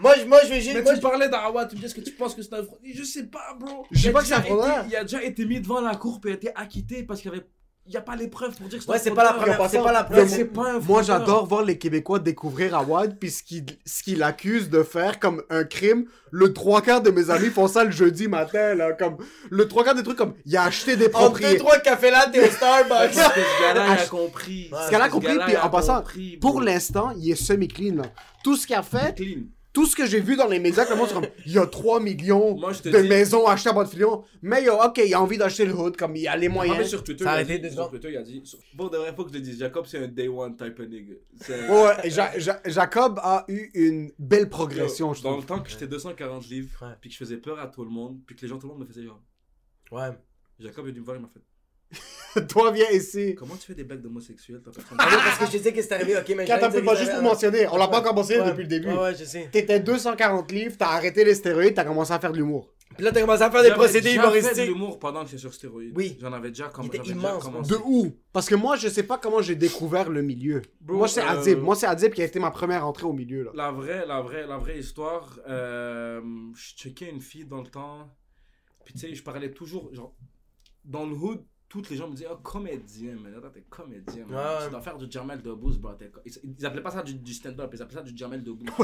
Moi, je- moi, je vais juste. Mais moi, tu je- parlais d'Arawad, tu me dis est-ce que tu penses que c'est un fraude? Je sais pas, bro. Je sais pas que c'est un Il a déjà été mis devant la cour et a été acquitté parce qu'il y avait. Il n'y a pas les preuves pour dire que c'est Ouais, un c'est pas la fraudeur. première. C'est pas la c'est pas un Moi, j'adore voir les Québécois découvrir Awad, puis ce qu'il ce accuse de faire comme un crime. Le trois quarts de mes amis font ça le jeudi matin, là. Comme, le trois quarts des trucs comme, il a acheté des Entre deux, propriétés. trois cafés là, t'es au Starbucks. *laughs* Parce que ce gars-là, il a compris. Ouais. Ce qu'elle a compris, gars-là, puis en passant, pour l'instant, il est semi-clean, là. Tout ce qu'il a fait, Clean. Tout ce que j'ai vu dans les médias, comment c'est comme, *laughs* il y a 3 millions Moi, je te de dis- maisons achetées à Bois-de-Filion. Mais yo, ok, il a envie d'acheter le hood, comme il a les Ah, moyens. mais sur Twitter, Ça a il a arrêté dit, deux sur. Twitter, il a dit. Bon, de vrai, faut que je le dise. Jacob, c'est un day one type of nigga. C'est- Ouais, ouais, Ja- Ja- Jacob a eu une belle progression, je Dans trouve. le temps que j'étais 240 livres, Ouais. puis que je faisais peur à tout le monde, puis que les gens, tout le monde me faisait genre. Ouais. Jacob est venu me voir, il m'a fait. *laughs* Toi, viens ici. Comment tu fais des blagues d'homosexuels personne? Ah parce que je dis que c'est arrivé, ok, mais Quand t'as pas juste pour mentionner, on l'a pas commencé Ouais. depuis le début. Ouais, ouais, je sais. T'étais 240 livres, t'as arrêté les stéroïdes, t'as commencé à faire de l'humour. Puis là, t'as commencé à faire des procédés déjà fait de humoristiques. l'humour pendant que j'étais sur stéroïdes. Oui. J'en avais déjà, comme, déjà immense, commencé. De où? Parce que moi, je sais pas comment j'ai découvert le milieu. Bro, moi, c'est euh, Adib. Moi, c'est Adib qui a été ma première entrée au milieu, là. La vraie, la vraie, la vraie histoire, euh, je checkais une fille dans le temps, puis tu sais, je parlais toujours, genre, dans le hood, toutes les gens me disaient, oh, comédien, mais attends, t'es comédien, man. Ouais. tu dois faire du Jamel Debbouze, bro. Ils, ils appelaient pas ça du, du stand-up, ils appelaient ça du Jamel Debbouze. *laughs*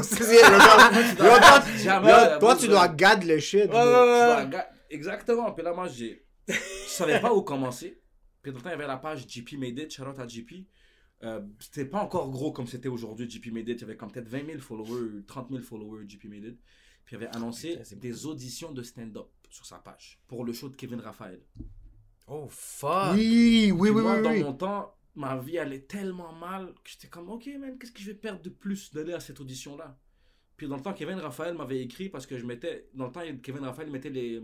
Toi, *laughs* tu dois gad le shit. Ouais, ouais, dois Exactement, puis là, moi, j'ai. Je savais pas où commencer. Puis dans le temps, il y avait la page GP Made It, shout out à GP. Euh, c'était pas encore gros comme c'était aujourd'hui, GP Made It. Il y avait comme peut-être 20 000 followers, 30 000 followers, GP Made It. Puis il avait annoncé des auditions de stand-up sur sa page pour le show de Kevin Raphaël. Oh, fuck. Oui, oui, oui, moi, oui. dans oui. mon temps, ma vie allait tellement mal que j'étais comme, ok, man, qu'est-ce que je vais perdre de plus d'aller à cette audition-là? Puis dans le temps, Kevin Raphaël m'avait écrit parce que je mettais. Dans le temps, Kevin Raphaël mettait les.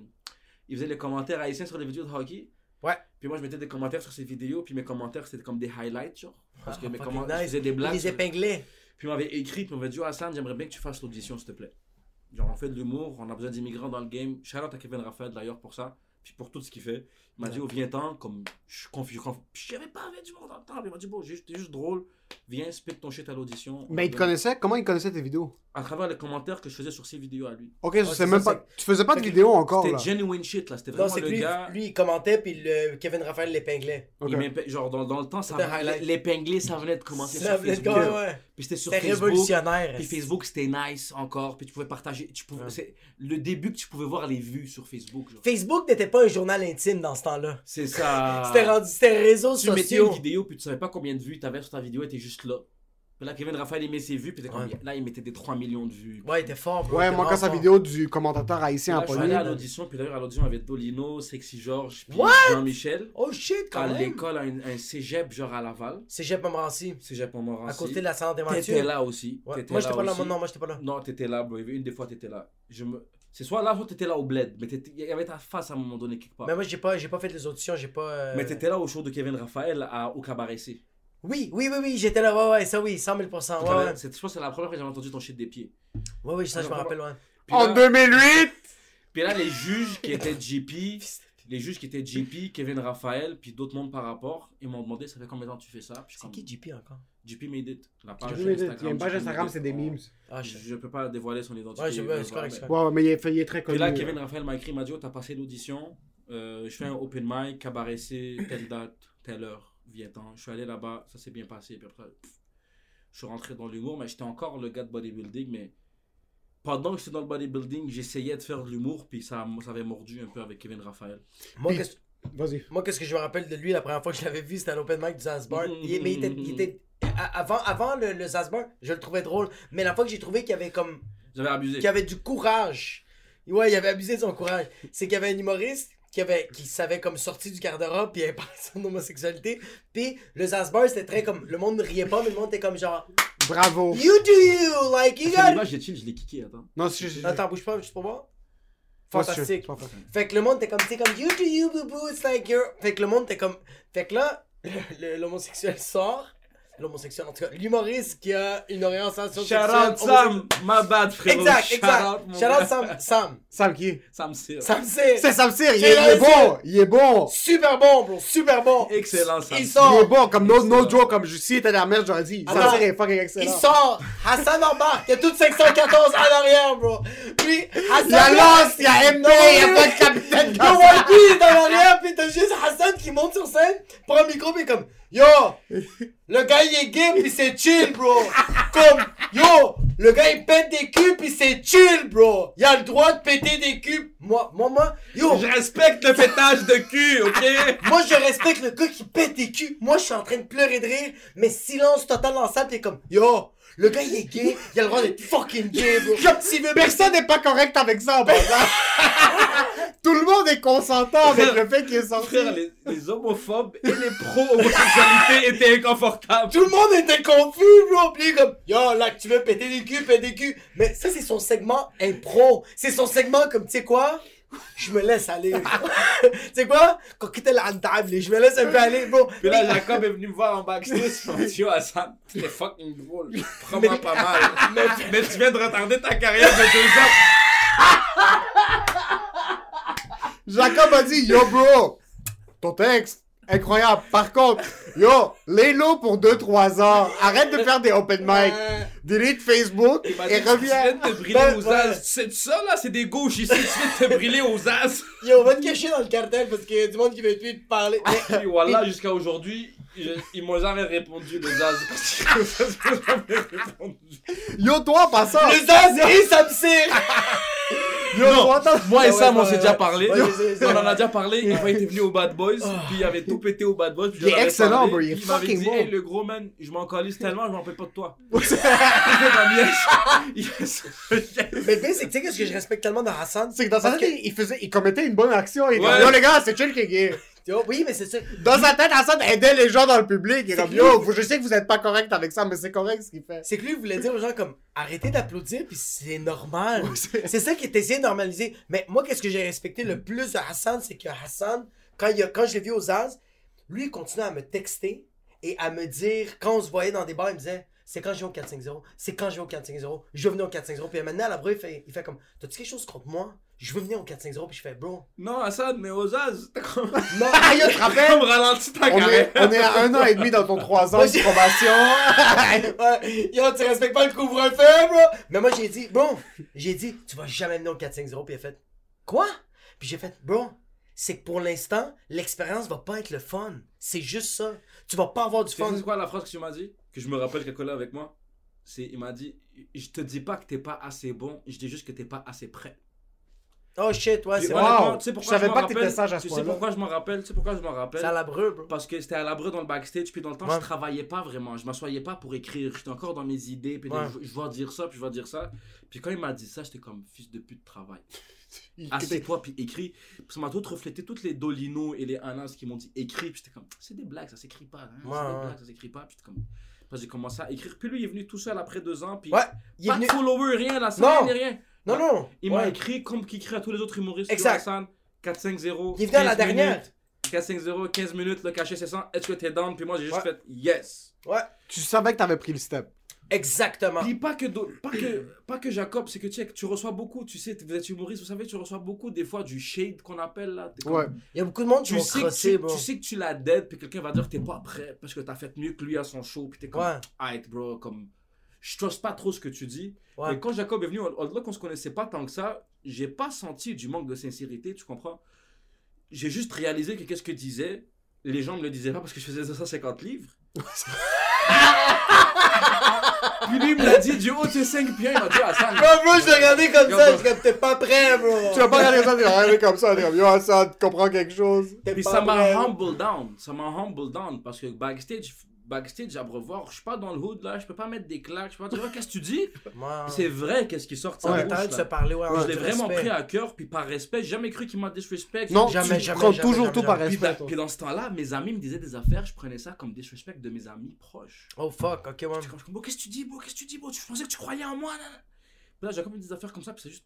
Il faisait les commentaires haïtiens sur les vidéos de hockey. Ouais. Puis moi, je mettais des commentaires sur ses vidéos, puis mes commentaires, c'était comme des highlights, genre. Parce que Ah, mes commentaires, je nice. faisait des blagues. les sur- épinglait. Puis il m'avait écrit, puis il m'avait dit, oh, Hassan, j'aimerais bien que tu fasses l'audition, s'il te plaît. Genre, on fait de l'humour, on a besoin d'immigrants dans le game. Shout out à Kevin Raphaël d'ailleurs pour ça, puis pour tout ce qu'il fait. Il m'a dit, oh, viens-t'en, comme je suis confiant. Je savais pas avec du monde le temps. Il m'a dit, bon, t'es juste drôle, viens, spit ton shit à l'audition. Mais il te On- connaissait? Comment il connaissait tes vidéos? À travers les commentaires que je faisais sur ses vidéos à lui. Ok, je c'est sais ça, même pas. Tu faisais pas de Fait que- vidéo encore, C'était genuine shit, là. C'était Non, vraiment c'est que le lui, gars. lui, il commentait, puis le Kevin Raphaël l'épinglait. Genre, dans, dans le temps, l'épinglé, ça venait de commencer Ça sur venait de Facebook. Puis c'était sur C'était Facebook. révolutionnaire. Puis Facebook, c'était nice encore. Puis tu pouvais partager. Tu pouvais, Ouais. C'est le début que tu pouvais voir les vues sur Facebook. genre. Facebook n'était pas un journal intime dans ce temps-là. C'est ça. C'était rendu, c'était réseaux Tu mettais une vidéo, puis tu savais pas combien de vues t'avais sur ta vidéo, était juste là. Puis là, Kevin Raphaël, il met ses vues, puis comme, Ouais. là, il mettait des 3 millions de vues. Ouais, il était fort, bro. Ouais, moi, quand sa vidéo du commentateur haïtien Là, à je suis allé à l'audition, puis d'ailleurs, à l'audition, avec Dolino, Sexy George, puis? Jean-Michel. Oh shit, quand À même. l'école, à un, un cégep, genre à Laval. Jep Montmorency. Cégep Montmorency. À côté de la Santé Mathieu. T'étais là aussi. Ouais. T'étais Moi, j'étais pas là. aussi. moi, Non, moi, j'étais pas là. Non, t'étais là, bro. Une des fois, t'étais là. Je me... C'est soit là, soit t'étais là au bled. Mais t'étais- il y avait ta face à un moment donné quelque part. Mais moi, j'ai pas, j'ai pas fait les auditions, j'ai pas. euh, Mais t'étais là au show de Kevin Raphaël à, au Cabaret C. Oui, oui, oui, oui, j'étais là, ouais, ouais, ça oui, 100 000 Ouais, ouais. C'est- Je pense que c'est la première fois que j'avais entendu ton shit des pieds. Ouais, oui, ça, je me rappelle, ouais. Puis En là, 2008 puis là, les juges qui étaient JP, les juges qui étaient JP, Kevin Raphaël, puis d'autres mondes par rapport, ils m'ont demandé ça fait combien de temps tu fais ça? C'est comme, qui JP encore? JP Made It. La page Il y a Instagram. une page Instagram, c'est des memes. Ah, Je, je peux pas dévoiler son identité. Ouais, je- mais c'est correct. Ouais, mais il est, il est très connu. Puis là. Kevin Raphaël m'a écrit, il m'a dit, oh, t'as passé l'audition, euh, je fais un open mic, cabaret C, telle date, telle heure, viens-t'en. Je suis allé là-bas, ça s'est bien passé, puis après, pff, je suis rentré dans l'humour, mais j'étais encore le gars de bodybuilding, mais pendant que j'étais dans le bodybuilding, j'essayais de faire de l'humour, puis ça, ça avait mordu un peu avec Kevin Raphaël. Moi, Puis- qu'est-ce Vas-y. moi, qu'est-ce que je me rappelle de lui la première fois que je l'avais vu, c'était à l'open mic du Zasbar. Mhm, Il- mais il était, il était- a- avant, avant le, le je le trouvais drôle. Mais la fois que j'ai trouvé qu'il y avait comme J'avais abusé. qui avait du courage. Ouais, il avait abusé de son courage. C'est qu'il y avait un humoriste qui avait qui savait comme sorti du garde-robe puis il avait parlé de son homosexualité. Puis le Zasbar, c'était très comme le monde ne riait pas mais le monde était comme genre Bravo. You do you like you got l'image, j'ai chill, je l'ai kické, attends. Non, si je. Attends, bouge pas juste pour je- Fantastique. pas fait. Fait que le monde était comme c'est comme you do you boo boo it's like you're fait que le monde était comme fait que là *laughs* l'homosexuel sort l'homosexuel. En tout cas, l'humoriste qui a une orientation Shout sexuelle. out Sam, my bad frérot. Exact, Shout exact. out, mon Shout. Sam. Sam. Sam qui? Sam Cyr. Sam c'est C'est Sam Cyr, il, est- il bon, il est bon. super bon, bro. Super bon. Excellent Sam. Il Cyr. sort. Il est bon, comme no, no joke, comme je si était la merde, j'aurais dit. Sam. Cyr est fucking Il excellent. sort. Hassan embarque. Il y a tout 514 en arrière, bro. Puis Hassan. Il y a Lance, il y a Non, il y a pas de capitaine Le Gaza. Whitey est en arrière, pis t'as juste Hassan qui monte sur scène, prend un micro, pis comme Yo, le gars il est gay, pis c'est chill, bro. Comme Yo, le gars il pète des culs, pis c'est chill, bro. Il a le droit de péter des culs. Moi, moi, moi, yo, Je respecte le pétage de cul, ok? *laughs* moi je respecte le gars qui pète des culs. Moi je suis en train de pleurer de rire, mais silence total dans la salle, t'es comme Yo, le gars il est gay, il a le droit d'être fucking gay, bro. Personne n'est pas correct avec ça, *laughs* passant. Tout le monde est consentant avec le fait qu'il est sorti. Frère, les, les homophobes et les pro-homosexualité *laughs* étaient inconfortables. Tout le monde était confus, bro. Puis comme, yo, là, tu veux péter des culs, péter des culs. Mais ça, c'est son segment impro. C'est son segment comme, tu sais quoi? Je me laisse aller. *laughs* tu sais quoi? Quand quitter la table, je me laisse un peu aller, bro. Puis là, Jacob est venu me voir en backstage. Il m'a dit, yo, Hassan, t'es fucking drôle. Prends-moi pas mal. *laughs* Mais tu viens de retarder ta carrière de deux ans. Jacob a dit, yo bro, ton texte, incroyable. Par contre, yo, lay-lo pour 2-3 ans. Arrête de faire des open mic. Delete Facebook et dit, tu viens reviens. de te brûler Ben, aux ouais. as. C'est ça, là? C'est des gauches ici. Tu viens de te brûler aux as. Yo, va te cacher dans le cartel parce qu'il y a du monde qui veut plus te parler. *laughs* Puis voilà, jusqu'à aujourd'hui, je- ils m'ont jamais répondu, les as. Parce que les m'ont jamais répondu. Yo, toi, en passant. Le Zaz et Sam. Yo, toi, attends. Moi et Ah ouais, Sam, on s'est ouais. déjà parlé. On en a déjà parlé. Il avait été venu au Bad Boys. Puis il avait tout pété au Bad Boys. puis Il est excellent, bro, il est fucking dit, bon. Hey, le gros man, je m'en calisse tellement, je m'en rappelle pas de toi. *laughs* Il. Mais pire, c'est que tu sais, qu'est-ce que je respecte tellement dans Hassan? C'est que dans tête, il, il faisait, il commettait une bonne action. Il dit, yo, les gars, c'est chill qui est gay. Oui, mais c'est ça. Dans sa tête, Hassan aidait les gens dans le public. Comme, yo, je sais que vous êtes pas correct avec ça, mais c'est correct ce qu'il fait. C'est que lui, il voulait dire aux gens comme arrêtez d'applaudir, puis c'est normal. C'est- ça qui est essayé de normaliser. Mais moi, qu'est-ce que j'ai respecté le plus de Hassan, c'est que Hassan, quand, il a- quand je l'ai vu aux As, lui, il continuait à me texter et à me dire, quand on se voyait dans des bars, il me disait c'est quand je vais au 4-5-0, c'est quand je vais au 4-5-0, je veux venir au 4-5-0. Puis maintenant, à la il fait, il fait comme T'as-tu quelque chose contre moi? Je veux venir au 4-5-0, puis je fais Bro. Non, Hassan, mais aux as, t'as comme, Non, Ah, yo, tu te t'as rappelles? comme ralenti ta On carrière. est, on est à un an et demi dans ton 3 ans de *laughs* probation. Ouais, yo, tu respectes pas le couvre-feu, bro! Mais moi, j'ai dit, bro, j'ai dit, tu vas jamais venir au 4-5-0, puis il a fait, quoi? Puis j'ai fait, bro, c'est que pour l'instant, l'expérience va pas être le fun. C'est juste ça. Tu vas pas avoir du Tu sais fun. c'est quoi la phrase que tu m'as dit? Que je me rappelle qu'elle collait avec moi C'est, il m'a dit, je te dis pas que t'es pas assez bon, je dis juste que t'es pas assez prêt. Oh shit, ouais, c'est Wow. tu sais pourquoi Je savais m'en pas que t'étais rappelle sage à ce Tu sais pourquoi je m'en rappelle Tu sais pourquoi je m'en rappelle? C'est à la breu, bro. Parce que c'était à l'abri dans le backstage, puis dans le temps, Ouais. je travaillais pas vraiment. Je m'assoyais pas pour écrire. J'étais encore dans mes idées, puis Ouais. je, je vais dire ça, puis je vais dire ça. Puis quand il m'a dit ça, j'étais comme fils de pute travail. *laughs* Il- Assieds-toi, puis écris. Puis ça m'a tout reflété toutes les Dolino et les Anas qui m'ont dit écris. Puis j'étais comme, c'est des blagues, ça s'écrit pas. hein. C'est Ouais, des blagues, ça s'écrit pas. Puis j'étais comme, j'ai commencé à écrire. Puis lui, il est venu tout seul après deux ans, puis Ouais, il est pas venu. de follower, rien, la Non. scène, ni rien. Non, non. Il Ouais. m'a écrit comme qu'il écrit à tous les autres humoristes. Exact. Exact. Hassan, 4-5-0. Il est venu à la 15 dernière. minutes. 4-5-0, 15 minutes, le cachet c'est 100. Est-ce que t'es down? Puis moi, j'ai juste Ouais. fait yes. Ouais, Tu savais que t'avais pris le step. Exactement. Puis pas que, do- pas que, pas que Jacob, c'est que check, tu reçois beaucoup, tu sais, vous êtes humoriste, vous savez, tu reçois beaucoup des fois du shade qu'on appelle là. Comme- Ouais. Il y a beaucoup de monde qui Tu vont sais, que tu, bro. tu sais que tu l'as dead, puis quelqu'un va dire que t'es pas prêt parce que t'as fait mieux que lui à son show, puis t'es comme, Ouais. Aight, bro, comme, je trust pas trop ce que tu dis. Ouais. Mais quand Jacob est venu, au- au-delà qu'on se connaissait pas tant que ça, j'ai pas senti du manque de sincérité, tu comprends? J'ai juste réalisé que qu'est-ce que disait, les gens me le disaient pas parce que je faisais 250 livres. *laughs* *laughs* Puis lui, il me l'a dit du haut de ses 5 pieds, il m'a dit, Hassan. Bro, bro, je l'ai regardé comme Yo, ça, bro. je comme, t'es pas prêt, bro. Tu vas pas regarder ça, tu vas regarder comme ça, yo, Hassan, tu comprends quelque chose. Puis ça m'a humble down. Ça m'a humble down parce que backstage, backstage à Brevoir, je suis pas dans le hood là, je peux pas mettre des claques, je peux pas dire, Oh, qu'est-ce que tu dis? *laughs* C'est vrai, qu'est-ce qui sort de sa bouche, de se parler, ouais. Je l'ai vraiment respect. pris à cœur, puis par respect, j'ai jamais cru qu'il m'a disrespect. Non, Jamais, tu jamais, prends jamais, toujours jamais, tout par. Puis, respect. dans- puis dans ce temps-là, mes amis me disaient des affaires, je prenais ça comme disrespect de mes amis proches. Oh fuck, ok, ouais. Bon, qu'est-ce que tu dis, bro? Qu'est-ce que tu dis, bro? Tu pensais que tu croyais en moi, là? Puis là, j'ai comme des affaires comme ça, puis c'est juste.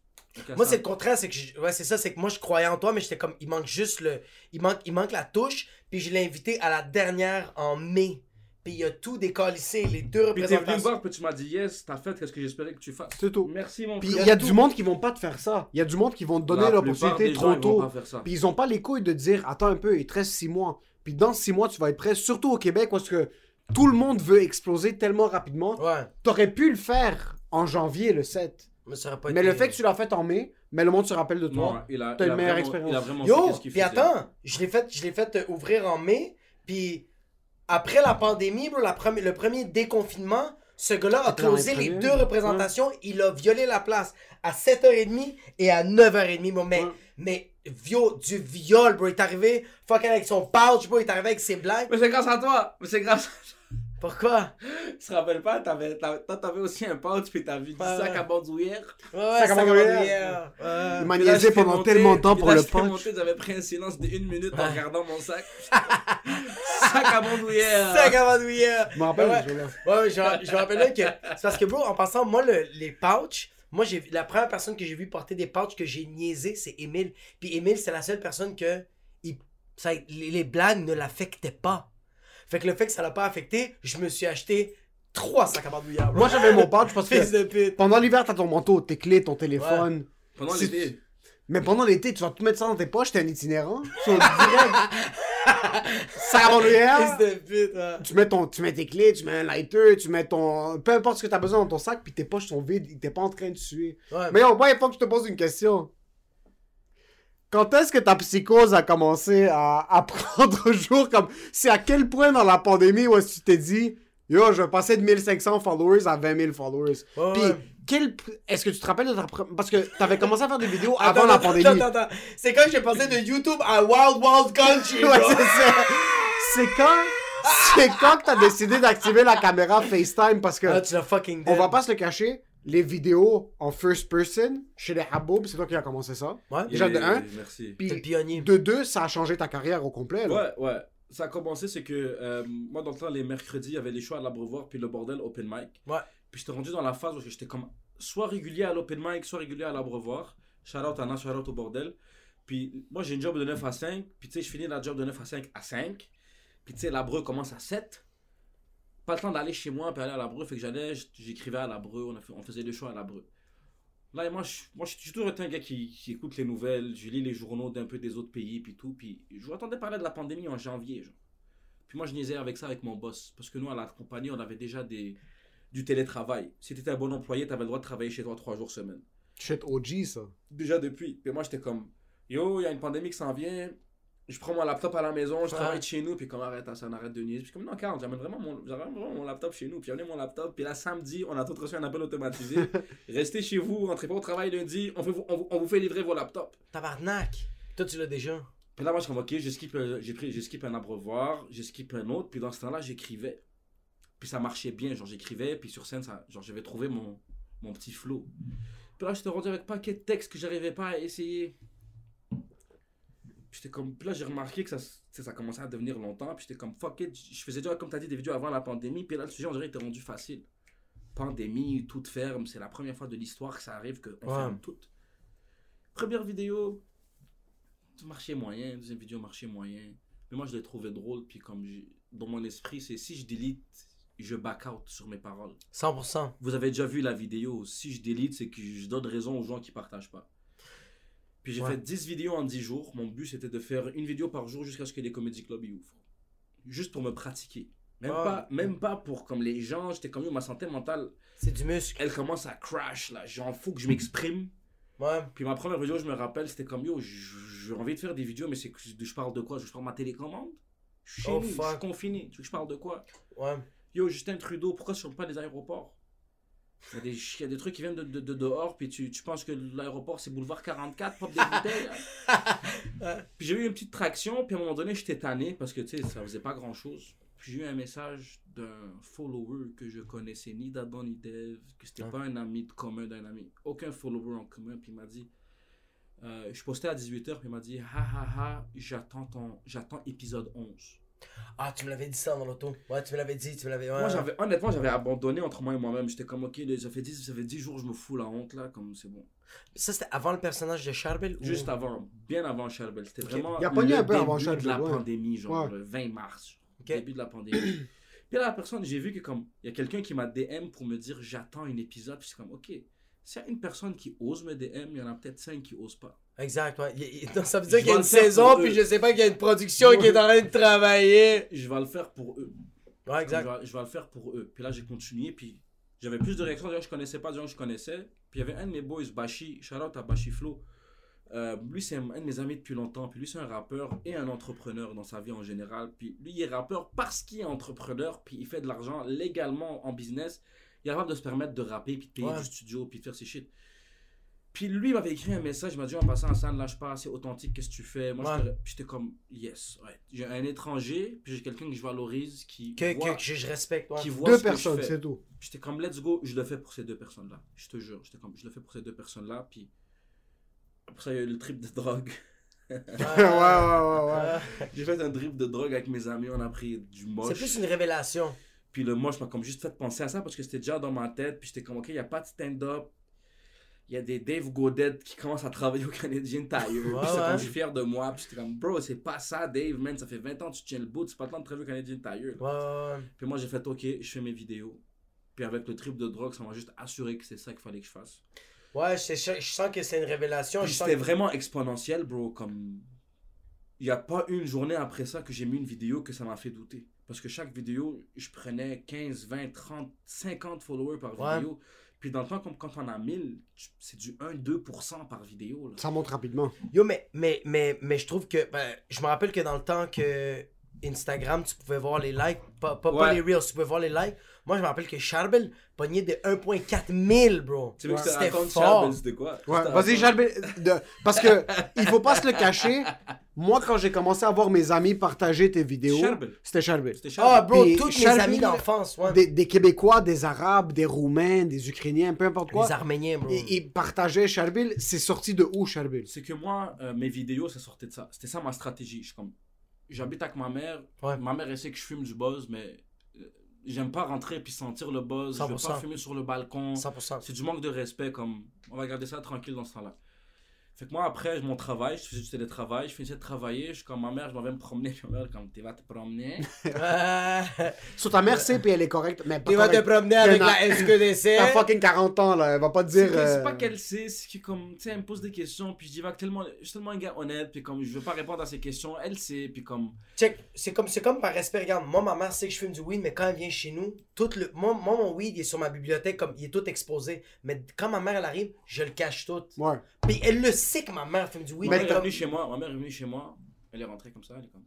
Moi, c'est le contraire, c'est que je- ouais, c'est ça, c'est que moi je croyais en toi, mais j'étais comme il manque juste le il manque il manque la touche, puis je l'ai invité à la dernière en mai. Puis il a tout décalissé, les deux Puis t'es venu me représentations. voir, puis tu m'as dit yes, t'as fait ce que j'espérais que tu fasses. C'est tout. Merci mon Puis il y a tout. du monde qui vont pas te faire ça. Il y a du monde qui vont te donner l'opportunité trop gens, tôt. Puis ils ont pas les couilles de dire attends un peu, il te reste six mois. Puis dans six mois, tu vas être prêt, surtout au Québec, parce que tout le monde veut exploser tellement rapidement. Ouais, T'aurais pu le faire en janvier le 7. mais ça pas Mais le fait que tu l'as fait en mai, mais le monde se rappelle de toi. A, T'as une meilleure expérience. Il a vraiment fait Yo, qu'est-ce puis attends, je l'ai fait, je l'ai fait ouvrir en mai, puis après la pandémie, bro, la le premier déconfinement, ce gars-là a closé les deux représentations, il a violé la place à 7h30 et à 9h30, bro. Mais, Ouais. mais vio, du viol, bro, il est arrivé fucking avec son pouch, bro, il est arrivé avec ses blagues. Mais c'est grâce à toi. Mais c'est grâce. Pourquoi? Tu te rappelles pas, t'avais, t'avais, toi, t'avais aussi un pouch, puis t'avais du Ouais, sac à bandoulière. Ouais, ouais, hier. hier. Ouais. Il m'a niaisé pendant tellement de temps pour là, le punch. monté, J'avais pris un silence de une minute en Ouais. regardant mon sac. *laughs* sac à bandoulière. Sac à bandoulière. Je me rappelle, Ouais. Ouais, ouais, je, me rappelle que. C'est parce que, bro, en passant, moi, le- les pouches, moi, j'ai la première personne que j'ai vu porter des pouches que j'ai niaisé, c'est Émile. Puis Émile, c'est la seule personne que. il- ça, les, les blagues ne l'affectaient pas. Fait que le fait que ça l'a pas affecté, je me suis acheté trois sacs à bandoulière. bro. Moi j'avais mon *laughs* parce Fils que de pute. pendant l'hiver, t'as ton manteau, tes clés, ton téléphone. Pendant Si- l'été. Mais pendant l'été, tu vas tout mettre ça dans tes poches, t'es un itinérant. Sur direct. *laughs* Ça à bandoulière. Fils de pute, ouais. Tu mets, ton, tu mets tes clés, tu mets un lighter, tu mets ton. Peu importe ce que t'as besoin dans ton sac, puis tes poches sont vides, t'es pas en train de suer. Ouais, Mais yo, moi, il faut que je te pose une question. Quand est-ce que ta psychose a commencé à, à *laughs* prendre jour? Comme. C'est à quel point dans la pandémie où est-ce que tu t'es dit, yo, je vais passer de 1500 followers à 20 000 followers? Ouais, Puis, ouais. quel. Est-ce que tu te rappelles de ta. Parce que t'avais commencé à faire des vidéos Attends, avant la attends, pandémie. Attends, attends. C'est quand j'ai passé de YouTube à Wild Wild Country, Ouais, c'est ça. C'est quand. C'est quand que t'as décidé d'activer la caméra FaceTime parce que. Fucking On va pas se le cacher, les vidéos en first person chez les Haboub, c'est toi qui as commencé ça. Ouais, Déjà, de un. Merci. Puis pionnier. de deux, ça a changé ta carrière au complet. là. Ouais, ouais. Ça a commencé, c'est que euh, moi, dans le temps, les mercredis, il y avait les choix à l'Abreuvoir, puis le bordel open mic. Ouais. Puis j'étais rendu dans la phase où j'étais comme soit régulier à l'open mic, soit régulier à l'Abreuvoir. Shout out Anna, shout out au bordel. Puis moi, j'ai une job de 9 à 5. Puis tu sais, je finis la job de 9 à 5 à 5. Puis tu sais, l'Abreu commence à 7. Pas le temps d'aller chez moi puis aller à l'Abreu. Fait que j'allais, j'écrivais à l'Abreu, on, a fait- on faisait des choix à l'Abreu. Là, et moi, je, moi, suis toujours été un gars qui, qui écoute les nouvelles, je lis les journaux d'un peu des autres pays, puis tout. Puis je vous entendais parler de la pandémie en janvier, genre. Puis moi, je niaisais avec ça avec mon boss. Parce que nous, à la compagnie, on avait déjà des, du télétravail. Si tu étais un bon employé, tu avais le droit de travailler chez toi trois jours semaine. Shit OG, ça. Déjà depuis. Puis moi, j'étais comme, yo, il y a une pandémie qui s'en vient. Je prends mon laptop à la maison, je travaille chez nous, puis comme arrête, ça n'arrête de niaiser. Puis comme non, Carl, j'amène vraiment mon, vraiment mon laptop chez nous. Puis j'amène mon laptop, puis là, samedi, on a tout reçu un appel automatisé. *laughs* Restez chez vous, rentrez pas au travail lundi, on, fait vous- on, on vous fait livrer vos laptops. Tabarnak. Toi, tu l'as déjà. Puis là, moi, je ok, j'ai skip, euh, j'ai pris, j'ai skip un abreuvoir, j'ai skip un autre, puis dans ce temps-là, j'écrivais. Puis ça marchait bien, genre j'écrivais, puis sur scène, ça, genre j'avais trouvé mon, mon petit flow. Puis là, j'étais rendu avec paquet de textes que j'arrivais pas à essayer. J'étais comme, puis là, j'ai remarqué que ça, ça commençait à devenir longtemps, puis j'étais comme, fuck it, je faisais déjà, comme t'as dit, des vidéos avant la pandémie, puis là, le sujet, on dirait, était rendu facile. Pandémie, toute ferme, c'est la première fois de l'histoire que ça arrive qu'on Ouais. ferme tout. Première vidéo, marché moyen, deuxième vidéo marché moyen. Mais moi, je l'ai trouvé drôle, puis comme dans mon esprit, c'est si je delete, je back out sur mes paroles. 100%. Vous avez déjà vu la vidéo, si je delete, c'est que je donne raison aux gens qui partagent pas. Puis j'ai Ouais. fait 10 vidéos en 10 jours. Mon but, c'était de faire une vidéo par jour jusqu'à ce que les comédie clubs y ouvrent. Juste pour me pratiquer. Même, Ouais. pas, même pas pour comme les gens, j'étais comme yo, ma santé mentale, C'est du muscle. elle commence à crash là. J'en fous que je m'exprime. Ouais. Puis ma première vidéo, je me rappelle, c'était comme yo, j'ai envie de faire des vidéos, mais c'est que je parle de quoi? Je parle de ma télécommande? Je suis chez Oh, nous, je suis confiné. Tu veux que je parle de quoi? Ouais. Yo, Justin Trudeau, pourquoi tu ne pas les aéroports? Il y, a des, il y a des trucs qui viennent de, de- de dehors, puis tu, tu penses que l'aéroport c'est boulevard 44, pop des bouteilles. *laughs* Puis j'ai eu une petite traction, puis à un moment donné, j'étais tanné parce que tu sais, ça faisait pas grand chose. Puis j'ai eu un message d'un follower que je connaissais ni d'Adam ni d'Eve, que c'était Ouais. pas un ami de commun d'un ami, aucun follower en commun, puis il m'a dit. euh, je postais à 18h, puis il m'a dit Ha ha ha, j'attends épisode 11. Ah, tu me l'avais dit ça dans l'auto. Ouais, tu me l'avais dit, tu me l'avais. Ouais. Moi, j'avais, honnêtement, j'avais abandonné entre moi et moi-même. J'étais comme, ok, ça fait 10, ça fait 10 jours, je me fous la honte là, comme c'est bon. Ça, c'était avant le personnage de Charbel ou... Juste avant, bien avant Charbel. C'était Ok. vraiment Il a pogné le un peu avant début Charbel, de la ouais. pandémie, genre Ouais. le 20 mars, Ok. début de la pandémie. Puis là, la personne, j'ai vu que comme, il y a quelqu'un qui m'a DM pour me dire j'attends un épisode. Puis c'est comme, ok, s'il y a une personne qui ose me DM, il y en a peut-être cinq qui osent pas. Exact, ouais. Il- il- non, ça veut dire qu'il y a une saison, puis je sais pas qu'il y a une production qui est en train de travailler. Je vais le faire pour eux. Ouais, exact. Je vais, je vais le faire pour eux. Puis là, j'ai continué. Puis j'avais plus de réactions. D'ailleurs, je connaissais pas des gens que je connaissais. Puis il y avait un de mes boys, Bashi. Shout out à Bashi Flo. Euh, lui, c'est un, un de mes amis depuis longtemps. Puis lui, c'est un rappeur et un entrepreneur dans sa vie en général. Puis lui, il est rappeur parce qu'il est entrepreneur. Puis il fait de l'argent légalement en business. Il est capable de se permettre de rapper, puis de payer Ouais. du studio, puis de faire ses shit. Puis lui, il m'avait écrit un message. Il m'a dit en passant en scène, lâche pas, c'est authentique, qu'est-ce que tu fais? Moi, Ouais. j'étais- puis j'étais comme, yes. Ouais. J'ai un étranger, puis j'ai quelqu'un que je valorise, qui Que, voit, que, que je, je respecte, ouais. qui voit Deux ce que je personnes, c'est tout. J'étais comme, let's go, je le fais pour ces deux personnes-là. Je te jure, j'étais comme, je le fais pour ces deux personnes-là. Puis après ça, il y a eu le trip de drogue. *laughs* ouais, ouais, ouais, ouais. Ouais. *laughs* J'ai fait un trip de drogue avec mes amis, on a pris du moche. C'est plus une révélation. Puis le moche m'a comme juste fait penser à ça parce que c'était déjà dans ma tête. Puis j'étais comme, ok, il n'y a pas de stand-up. Il y a des Dave Godet qui commencent à travailler au Canadian Tire. ouais. je suis fier de moi. Puis j'étais comme, bro, c'est pas ça, Dave, man. Ça fait 20 ans que tu tiens le bout. C'est pas le temps de travailler au Canadian Tire. Ouais, ouais, ouais. Puis moi, j'ai fait, ok, je fais mes vidéos. Puis avec le trip de drogue, ça m'a juste assuré que c'est ça qu'il fallait que je fasse. Ouais, je, je- je sens que c'est une révélation. C'était que- vraiment exponentiel, bro. Comme. Il n'y a pas une journée après ça que j'ai mis une vidéo que ça m'a fait douter. Parce que chaque vidéo, je prenais 15, 20, 30, 50 followers par Ouais. vidéo. Puis dans le temps, comme quand on a 1000, tu- c'est du 1-2% par vidéo. Là. Ça monte rapidement. Yo, mais, mais, mais, mais je trouve que. ben, je me rappelle que dans le temps que Instagram, tu pouvais voir les likes. Pas, pas, pas Ouais. les Reels, tu pouvais voir les likes. Moi, je me rappelle que Charbel pognait de 1,4 000, bro. Tu sais que c'était fort. Charbel, c'était quoi? Ouais, vas-y, Charbel. de- Parce que il faut pas se le cacher. Moi, quand j'ai commencé à voir mes amis partager tes vidéos, c'était Charbel. C'était Ah, bro, Puis tous mes amis d'enfance, ouais. Des, des Québécois, des Arabes, des Roumains, des Ukrainiens, peu importe quoi. Les Arméniens, bro. Et ils partageaient Charbel. C'est sorti de où, Charbel C'est que moi, euh, mes vidéos, ça sortait de ça. C'était ça ma stratégie. Je suis comme, j'habite avec ma mère. Ouais. Ma mère, elle sait que je fume du buzz, mais euh, j'aime pas rentrer puis sentir le buzz. Je veux 100%. pas fumer sur le balcon. 100%. C'est du manque de respect. Comme, on va garder ça tranquille dans ce temps-là. Fait que moi, après, mon travail, je faisais du télétravail, je finissais de travailler, je suis comme ma mère, je m'en vais me promener, *laughs* ma mère, comme, tu vas te promener. *laughs* Sur ta mère, c'est puis elle est correcte. Mais pas Tu vas te promener avec la SQDC. T'as *laughs* fucking 40 ans, là. Elle va pas te dire. c'est euh, pas qu'elle sait, c'est que comme, tu sais, elle me pose des questions, puis je dis, va tellement, je suis tellement un gars honnête, puis comme, je veux pas répondre à ces questions, elle sait, puis comme, Check, c'est comme, c'est comme par respect, regarde, moi ma mère sait que je fume du weed, mais quand elle vient chez nous, tout le, moi, moi, mon weed il est sur ma bibliothèque, comme il est tout exposé. Mais quand ma mère elle arrive, je le cache tout. Ouais. Puis elle le sait que ma mère fume du weed. ma mère est comme- venue chez moi, ma mère est venue chez moi, elle est rentrée comme ça, elle est comme,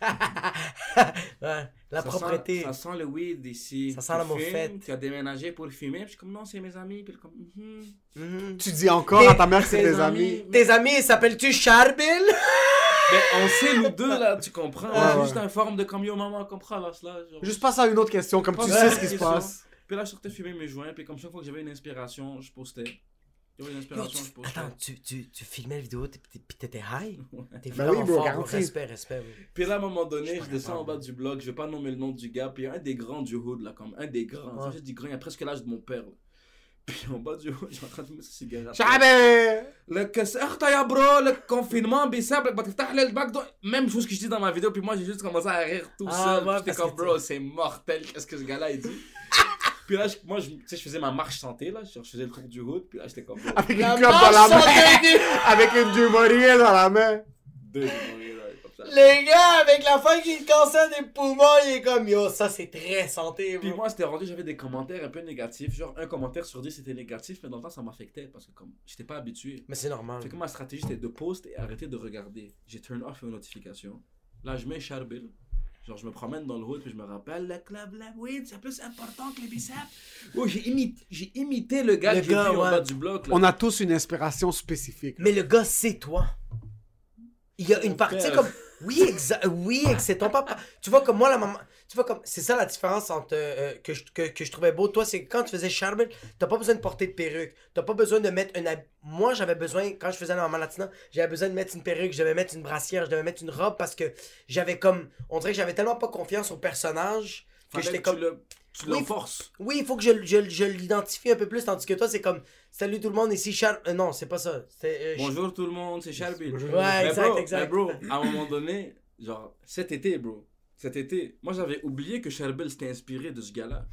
*laughs* Ouais, la ça propreté. Sent, ça sent le weed ici. Ça sent Tu la fumes, moffette. Tu as déménagé pour fumer, puis je suis comme, non, c'est mes amis, puis comme, Mhm. Mhm. Tu dis encore à ta mère que c'est Tes amis. Tes amis, ils s'appellent-tu Charbel? *laughs* On sait nous deux là, tu comprends. Ouais, ouais. juste un forum de comme yo maman, comprends là, là. genre. Juste passe à une autre question, comme tu sais ce qui se passe. Puis là, je sortais fumer mes joints, puis comme chaque fois que j'avais une inspiration, je postais. Attends, tu, tu, tu filmais la vidéo, puis t'étais high? *laughs* Ouais. T'es bah vraiment ben oui, bro, fort, respect, Puis là, à un moment donné, je, descends en bas du blog, je vais pas nommer le nom du gars, puis un des grands du hood, là, comme un des grands. Ouais. Ça, je dis grand, il a presque l'âge de mon père. *laughs* Puis en bas du hood, je en train de fumer ce. Chabé Le ya ah, bro, le confinement, bissable, le bac. Même chose que je dis dans ma vidéo, puis moi j'ai juste commencé à rire tout ah, seul. J'étais comme, bro, c'est mortel, qu'est-ce que ce gars-là il dit? Puis là je- moi je, tu sais, je faisais ma marche santé là genre, je faisais le tour du hood puis là j'étais comme Avec une clope dans la main. *laughs* Avec une Dumouriez dans la main. deux démons, là, comme ça. Les gars, avec la fin qui cancer des poumons, il est comme yo, ça c'est très santé, puis bro. moi c'était rendu j'avais des commentaires un peu négatifs genre un commentaire sur 10 c'était négatif mais dans le temps ça m'affectait parce que comme j'étais pas habitué Mais c'est normal. fait que ma stratégie c'était de post et arrêter de regarder j'ai turn off les notifications là je mets Charbel Genre, je me promène dans le hood puis je me rappelle, le club La Weed, c'est plus important que les biceps. Oh, j'ai imité, j'ai imité le gars Le que j'ai vu gars, en ouais. bas du bloc. Là. On a tous une inspiration spécifique. Mais le gars, c'est toi. Il y a une partie père. comme. Oui, exa- oui, c'est ton papa. Tu vois, comme moi, la maman. Tu vois, comme. C'est ça la différence entre. euh, que, je, que, que je trouvais beau. Toi, c'est que quand tu faisais Charbel, t'as pas besoin de porter de perruque. T'as pas besoin de mettre un. hab- Moi, j'avais besoin, quand je faisais la latina, j'avais besoin de mettre une perruque, je devais mettre une brassière, je devais mettre une robe parce que j'avais comme. On dirait que j'avais tellement pas confiance au personnage que j'étais comme. Tu le, tu Oui, le forces. Oui, il faut que je, je, je l'identifie un peu plus, tandis que toi, c'est comme. Salut tout le monde, ici Char. euh, non, c'est pas ça. C'est. euh, Bonjour tout le monde, c'est. Bonjour. Ouais, Mais exact, bro, exact. mais bro, à un moment donné, genre, cet été, bro, cet été, moi j'avais oublié que Sherbel s'était inspiré de ce gars-là.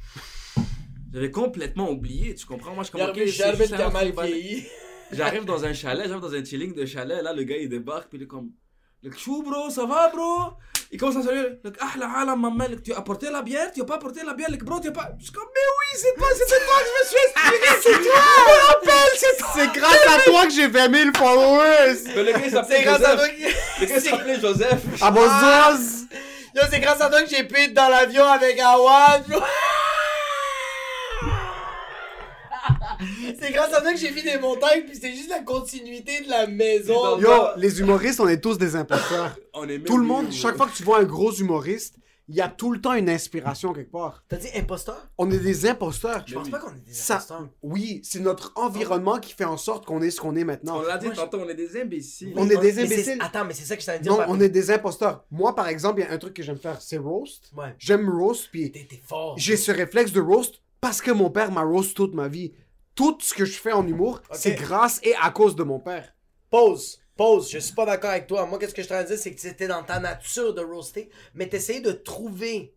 J'avais complètement oublié, tu comprends? Moi je commençais. Charbel qui a mal vieilli. *laughs* J'arrive dans un chalet, j'arrive dans un chilling de chalet, là le gars il débarque, puis il est comme. Le chou bro, ça va bro? Il commence à saluer. Le ah la alam maman, tu as apporté la bière? Tu as pas apporté la bière? Le bro, tu as pas. Je suis comme, mais oui, c'est toi, c'était toi que je me suis inspiré, c'est *laughs* toi! Je me rappelle, c'est toi! C'est grâce à toi que j'ai 20 000 followers! Mais le gars il C'est s'appelait grâce à toi Joseph. Le gars il s'appelait Joseph. Ah bon, Zoz! Yo, c'est grâce à toi que j'ai payé dans l'avion avec Awad, bro. *laughs* C'est grâce à toi que j'ai vu des montagnes, puis c'était juste la continuité de la maison. Yo, les humoristes, on est tous des imposteurs. On est Tout le monde, chaque fois que tu vois un gros humoriste, il y a tout le temps une inspiration quelque part. T'as dit imposteur? On est des imposteurs. Je pense oui. pas qu'on est des Ça, imposteurs. oui, c'est notre environnement qui fait en sorte qu'on est ce qu'on est maintenant. On l'a dit Moi, tantôt, on est des imbéciles. On est des Mais imbéciles. Attends, mais c'est ça que je t'en ai dit. Non, on est des imposteurs. Moi, par exemple, il y a un truc que j'aime faire, c'est roast. Ouais. J'aime roast, puis T'es t'es fort. j'ai ce réflexe de roast parce que mon père m'a roast toute ma vie. Tout ce que je fais en humour, c'est grâce et à cause de mon père. Pause. Pause. Je suis pas d'accord avec toi. Moi, qu'est-ce que je t'en dire, c'est que c'était dans ta nature de roaster, mais t'essayais de trouver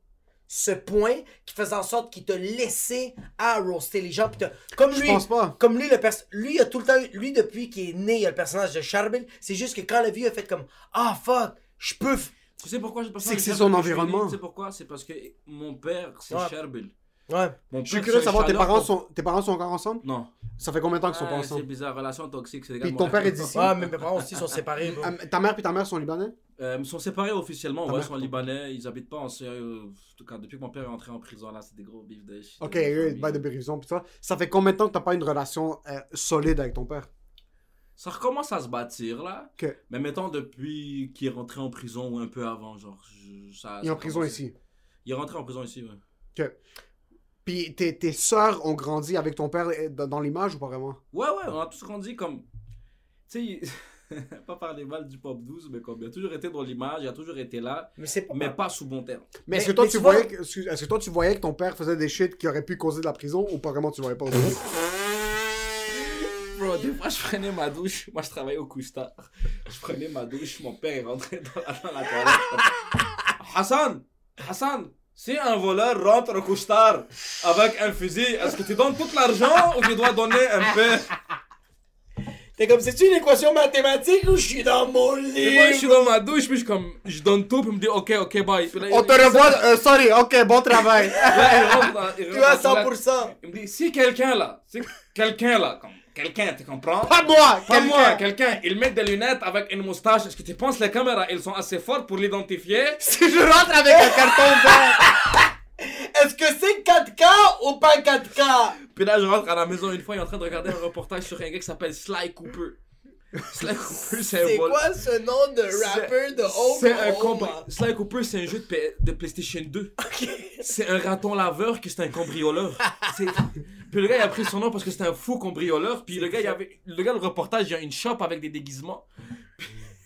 ce point qui faisait en sorte qu'il te laissait à roaster les gens. Puis comme Je lui, pense pas. comme lui, le pers- lui, il a tout le temps, lui, depuis qu'il est né, il a le personnage de Charbel. C'est juste que quand la vie a fait comme, ah, fuck, je peux, Tu sais pourquoi je pense C'est que c'est son environnement. Tu sais pourquoi? C'est parce que mon père, c'est Ouais. Ouais. Mon Je suis curieux de savoir, tes parents, sont, tes parents sont encore ensemble? Non. Ça fait combien de temps qu'ils sont pas Ouais, C'est ensemble? bizarre, relation toxique. c'est des gars Puis ton père est d'ici? Ouais, mais mes parents aussi sont séparés, bro. Euh, ta mère et ta mère sont libanais? Euh, ils sont séparés officiellement, Ta ouais, mère, ils sont ton- libanais, ils habitent pas en euh, En tout cas, depuis que mon père est entré en prison, là, c'est des gros bifs de shit. Ok, eux, famille. bail de guérison, pis ça. Ça fait combien de temps que t'as pas une relation euh, solide avec ton père? Ça recommence à se bâtir, là. Ok. Mais mettons, depuis qu'il est rentré en prison ou un peu avant, genre. je- ça, Il est ça en prison ici? Il est rentré en prison ici, ouais. Puis tes, tes sœurs ont grandi avec ton père euh, dans, l'image ou pas vraiment? Ouais, ouais, on a tous grandi comme. Tu sais, *laughs* pas par les balles du pop 12, mais comme il a toujours été dans l'image, il a toujours été là, Mais c'est pas. mais pas sous bon terme. Mais, est-ce que toi mais tu vois- voyais que, excuse- est-ce que toi tu voyais que ton père faisait des shit qui auraient pu causer de la prison ou pas vraiment tu voyais pas aussi? *laughs* Bro, des fois, je prenais ma douche. Moi, je travaillais au Couche-Tard. Je prenais ma douche, mon père est rentré dans la, dans la toilette. *laughs* Hassan! Hassan! Si un voleur rentre au Couche-Tard avec un fusil, est-ce que tu donnes tout l'argent ou tu dois donner un *laughs* peu? T'es comme, c'est-tu une équation mathématique ou je suis dans mon lit? Moi, je suis dans ma douche, puis je, comme, je donne tout, puis il me dit, ok, ok, bye. Là, On il- te revoit, euh, sorry, ok, bon *laughs* travail. Là, il rentre il Tu rentre as la toilette. 100%. Il me dit, si quelqu'un là, si quelqu'un là, comme quelqu'un, tu comprends? Pas moi, Pas moi, quelqu'un. quelqu'un, il met des lunettes avec une moustache. Est-ce que tu penses les caméras, elles sont assez fortes pour l'identifier? *laughs* Si je rentre avec un carton vert. *laughs* Est-ce que c'est 4K ou pas 4K? Puis là, je rentre à la maison une fois, il est en train de regarder un reportage sur un gars qui s'appelle Sly Cooper. Sly *laughs* Cooper, c'est un C'est quoi ce nom de rapper de C'est un Oklahoma? compri- Sly Cooper, c'est un jeu de, PlayStation 2. *laughs* C'est un raton laveur qui c'est un cambrioleur. C'est- Puis le gars, il a pris son nom parce que c'était un fou cambrioleur. Puis le gars, il avait... le gars, le reportage, il y a une shop avec des déguisements.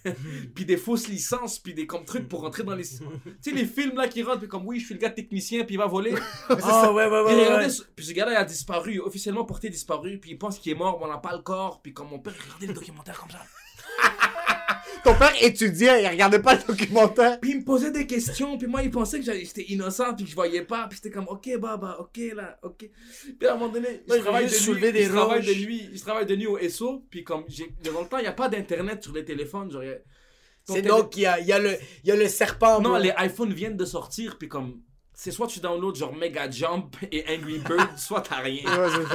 *laughs* puis des fausses licences, puis des comme trucs pour rentrer dans les... *laughs* Tu sais, les films là qui rentrent, puis comme oui, je suis le gars technicien, puis il va voler. *laughs* Ah ouais, ouais, Puis, ouais, regardez ouais. ce- puis ce gars-là, il a disparu, officiellement porté disparu, puis il pense qu'il est mort, mais on n'a pas le corps. Puis comme mon père regardait le documentaire comme ça. *laughs* Ton père étudiait, il regardait pas le documentaire. Puis il me posait des questions, puis moi il pensait que j'étais innocent, puis que je voyais pas, puis c'était comme ok bah ok là, ok. Puis à un moment donné, Moi, je travaille de nuit, des je travaille de nuit, je travaille de nuit au SO, puis comme dans le temps il y a pas d'internet sur les téléphones, genre. y C'est télé- donc qu'il y a, il y, a le- il y a le serpent. non bro. les iPhones viennent de sortir, puis comme c'est soit tu downloads genre Mega Jump et Angry Bird, *laughs* soit t'as rien. Ouais, c'est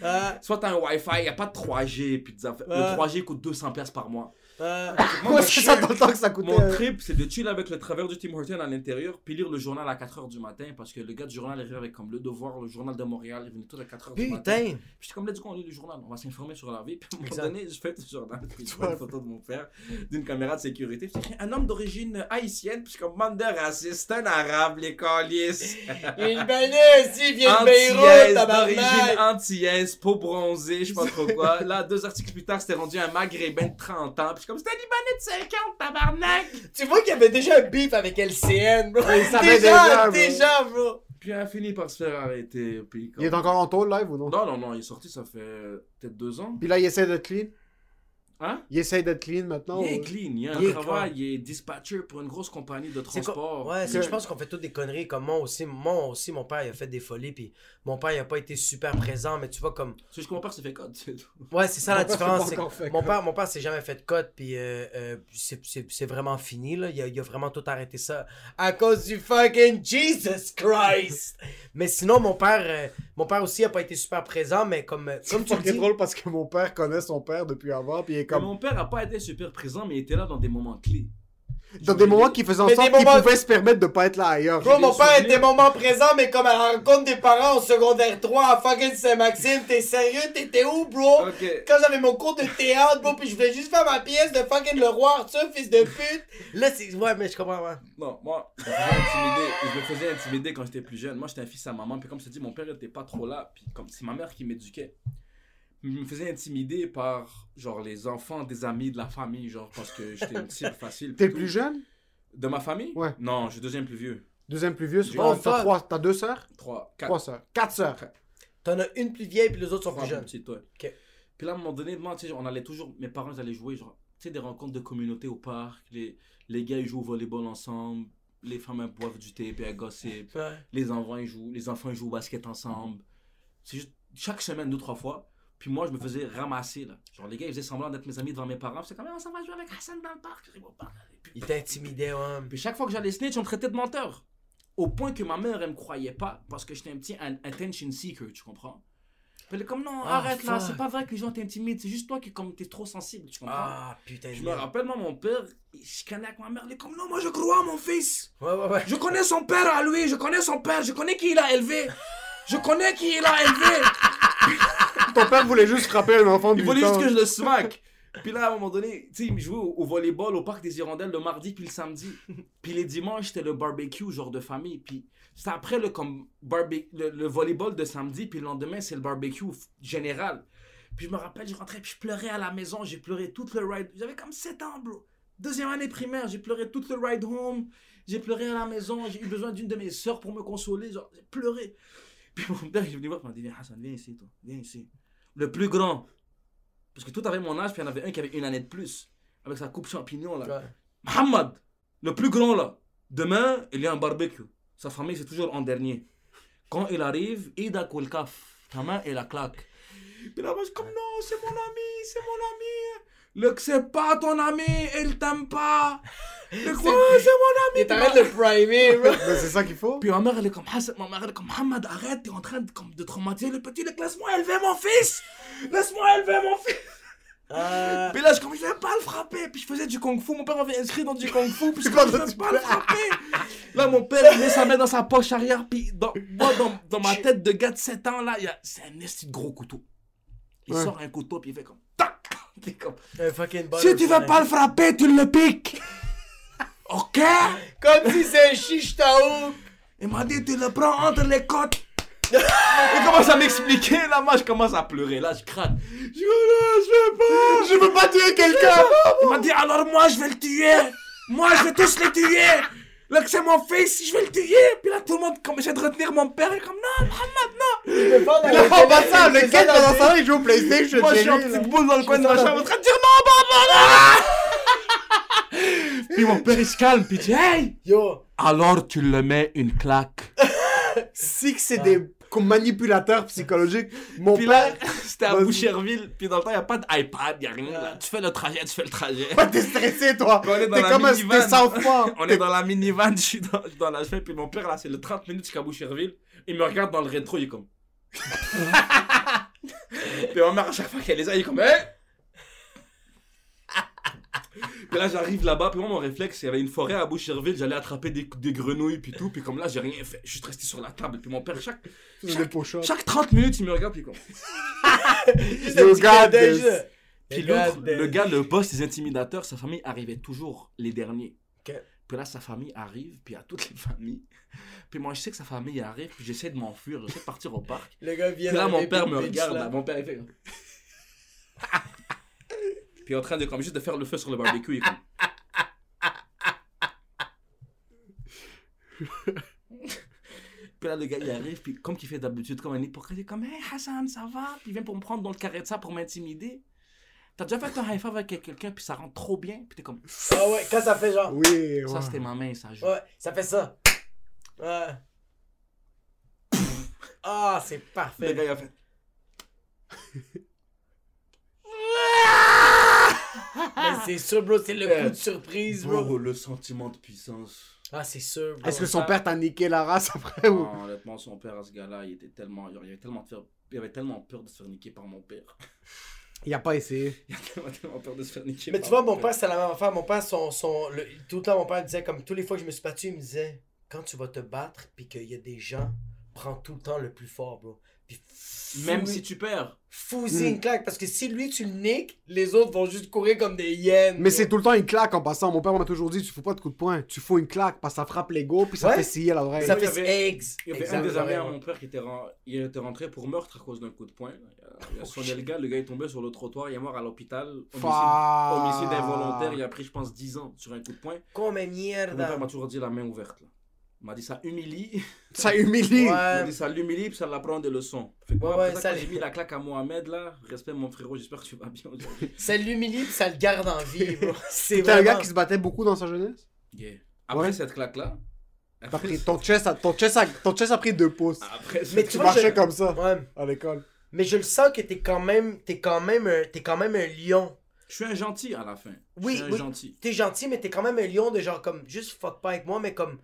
ça. *laughs* Soit t'as un Wi-Fi, y a pas de 3G, puis des affaires- Ouais. le 3G coûte 200 pièces par mois. Ah. Moi, c'est ça trip- dans le temps que ça coûtait. Mon euh, trip, c'est de chill avec le travailleur du Tim Horton à l'intérieur, puis lire le journal à 4h du matin, parce que le gars du journal arrivait avec comme Le Devoir, le journal de Montréal, il venait tout à 4h du matin. Putain. Puis comme, let's go, on lit le journal, on va s'informer sur la vie. Puis à un moment donné, je fais le journal, puis je vois une photo de mon père, d'une caméra de sécurité. Puis un homme d'origine haïtienne, puis comme, racistes, c'est un arabe, les calices. Une banane, si, il vient de Beyrouth, d'origine antillaise, peau bronzée, je sais pas trop quoi. Là, deux articles plus tard, c'était rendu un maghrébin de 30 ans. Puis suis comme, c'était un libanais de 50, tabarnak. Tu vois qu'il y avait déjà un beef avec LCN, bro. il savait déjà, déjà, bro. déjà, bro. Puis il a fini par se faire arrêter. Puis comme- Il est encore en tôle live ou non? Non, non, non, il est sorti, ça fait euh, peut-être deux ans. Puis là, il essaie de clean. Hein? Il essaye d'être clean maintenant. Il est clean, il a un Il est il dispatcher pour une grosse compagnie de transport. Ouais, je pense qu'on fait toutes des conneries. Comme moi aussi, moi aussi, mon père, il a fait des folies. Puis mon père, il a pas été super présent. Mais tu vois, comme. C'est juste que mon père s'est fait code, c'est tout. Ouais, c'est ça Mon la différence. fait Mon père, mon père s'est jamais fait de cote. Puis euh, euh, c'est- vraiment fini. Là. Il, a, il a vraiment tout arrêté ça. À cause du fucking Jesus Christ. mais sinon, mon père, euh, mon père aussi a pas été super présent. Mais comme, euh, comme tu dis. drôle parce que mon père connaît son père depuis avant, puis Comme... Mon père a pas été super présent, mais il était là dans des moments clés. Dans des moments qui faisaient en Mais sorte des qu'il moments- pouvait se permettre de pas être là ailleurs. Bro, mon père était moment présent, mais comme à la rencontre des parents au secondaire 3 à fucking Saint-Maxime, t'es sérieux? T'étais où, bro? Ok. Quand j'avais mon cours de théâtre, bro, pis je voulais juste faire ma pièce de fucking le roi Arthur, fils de pute. Là, c'est. Ouais, mais je comprends, ouais. Non, moi, je me faisais intimider, je me faisais intimider quand j'étais plus jeune. Moi, j'étais un fils à maman, puis comme je te dis, mon père était pas trop là, puis comme c'est ma mère qui m'éduquait. Je me faisais intimider par, genre, les enfants des amis de la famille, genre, parce que j'étais une cible facile. T'es plus jeune? De ma famille? Ouais. Non, je suis deuxième plus vieux. Deuxième plus vieux, c'est pas- t'as fuck. trois, t'as deux sœurs? Trois, quatre. Trois sœurs. Quatre sœurs. T'en as une plus vieille, puis les autres sont Trois plus jeunes. petites, ouais. Ok. Puis là, à un moment donné, moi, tu sais, on allait toujours, mes parents, ils allaient jouer, genre, tu sais, des rencontres de communauté au parc. Les, les gars, ils jouent au volleyball ensemble. Les femmes, elles boivent du thé, puis elles gossipent. Ouais. Les enfants, ils jouent, les enfants, ils jouent au basket ensemble. C'est juste, chaque semaine, deux, trois fois. Puis moi, je me faisais ramasser, là. Genre, les gars, ils faisaient semblant d'être mes amis devant mes parents. C'est comme, Ah, ça va jouer avec Hassan dans le parc. Au parc. Puis, Il t'intimidait, ouais. puis chaque fois que j'allais snitch, on me traitait de menteur. Au point que ma mère, elle me croyait pas parce que j'étais un petit attention seeker, tu comprends? Puis elle est comme, non, Ah, arrête là, c'est pas vrai que les gens t'intimident, c'est juste toi qui, comme, t'es trop sensible, tu comprends? Ah, putain Je me rappelle, moi, mon père, je connais avec ma mère, il est comme, non, moi je crois à mon fils. Ouais, ouais, ouais. Je connais son père à lui, je connais son père, je connais qui il a élevé. Je connais qui il a élevé. *laughs* Ton père voulait juste frapper un enfant de Il 8 voulait juste que je le smack. Puis là, à un moment donné, tu sais, il me jouait au, au volleyball au parc des Hirondelles le mardi puis le samedi. Puis les dimanches, c'était le barbecue, genre de famille. Puis c'était après le, comme, barbe- le, le volleyball de samedi, puis le lendemain, c'est le barbecue général. Puis je me rappelle, je rentrais, puis je pleurais à la maison. J'ai pleuré tout le ride. J'avais comme 7 ans, bro. Deuxième année primaire, j'ai pleuré tout le ride home. J'ai pleuré à la maison. J'ai eu besoin d'une de mes sœurs pour me consoler. Genre, j'ai pleuré. Puis mon père, il est venu voir, il m'a dit Viens, Hassan, viens ici, toi. Viens ici. Le plus grand. Parce que tout avait mon âge, puis il y en avait un qui avait une année de plus. Avec sa coupe champignon, là. Ouais. Mohamed, le plus grand, là. Demain, il y a un barbecue. Sa famille, c'est toujours en dernier. Quand il arrive, Ida Koulkaf. Ta main et la claque. Puis là, moi, je suis comme non, c'est mon ami, c'est mon ami. Le c'est pas ton ami, il t'aime pas. Le quoi, c'est mon ami. Il t'arrête de primer, *laughs* bro. Mais c'est ça qu'il faut. Puis ma mère, elle est comme, Hassan, ma mère, elle est comme, Mohamed, arrête, t'es en train de, comme, de traumatiser le petit, laisse-moi élever mon fils. Laisse-moi élever mon fils. Ah. Puis là, je commençais à pas le frapper. Puis je faisais du kung fu. Mon père m'avait inscrit dans du kung fu. Puis je commençais à pas le frapper. Là, mon père, il met sa main dans sa poche arrière. Puis dans, moi, dans, dans ma tête de gars de 7 ans, là, il y a, c'est un esti de gros couteau. Il Ouais. sort un couteau. Puis il fait comme, tac. *laughs* Puis comme, si tu veux pas le frapper, tu le piques. Ok? Comme si c'est un chiche. Il m'a dit, tu le prends entre les côtes. Il commence à m'expliquer, là, moi je commence à pleurer, là je craque. Je oh je veux pas. Je veux pas tuer quelqu'un Il m'a dit, alors moi je vais le tuer. Moi je vais tous les tuer. Là que c'est mon fils, je vais le tuer. Puis là tout le monde commence à retenir mon père. Il est comme, non, Mohamed, non. Il fait pas dans Il a les pas ça, le kid dans les- ça, il joue au PlayStation. Moi je suis en petite boule dans le coin de ma chambre en train de dire, non, papa, Puis mon père il se calme, puis il dit, hey. Yo. Alors tu le mets une claque. *laughs* Si que c'est des manipulateurs psychologiques, mon Puis père. *laughs* c'était à. Boucherville. Puis dans le temps, il n'y a pas d'iPad, il n'y a rien. Là. Tu fais le trajet, tu fais le trajet. Pas t'es stressé, toi. On est dans T'es la comme un minivan. t'es South Park. On est dans la minivan, *laughs* je suis dans, dans la chemin, puis mon père, là, c'est le 30 minutes jusqu'à Boucherville. Il me regarde dans le rétro, il est comme. puis ma mère, à chaque fois qu'elle les a, il est comme. Hey! Puis là, j'arrive là-bas, puis moi, mon réflexe, il y avait une forêt à Boucherville, j'allais attraper des, des grenouilles, puis tout, puis comme là, j'ai rien fait, je suis resté sur la table, puis mon père, chaque, pochots. chaque 30 minutes, il me regarde, puis comme. *laughs* You got this. Puis l'autre, le gars, le boss des intimidateurs, sa famille arrivait toujours les derniers. Puis là, sa famille arrive, puis à toutes les familles. Puis moi, je sais que sa famille arrive, puis j'essaie de m'enfuir, j'essaie de partir au parc. Le gars vient Puis là, mon père me regarde, là. là, mon père, il fait. *laughs* puis il est en train de, comme, juste de faire le feu sur le barbecue, est comme... *laughs* Puis là, le gars, il arrive, puis comme qu'il fait d'habitude, comme un hypocrite, il est comme, hey Hassan, ça va? Puis il vient pour me prendre dans le carré de ça pour m'intimider. T'as déjà fait un high five avec quelqu'un, puis ça rentre trop bien, puis t'es comme. Ah ouais, quand ça fait genre. Oui, ouais. Ça, c'était ma main, ça joue. Ouais, ça fait ça. Ouais. Ah, c'est Le parfait. gars, il a fait. *laughs* Mais c'est sûr, bro, c'est le coup de surprise, bro. Bro, le sentiment de puissance. Ah, c'est sûr, bro. Est-ce que son père t'a niqué la race après ou? Ah, honnêtement, son père, à ce gars-là, il était tellement. Il avait tellement, de faire- il avait tellement peur de se faire niquer par mon père. Il a pas essayé. *laughs* Il avait tellement peur de se faire niquer Mais par tu vois, mon père, c'est la même affaire. Mon père, son, son, le- tout le temps, mon père disait, comme tous les fois que je me suis battu, il me disait, quand tu vas te battre, puis qu'il y a des gens, prends tout le temps le plus fort, bro. Puis Même si tu perds. Fous-y Hmm. une claque, parce que si lui, tu le niques, les autres vont juste courir comme des hyènes. Mais c'est tout le temps une claque en passant. Mon père m'a toujours dit tu fous pas de coup de poing, tu fous une claque parce que ça frappe l'ego puis ça Ouais. fait scier à l'oreille. Ça Il y fait avait- eggs. Il y avait un des amis à mon père qui était, ren- il était rentré pour meurtre à cause d'un coup de poing. Il a, il a soigné le gars, le gars est tombé sur le trottoir, il est mort à l'hôpital. Homicide, Fuck. homicide involontaire, il a pris, je pense, 10 ans sur un coup de poing. Comme Mon père m'a toujours dit la main ouverte. Là. Il m'a dit ça humilie. *laughs* Ça humilie. M'a Ouais. dit ça l'humilie puis ça l'apprend des leçons. Fait que Ouais, après ça, j'ai mis la claque à Mohamed là, respect mon frérot, j'espère que tu vas bien aujourd'hui. *laughs* Ça l'humilie, puis ça le garde en vie, bro. *laughs* C'est T'es un gars vraiment... qui se battait beaucoup dans sa jeunesse? Yeah. Après Ouais. cette claque là, T'as pris ton chest, a, ton, chest a, ton chest a pris deux pouces. après Mais Tu vois, marchais je- comme ça Ouais. à l'école. Mais je le sens que t'es quand même... T'es quand même un... T'es quand même un lion. je suis un gentil à la fin. Oui, je suis un oui. gentil. T'es gentil, mais t'es quand même un lion de genre comme... Juste fuck pas avec moi, mais comme...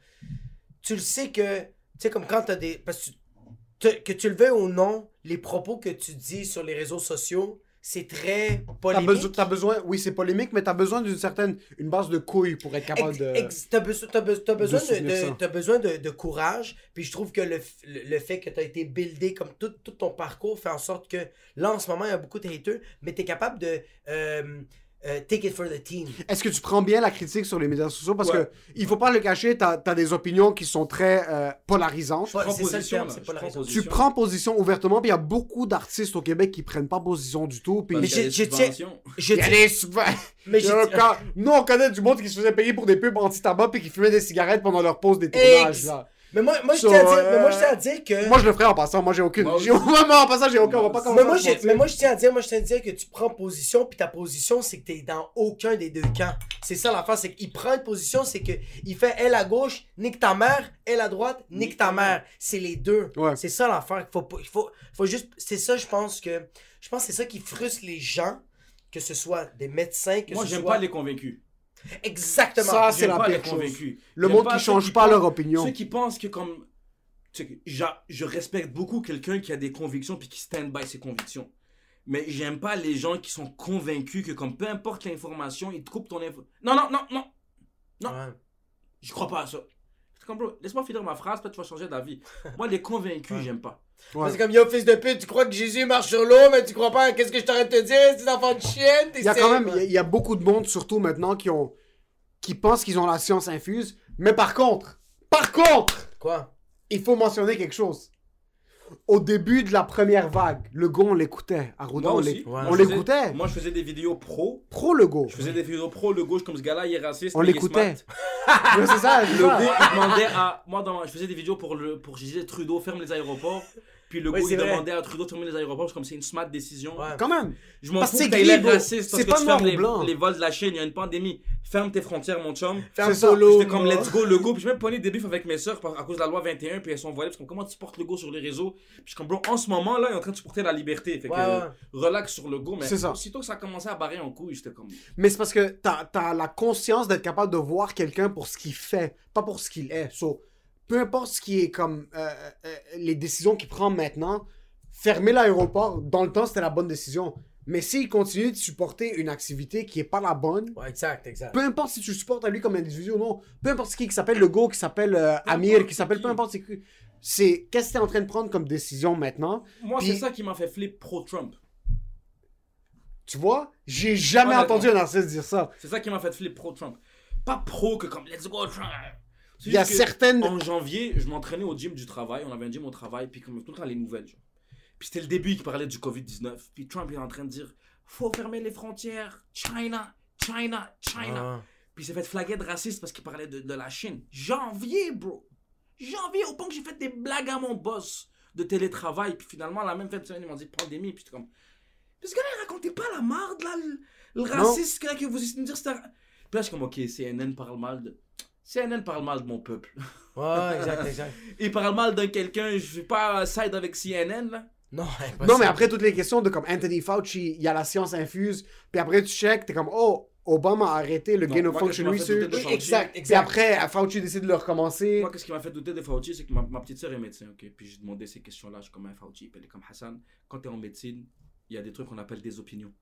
Tu le sais que... Tu sais, comme quand t'as des... Parce que, tu- que tu le veuilles ou non, les propos que tu dis sur les réseaux sociaux, c'est très T'as polémique. besoin, t'as besoin, oui c'est polémique, mais t'as besoin d'une certaine, une base de couilles pour être capable de... T'as beso- t'as be- t'as besoin, de, t'as besoin de, de courage. Puis je trouve que le, le, le fait que t'as été buildé comme tout, tout ton parcours fait en sorte que là, en ce moment, il y a beaucoup de haters, mais t'es capable de euh, euh, take it for the team. Est-ce que tu prends bien la critique sur les médias sociaux? Parce Ouais. que il faut pas le cacher, t'as as des opinions qui sont très euh, polarisantes. Ouais, prends c'est ça le position, terme, Je position. Tu prends position ouvertement, puis il y a beaucoup d'artistes au Québec qui prennent pas position du tout. Puis Mais je tiens-. Je mais Nous, on connaît du monde qui se faisait payer pour des pubs anti-tabac puis qui fumaient des cigarettes pendant leur pause des tournages. Ex- là. Mais moi, moi, je So, tiens à dire, euh, mais moi, je tiens à dire que. Moi, je le ferais en passant. Moi, j'ai aucune. Moi J'ai... aussi. Moi, moi, en passant, j'ai aucun. On va pas Mais commencer mais moi, mentir. mais moi, je tiens à dire, moi, je tiens à dire que tu prends position, puis ta position, c'est que t'es dans aucun des deux camps. C'est ça l'affaire, c'est qu'il prend une position, c'est que il fait elle à gauche, nique ta mère, elle à droite, nique ta mère. C'est les deux. Ouais. C'est ça l'affaire. Il faut, pas- il faut, faut juste, c'est ça, je pense que, je pense que c'est ça qui frustre les gens, que ce soit des médecins, que Moi, ce j'aime soit. pas les convaincus. Exactement. Ça, c'est la pas les pire chose. convaincus. Le monde qui change pas leur opinion. Ceux qui pensent que comme... je respecte beaucoup quelqu'un qui a des convictions puis qui stand by ses convictions. Mais j'aime pas les gens qui sont convaincus que comme peu importe l'information, ils te coupent ton info. Non, non, non, non. non. Ouais. Je crois pas à ça. C'est comme, bro, laisse-moi finir ma phrase, peut-être tu vas changer d'avis. Moi, les convaincus, Ouais. j'aime pas. Ouais. C'est comme, yo, fils de pute, tu crois que Jésus marche sur l'eau, mais tu crois pas, qu'est-ce que je t'arrête de te dire, ces enfants de chienne, t'es Il y a quand même, il y a- il y, a beaucoup de monde, surtout maintenant, qui ont, qui pensent qu'ils ont la science infuse. Mais par contre, par contre, Quoi? il faut mentionner quelque chose. Au début de la première vague, le go, on l'écoutait. Moi on aussi. l'éc- Ouais. on Moi, je faisais- l'écoutait. Moi, je faisais des vidéos pro. Pro le go. Je faisais des vidéos pro, le gauche comme ce gars-là, il est raciste. On mais il est l'écoutait. smart. *laughs* Ouais, c'est ça, c'est Le ça. go, il demandait à. Moi, dans... je faisais des vidéos pour le. Pour, je disais Trudeau ferme les aéroports. Puis le Ouais, il vrai. demandait à Trudeau de fermer les aéroports. Comme c'est une smart décision. Ouais. Quand même. Je m'en Parce fous que t'aies l'air raciste parce C'est que pas tu fermes les, les vols de la chaîne, il y a une pandémie. Ferme tes frontières, mon chum. Ferme C'est ça. solo, J'étais comme let's go, le go. Puis j'ai même pas eu des bifs avec mes soeurs à cause de la loi 21. Puis elles sont voilées. Parce que comment tu portes le go sur les réseaux? Puis je suis comme, bro, en ce moment là, il est en train de supporter la liberté. Fait que Ouais, ouais. relax sur le go. Mais C'est ça. aussitôt que ça a commencé à barrer en couille, j'étais comme. Mais c'est parce que t'as as la conscience d'être capable de voir quelqu'un pour ce qu'il fait, pas pour ce qu'il est. So, peu importe ce qui est comme euh, euh, les décisions qu'il prend maintenant, fermer l'aéroport, dans le temps, c'était la bonne décision. Mais s'il continue de supporter une activité qui est pas la bonne, Ouais, exact, exact. peu importe si tu supportes à lui comme individu ou non, peu importe qui qui s'appelle le go, qui s'appelle euh, Amir, qui s'appelle peu importe c'est qui, c'est qu'est-ce que t'es en train de prendre comme décision maintenant? Moi, Puis- c'est ça qui m'a fait flip pro-Trump. Tu vois, j'ai jamais entendu un artiste dire ça. C'est ça qui m'a fait flip pro-Trump. Pas pro que comme let's go Trump. Il y a que certaines En janvier, je m'entraînais au gym du travail. On avait un gym au travail. Puis comme tout le temps les nouvelles. genre. Puis c'était le début qui parlait du Covid-19. Puis Trump il est en train de dire faut fermer les frontières. China, China, China. Ah. Puis il s'est fait flaguer de raciste parce qu'il parlait de, de la Chine. Janvier, bro. Janvier, au point que j'ai fait des blagues à mon boss de télétravail. Puis finalement, la même fin de semaine, ils m'ont dit pandémie. Puis j'étais comme. Puis ce gars-là, il racontait pas la marde, là, le, le raciste là, que vous essayez de me dire. Puis là, je suis comme, ok, CNN parle mal de... CNN parle mal de mon peuple. Ouais, exact, exact. *laughs* Il parle mal de quelqu'un, je vais pas side avec CNN, là. Non, *laughs* Non, mais après toutes les questions de comme Anthony Fauci, il y a la science infuse, puis après tu check, t'es comme, oh, Obama a arrêté le Non, gain of function research. Fauci? exact, Puis exact. après, à Fauci décide de le recommencer. Moi, qu'est-ce qui m'a fait douter de Fauci, c'est que ma, ma petite sœur est médecin, ok? Puis j'ai demandé ces questions-là, je suis comme un Fauci, puis elle est comme Hassan. Quand t'es en médecine, il y a des trucs qu'on appelle des opinions.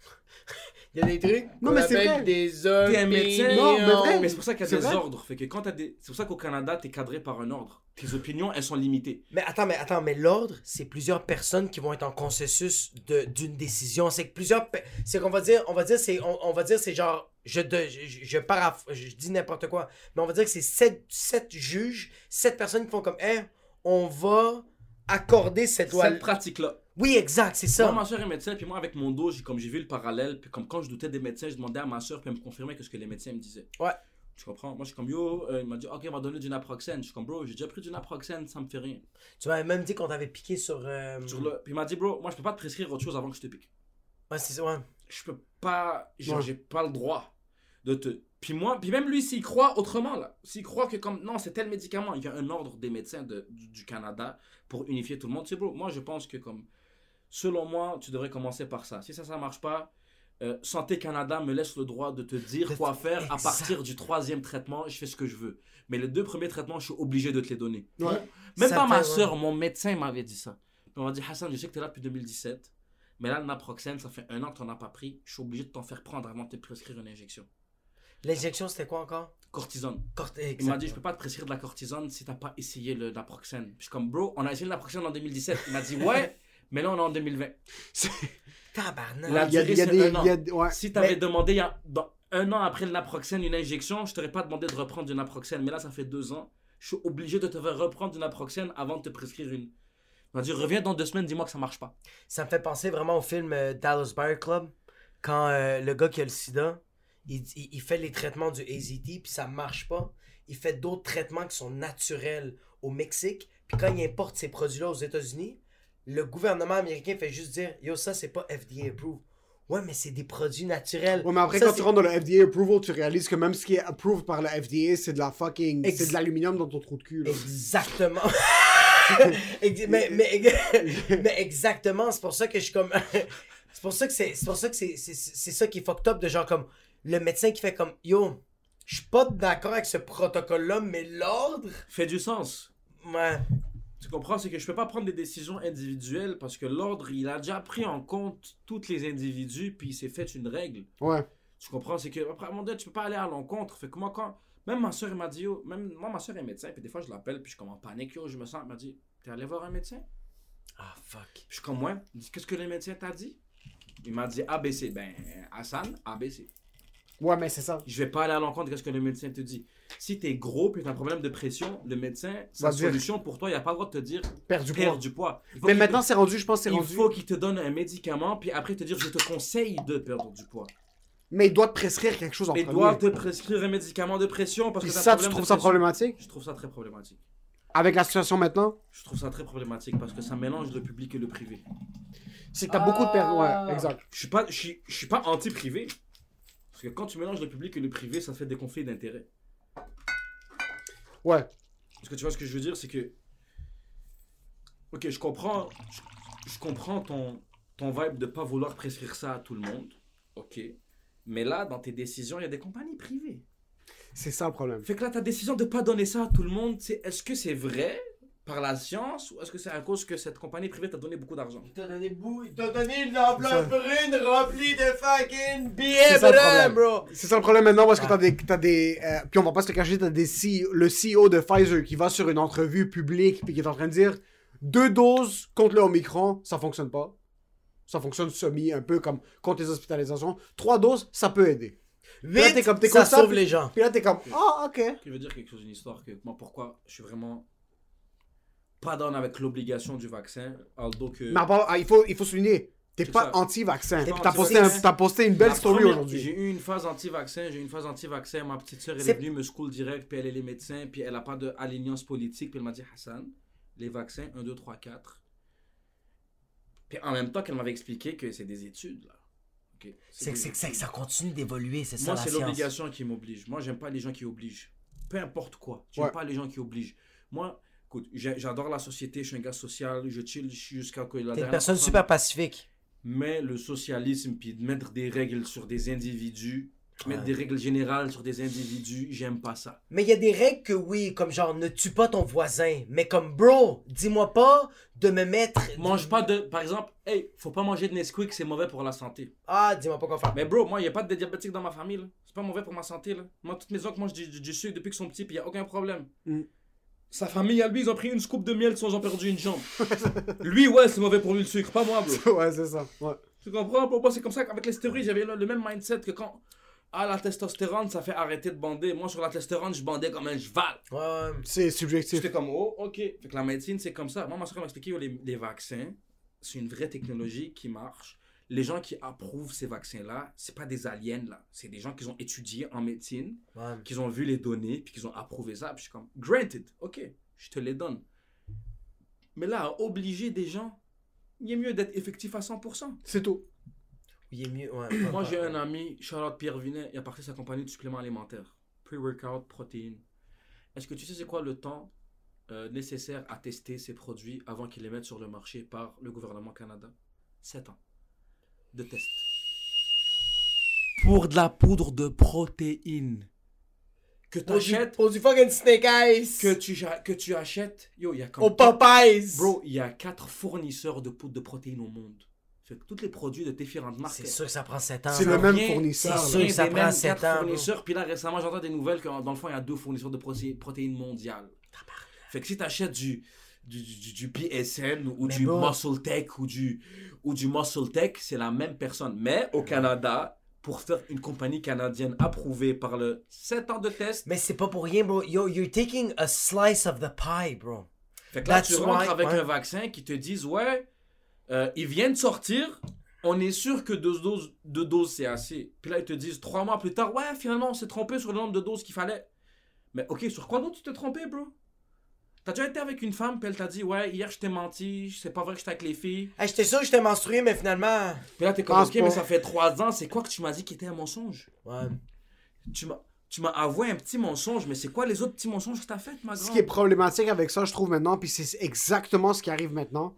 *laughs* Il y a des trucs. Non, mais c'est vrai. Des hommes. T'es un médecin, Non, mais vrai. Mais c'est pour ça qu'il y a des vrai. ordres. Fait que quand t'as des... C'est pour ça qu'au Canada, t'es cadré par un ordre. Tes opinions, elles sont limitées. Mais attends, mais attends, mais l'ordre, c'est plusieurs personnes qui vont être en consensus de d'une décision. C'est que plusieurs, c'est qu'on va dire, on va dire, c'est, on, on va dire, c'est genre, je, de, je, je, paraph- je dis n'importe quoi, mais on va dire que c'est sept, sept juges, sept personnes qui font comme, hein, on va accorder cette loi. Cette pratique-là. Oui, exact, c'est ça. Moi, ma soeur est médecin, puis moi, avec mon dos, j'ai, comme j'ai vu le parallèle, puis comme quand je doutais des médecins, je demandais à ma soeur, puis elle me confirmait que ce que les médecins me disaient. Ouais. Tu comprends? Moi, je suis comme, yo, euh, il m'a dit, ok, on va donner du naproxène. Je suis comme, bro, j'ai déjà pris du naproxène, ça me fait rien. Tu m'avais même dit qu'on t'avait piqué sur. euh, Sur le... Puis il m'a dit, bro, moi, je peux pas te prescrire autre chose avant que je te pique. Ouais, c'est ça, ouais. Je peux pas, genre, Ouais. j'ai pas le droit de te. Puis moi, puis même lui, s'il croit autrement, là, s'il croit que comme, non, c'est tel médicament, il y a un ordre des médecins de, du, du Canada pour unifier tout le monde. Tu sais, bro, moi, je pense que comme, selon moi, tu devrais commencer par ça. Si ça, ça marche pas, euh, Santé Canada me laisse le droit de te dire quoi *laughs* faire à partir du troisième traitement, je fais ce que je veux. Mais les deux premiers traitements, je suis obligé de te les donner. Ouais. Même Ça pas ma ouais. soeur, mon médecin m'avait dit ça. On m'a dit, Hassan, je sais que tu es là depuis 2017, mais là, le naproxène, ça fait un an que tu n'en as pas pris. Je suis obligé de t'en faire prendre avant de te prescrire une injection. L'injection, c'était quoi encore? Cortisone. Il m'a dit, je peux pas te prescrire de la cortisone si t'as pas essayé le naproxène. Puis je suis comme, bro, on a essayé le naproxène en 2017. Il m'a dit, ouais, mais là, on est en 2020. Tabarnak. La Il y a, y a des. y a- ouais. Si t'avais Mais- demandé il y a, dans un an après le naproxène une injection, je t'aurais pas demandé de reprendre du naproxène. Mais là, ça fait deux ans. Je suis obligé de te faire reprendre du naproxène avant de te prescrire une. Il m'a dit, reviens dans deux semaines, dis-moi que ça marche pas. Ça me fait penser vraiment au film euh, Dallas Buyer Club. Quand euh, le gars qui a le sida, il, il- il fait les traitements du AZT, puis ça marche pas. Il fait d'autres traitements qui sont naturels au Mexique. Puis quand il importe ces produits-là aux États-Unis, le gouvernement américain fait juste dire Yo, ça, c'est pas FDA approved. Ouais, mais c'est des produits naturels. Ouais, mais après, Ça, quand tu rentres dans le FDA approval, tu réalises que même ce qui est approved par le FDA, c'est de la fucking. Ex- C'est de l'aluminium dans ton trou de cul. là. Exactement. *laughs* Ex- mais, mais, *laughs* mais exactement, c'est pour ça que je suis comme. *laughs* c'est pour ça que c'est c'est pour ça que c'est c'est- c'est ça qui est fucked up de genre comme le médecin qui fait comme yo, je suis pas d'accord avec ce protocole-là, mais l'ordre. Fait du sens. Ouais. Tu comprends, c'est que je peux pas prendre des décisions individuelles parce que l'ordre, il a déjà pris en compte tous les individus puis il s'est fait une règle. Ouais. Tu comprends, c'est que après à un moment donné, tu peux pas aller à l'encontre. Fait que moi quand même ma soeur m'a dit yo, même moi ma soeur est médecin puis des fois je l'appelle puis je suis comme en panique yo, je me sens, elle m'a dit "T'es allé voir un médecin? Ah, fuck. Puis je suis comme moi, il dit qu'est-ce que le médecin t'a dit? Il m'a dit ABC. Ben Hassan, ABC. Ouais, mais c'est ça. Je vais pas aller à l'encontre de ce que le médecin te dit. Si t'es gros puis t'as un problème de pression, le médecin, sa Va dire- solution pour toi, il a pas le droit de te dire Perdre du perds poids. du poids. Il Mais maintenant, te- c'est rendu, je pense, que c'est il rendu. faut qu'il te donne un médicament, puis après te dire je te conseille de perdre du poids. Mais il doit te prescrire quelque chose en Mais il doit te prescrire un médicament de pression parce Puis que ça, tu trouves ça problématique? Je trouve ça très problématique. Avec la situation maintenant? Je trouve ça très problématique parce que ça mélange le public et le privé. C'est que t'as beaucoup de personnes. Ah. Ouais, exact. Je suis pas, je suis, je suis pas anti-privé. Parce que quand tu mélanges le public et le privé, ça fait des conflits d'intérêts. Ouais. Parce que tu vois ce que je veux dire, c'est que. Ok, je comprends. Je, je comprends ton, ton vibe de pas vouloir prescrire ça à tout le monde. Ok. Mais là, dans tes décisions, il y a des compagnies privées. C'est ça le problème. Fait que là, ta décision de pas donner ça à tout le monde, c'est est-ce que c'est vrai par la science ou est-ce que c'est à cause que cette compagnie privée t'a donné beaucoup d'argent? Il t'a donné. Il t'a donné une enveloppe brune remplie de fucking billets C'est ça le bruns, problème. bro. C'est ça le problème maintenant parce que Ouais. t'as des. T'as des euh, puis on va pas se le cacher, t'as des CEO, le CEO de Pfizer qui va sur une entrevue publique puis qui est en train de dire deux doses contre le Omicron, ça fonctionne pas. Ça fonctionne semi, un peu comme contre les hospitalisations. Trois doses, ça peut aider. là, t'es Vite, comme- t'es ça comme ça, sauve puis- les gens. Puis là, t'es comme, ah, ok. Qui veut dire quelque chose, une histoire que moi, pourquoi je suis vraiment pas down avec l'obligation du vaccin, although que. Mais à part- ah, il, faut, il faut souligner, t'es C'est pas anti-vaccin. Pas T'as posté, un- posté une belle La story aujourd'hui. J'ai eu une phase anti-vaccin, j'ai eu une phase anti-vaccin. Ma petite soeur, elle C'est- est venue me school direct, puis elle est les médecins, puis elle a pas d'alliance politique, puis elle m'a dit Hassan, les vaccins 1, 2, 3, 4. Puis en même temps qu'elle m'avait expliqué que c'est des études, là. Ok, C'est que, c'est que ça, continue d'évoluer, c'est ça Moi, la c'est science. l'obligation qui m'oblige. Moi, j'aime pas les gens qui obligent. Peu importe quoi. J'aime Ouais. pas les gens qui obligent. Moi, écoute, j'adore la société, je suis un gars social, je chill jusqu'à que la T'es une dernière personne personne- super pacifique. Mais le socialisme, puis de mettre des règles sur des individus, mettre des règles générales sur des individus, j'aime pas ça. Mais il y a des règles que oui, comme genre ne tue pas ton voisin. Mais comme bro, dis-moi pas de me mettre. Mange pas de. Par exemple, hey, faut pas manger de Nesquik, c'est mauvais pour la santé. Ah, dis-moi pas quoi faire. Mais bro, moi, il a pas de diabétiques dans ma famille, là. C'est pas mauvais pour ma santé, là. Moi, toutes mes oncles mangent du, du, du sucre depuis qu'ils sont petits, puis y a aucun problème. Mm. Sa famille, à lui, ils ont pris une scoop de miel, ils ont perdu une jambe. *laughs* lui, ouais, c'est mauvais pour lui le sucre, pas moi, bro. *laughs* ouais, c'est ça. Ouais. Tu comprends? Pour moi, c'est comme ça qu'avec les stéroïdes, j'avais le, le même mindset que quand. Ah, la testostérone, ça fait arrêter de bander. Moi, sur la testostérone, je bandais comme un cheval. Ouais, ouais. C'est subjectif. J'étais comme, oh, ok. Fait que la médecine, c'est comme ça. Moi, ma soeur m'a expliqué oh, les, les vaccins, c'est une vraie technologie qui marche. Les gens qui approuvent ces vaccins-là, c'est pas des aliens, là. C'est des gens qui ont étudié en médecine, ouais. qui ont vu les données, puis qui ont approuvé ça. Puis je suis comme, granted, ok, je te les donne. Mais là, à obliger des gens, il est mieux d'être effectif à 100%. C'est tout. Il est mieux. Ouais. Moi, j'ai un ami, Charlotte Pierre Vinet, il a parti sa compagnie de suppléments alimentaires. Pre-workout, protéines. Est-ce que tu sais c'est quoi le temps euh, nécessaire à tester ces produits avant qu'ils les mettent sur le marché par le gouvernement Canada? 7 ans de test. Pour de la poudre de protéines que tu achètes, pour du fucking snake eyes. que tu, que tu achètes, yo, il y a comme Au Popeyes. Bro, il y a 4 fournisseurs de poudre de protéines au monde. Fait que tous les produits de différentes marques. C'est sûr que ça prend 7 ans. C'est le même fournisseur. c'est sûr que ça prend mêmes sept quatre ans, bro. fournisseurs. Puis là, récemment, j'entends des nouvelles que dans le fond, il y a deux fournisseurs de proté- protéines mondiales. Fait que si tu achètes du, du, du, du PSN ou Mais du. Muscle Tech ou du, ou du Muscle Tech, c'est la même personne. Mais au Canada, pour faire une compagnie canadienne approuvée par le 7 ans de test, Mais c'est pas pour rien, bro. Yo, you're taking a slice of the pie, bro. Fait que là, That's tu rentres why- avec ouais. un vaccin qui te disent, ouais, euh, il vient de sortir, on est sûr que deux doses, deux doses c'est assez. Puis là, ils te disent trois mois plus tard, ouais, finalement, on s'est trompé sur le nombre de doses qu'il fallait. Mais ok, sur quoi d'autre tu t'es trompé, bro? T'as déjà été avec une femme, puis elle t'a dit, ouais, hier je t'ai menti, c'est pas vrai que j'étais avec les filles. Hey, j'étais sûr que j'étais menstrué, mais finalement. Puis là, t'es comme, ok, mais ça fait trois ans, c'est quoi que tu m'as dit qui était un mensonge? Ouais. Tu m'as. Tu m'as avoué un petit mensonge, mais c'est quoi les autres petits mensonges que t'as fait, ma grande? Ce qui est problématique avec ça, je trouve maintenant, puis c'est exactement ce qui arrive maintenant.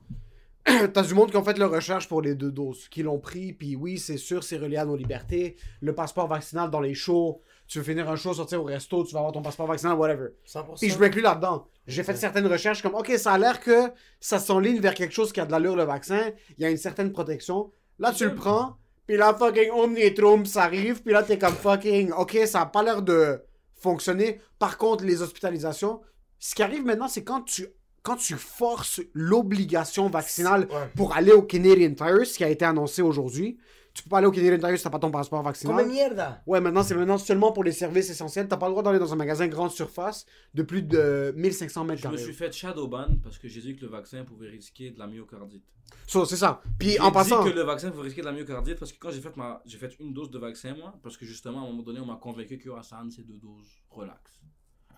*clears throat* T'as du monde qui ont fait leur recherche pour les deux doses, qui l'ont pris, puis oui, c'est sûr, c'est relié à nos libertés. Le passeport vaccinal dans les shows, tu veux finir un show, sortir au resto, tu vas avoir ton passeport vaccinal, whatever. 100%. Puis je m'inclus là-dedans. J'ai fait certaines recherches comme, ok, ça a l'air que ça s'enligne vers quelque chose qui a de l'allure, le vaccin, il y a une certaine protection. Là, tu le prends, puis là, fucking Omnitrump, ça arrive, puis là, t'es comme fucking, ok, ça a pas l'air de fonctionner. Par contre, les hospitalisations, ce qui arrive maintenant, c'est quand tu, quand tu forces l'obligation vaccinale Ouais. pour aller au Canadian Tire, ce qui a été annoncé aujourd'hui. Tu peux pas aller au Canadian Tire si t'as pas ton passeport vaccinal. Comme mierda. Ouais, maintenant, c'est maintenant seulement pour les services essentiels. T'as pas le droit d'aller dans un magasin grande surface de plus de 1500 mètres Je me carrés. suis fait shadowban parce que j'ai dit que le vaccin pouvait risquer de la myocardite. So, c'est ça. Puis J'ai en passant. dit que le vaccin pouvait risquer de la myocardite parce que quand j'ai fait ma j'ai fait une dose de vaccin moi parce que justement à un moment donné on m'a convaincu que Hassan c'est deux doses relax.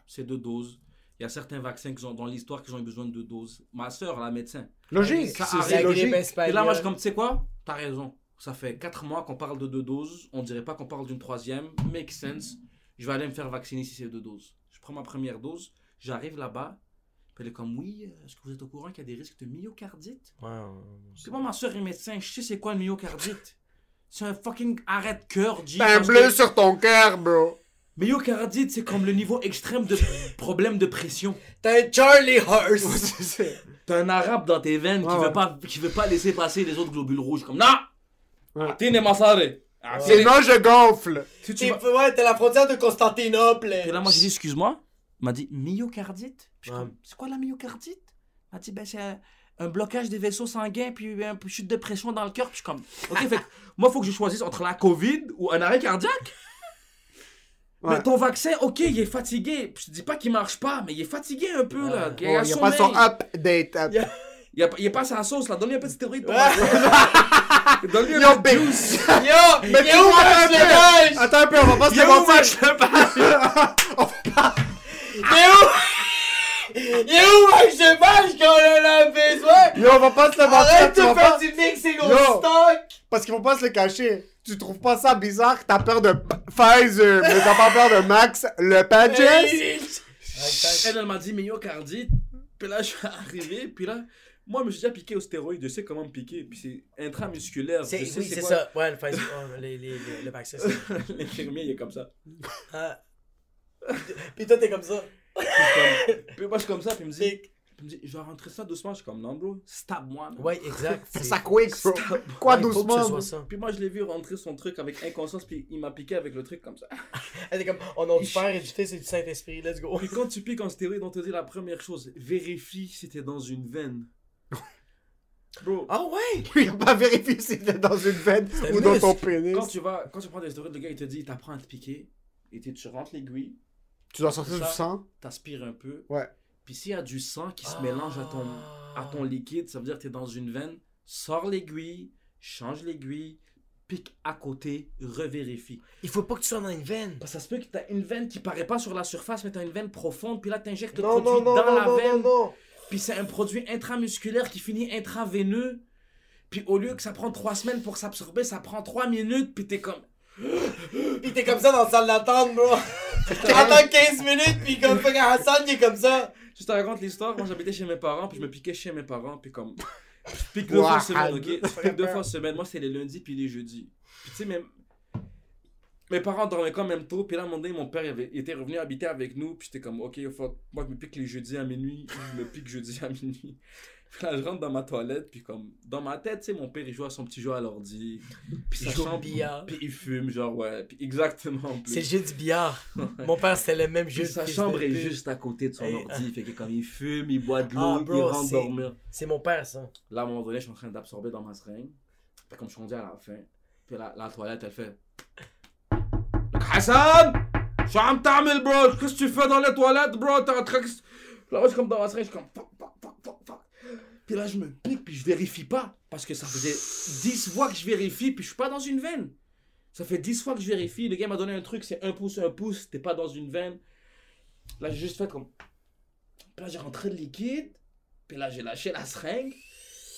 C'est deux doses. Il y a certains vaccins qui ont dans l'histoire qui ont eu besoin de deux doses. Ma soeur la médecin. Logique, Ça c'est logique. espagnole. Et là moi je suis comme tu sais quoi? T'as raison. Ça fait 4 mois qu'on parle de deux doses. On dirait pas qu'on parle d'une troisième. Make sense. Je vais aller me faire vacciner si c'est deux doses. Je prends ma première dose. J'arrive là-bas. Elle est comme oui. Est-ce que vous êtes au courant qu'il y a des risques de myocardite Ouais, c'est moi, ma soeur est médecin, je sais c'est quoi le myocardite. C'est un fucking arrêt de cœur, G. T'as un parce bleu que sur ton cœur, bro. Myocardite, c'est comme le niveau extrême de problème de pression. T'es un Charlie Horse. T'as un arabe dans tes veines Ouais, qui, ouais. veut pas, qui veut pas laisser passer les autres globules rouges. Comme, non! Ah, c'est- Sinon, je gonfle. Tu T'es vas- ouais, t'es la frontière de Constantinople. Puis là, moi, j'ai dit, excuse-moi. Il m'a dit, myocardite? Puis je suis Ouais. comme, c'est quoi la myocardite? Il m'a dit, ben, c'est un, un blocage des vaisseaux sanguins, puis un peu chute de pression dans le cœur. Puis je suis comme, ok, fait que *laughs* moi, faut que je choisisse entre la COVID ou un arrêt cardiaque. Ouais. Mais ton vaccin, ok, il est fatigué. Puis je te dis pas qu'il marche pas, mais il est fatigué un peu, là. Il, a Il y a pas son update. up. Il, a, il est pas sa sauce, là. Donne-lui un petit stéroïde. pour- Ouais. *laughs* Donne-lui un peu de big- juice. Yo, Mais tu où Max attends un peu. Lepage? Attends un peu, on va pas se Il est où, mentir. Max Lepage? Il est où? *laughs* Il est où Max Lepage quand on a besoin? Yo, on va pas se le mentir. Arrête de faire pas- du mixing au stock! Parce qu'il faut pas se le cacher. Tu trouves pas ça bizarre que t'as peur de Pfizer, mais t'as pas peur de Max Le Pages? Elle, elle m'a dit, mais yo, Cardi. Puis là, je suis arrivé, puis là, moi, je me suis déjà piqué au stéroïde, je sais comment me piquer. Puis c'est intramusculaire. C'est- je sais Oui, c'est quoi. ça. Ouais, le Pfizer. oh, les, les, les- le vaccin. c'est- *laughs* L'infirmier, il est comme ça. Ah. Puis toi, t'es comme ça. Puis, comme- puis moi, je suis comme ça, puis il me dit, il me dit, je vais rentrer ça doucement. Je suis comme, non, bro, stab-moi. man. Ouais, exact. *laughs* Fais C'est- ça quick, bro. Quoi Ouais, doucement? ça. Puis moi, je l'ai vu rentrer son truc avec inconscience, puis il m'a piqué avec le truc comme ça. *laughs* Elle est comme, on a du Père et du Fils et du Saint-Esprit, let's go. Puis quand tu piques en stéroïde, on te dit la première chose, vérifie si t'es dans une veine. Bro, Ah ouais? *laughs* Oui, on va vérifier si t'es dans une veine ou dans ton pénis. quand tu vas, quand tu prends des stéroïdes, le gars il te dit, il t'apprend à te piquer, et tu tu rentres l'aiguille, Tu dois sortir Ça. du sang? t'aspires un peu, Ouais. puis s'il y a du sang qui se mélange à ton, à ton liquide, ça veut dire que t'es dans une veine, sors l'aiguille, change l'aiguille, pique à côté, revérifie. Il faut pas que tu sois dans une veine. Parce que ça se peut que t'as une veine qui paraît pas sur la surface, mais t'as une veine profonde, puis là t'injectes le Non, produit non, non, dans non, la non, veine. non, non. Puis c'est un produit intramusculaire qui finit intraveineux. Puis au lieu que ça prend trois semaines pour s'absorber, ça prend trois minutes. Puis t'es comme. *gasps* Pis t'es comme ça dans la salle d'attente, bro. T'attends *laughs* 15 minutes, pis comme fucking Hassan, il est comme ça. Je te raconte l'histoire. Moi j'habitais chez mes parents, puis je me piquais chez mes parents. Puis comme. *laughs* Je pique deux fois semaine, ok? *laughs* Je pique deux fois semaine. Moi c'est les lundis, puis les jeudis. Puis tu sais, même. Mes parents dormaient quand même tôt, puis là, un moment donné, mon père il avait, il était revenu habiter avec nous, puis j'étais comme, ok, fuck, moi je me pique les jeudis à minuit, *laughs* je me pique jeudi à minuit. Puis *laughs* là, je rentre dans ma toilette, puis comme, dans ma tête, tu sais, mon père il joue à son petit jeu à l'ordi, *laughs* puis Il joue au billard. puis il fume, genre, ouais, puis exactement. C'est le jeu du billard. Mon père, c'était le même jeu. Puis sa chambre est juste à côté de son ordi, fait que comme il fume, il boit de l'eau, Ah, il rentre c'est- dormir. C'est mon père, ça. Là, à un moment donné, je suis en train d'absorber dans ma seringue. Puis comme je suis rendu à la fin, puis la, la toilette, elle fait... Hassan! شو عم تعمل bro? Qu'est-ce que tu fais dans les toilettes bro? T'es en train de... Puis là, moi, je suis comme dans ma seringue, je suis comme fuck, fuck, fuck, fuck, fuck. Puis là, je me pique, puis je vérifie pas. Parce que ça faisait 10 fois que je vérifie, puis je suis pas dans une veine. Ça fait 10 fois que je vérifie. Le gars m'a donné un truc, c'est un pouce, un pouce, t'es pas dans une veine. Là, j'ai juste fait comme... Puis là, j'ai rentré le liquide. Puis là, j'ai lâché la seringue.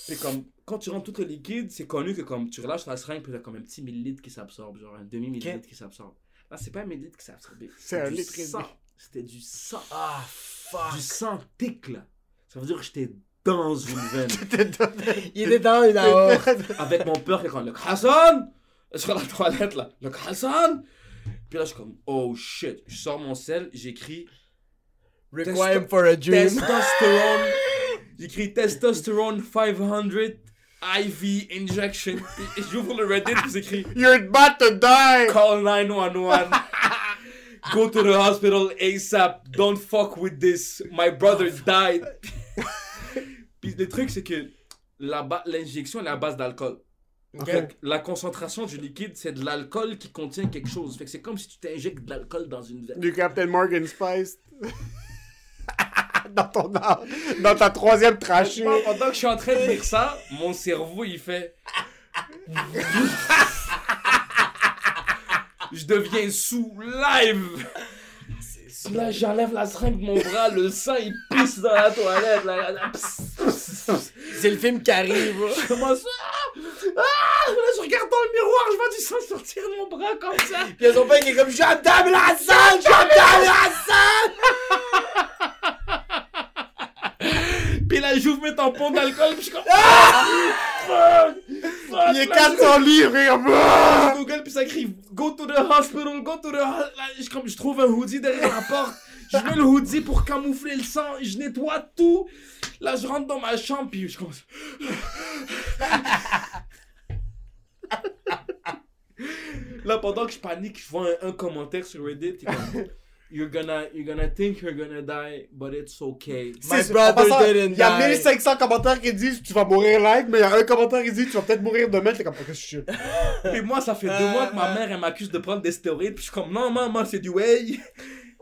Puis comme, quand tu rentres tout le liquide, c'est connu que comme tu relâches la seringue, puis t'as comme un petit millilitre qui s'absorbe, genre un demi-millilitre qui s'absorbe. Là, c'est pas un millilitre qui s'est absorbé. C'est un du litre. C'était du sang. Ah, fuck. Du sang tic, là. Ça veut dire que j'étais dans une veine. *laughs* Il était dans une *laughs* heure. Avec mon père comme, le Hassan! Sur la toilette, là. Le Hassan! Puis là, je suis comme, oh shit. Je sors mon sel, j'écris Requiem for a dream. Testostérone. J'écris testostérone 500 IV injection. Puis j'ouvre le Reddit, puis j'écris You're about to die! call 911. Go to the hospital ASAP. Don't fuck with this. My brother died. puis le truc, c'est que l'injection elle est à base d'alcool. La concentration du liquide, c'est de l'alcool qui contient quelque chose. Fait que c'est comme si tu t'injectes de l'alcool dans une veine. Du Captain Morgan Spice. *laughs* dans ton. Dans ta troisième trachée. Pendant que je suis en train de dire ça, mon cerveau il fait. *laughs* je deviens sous live. Là, j'enlève la seringue de mon bras, le sang il pisse dans la toilette. Là, là. C'est le film qui arrive. Je commence. Ah! Ah! Là, je regarde dans le miroir, je vois du sang sortir de mon bras comme ça. Pis y'a son père qui est comme J'entame la salle! J'entame la salle! Puis là, j'ouvre mes tampons d'alcool, puis je suis comme. Ah! Fuck! Fuck! Il est Là, 400 livres et! Je Google puis ça écrit Go to the hospital, go to the hospital. Je, comme, je trouve un hoodie derrière la porte. Je mets le hoodie pour camoufler le sang. Je nettoie tout. Là, je rentre dans ma chambre puis je commence. Là, pendant que je panique, je vois un, un commentaire sur Reddit. You're gonna, you're gonna think you're gonna die, but it's okay. My C'est- brother didn't Il y a die. 1500 commentaires qui disent tu vas mourir live, mais il y a un commentaire qui dit tu vas peut-être mourir demain. T'es comme, qu'est-ce que je suis Puis moi, ça fait deux mois que ma mère, elle m'accuse de prendre des stéroïdes. Puis je suis comme, non, maman, c'est du whey. *laughs*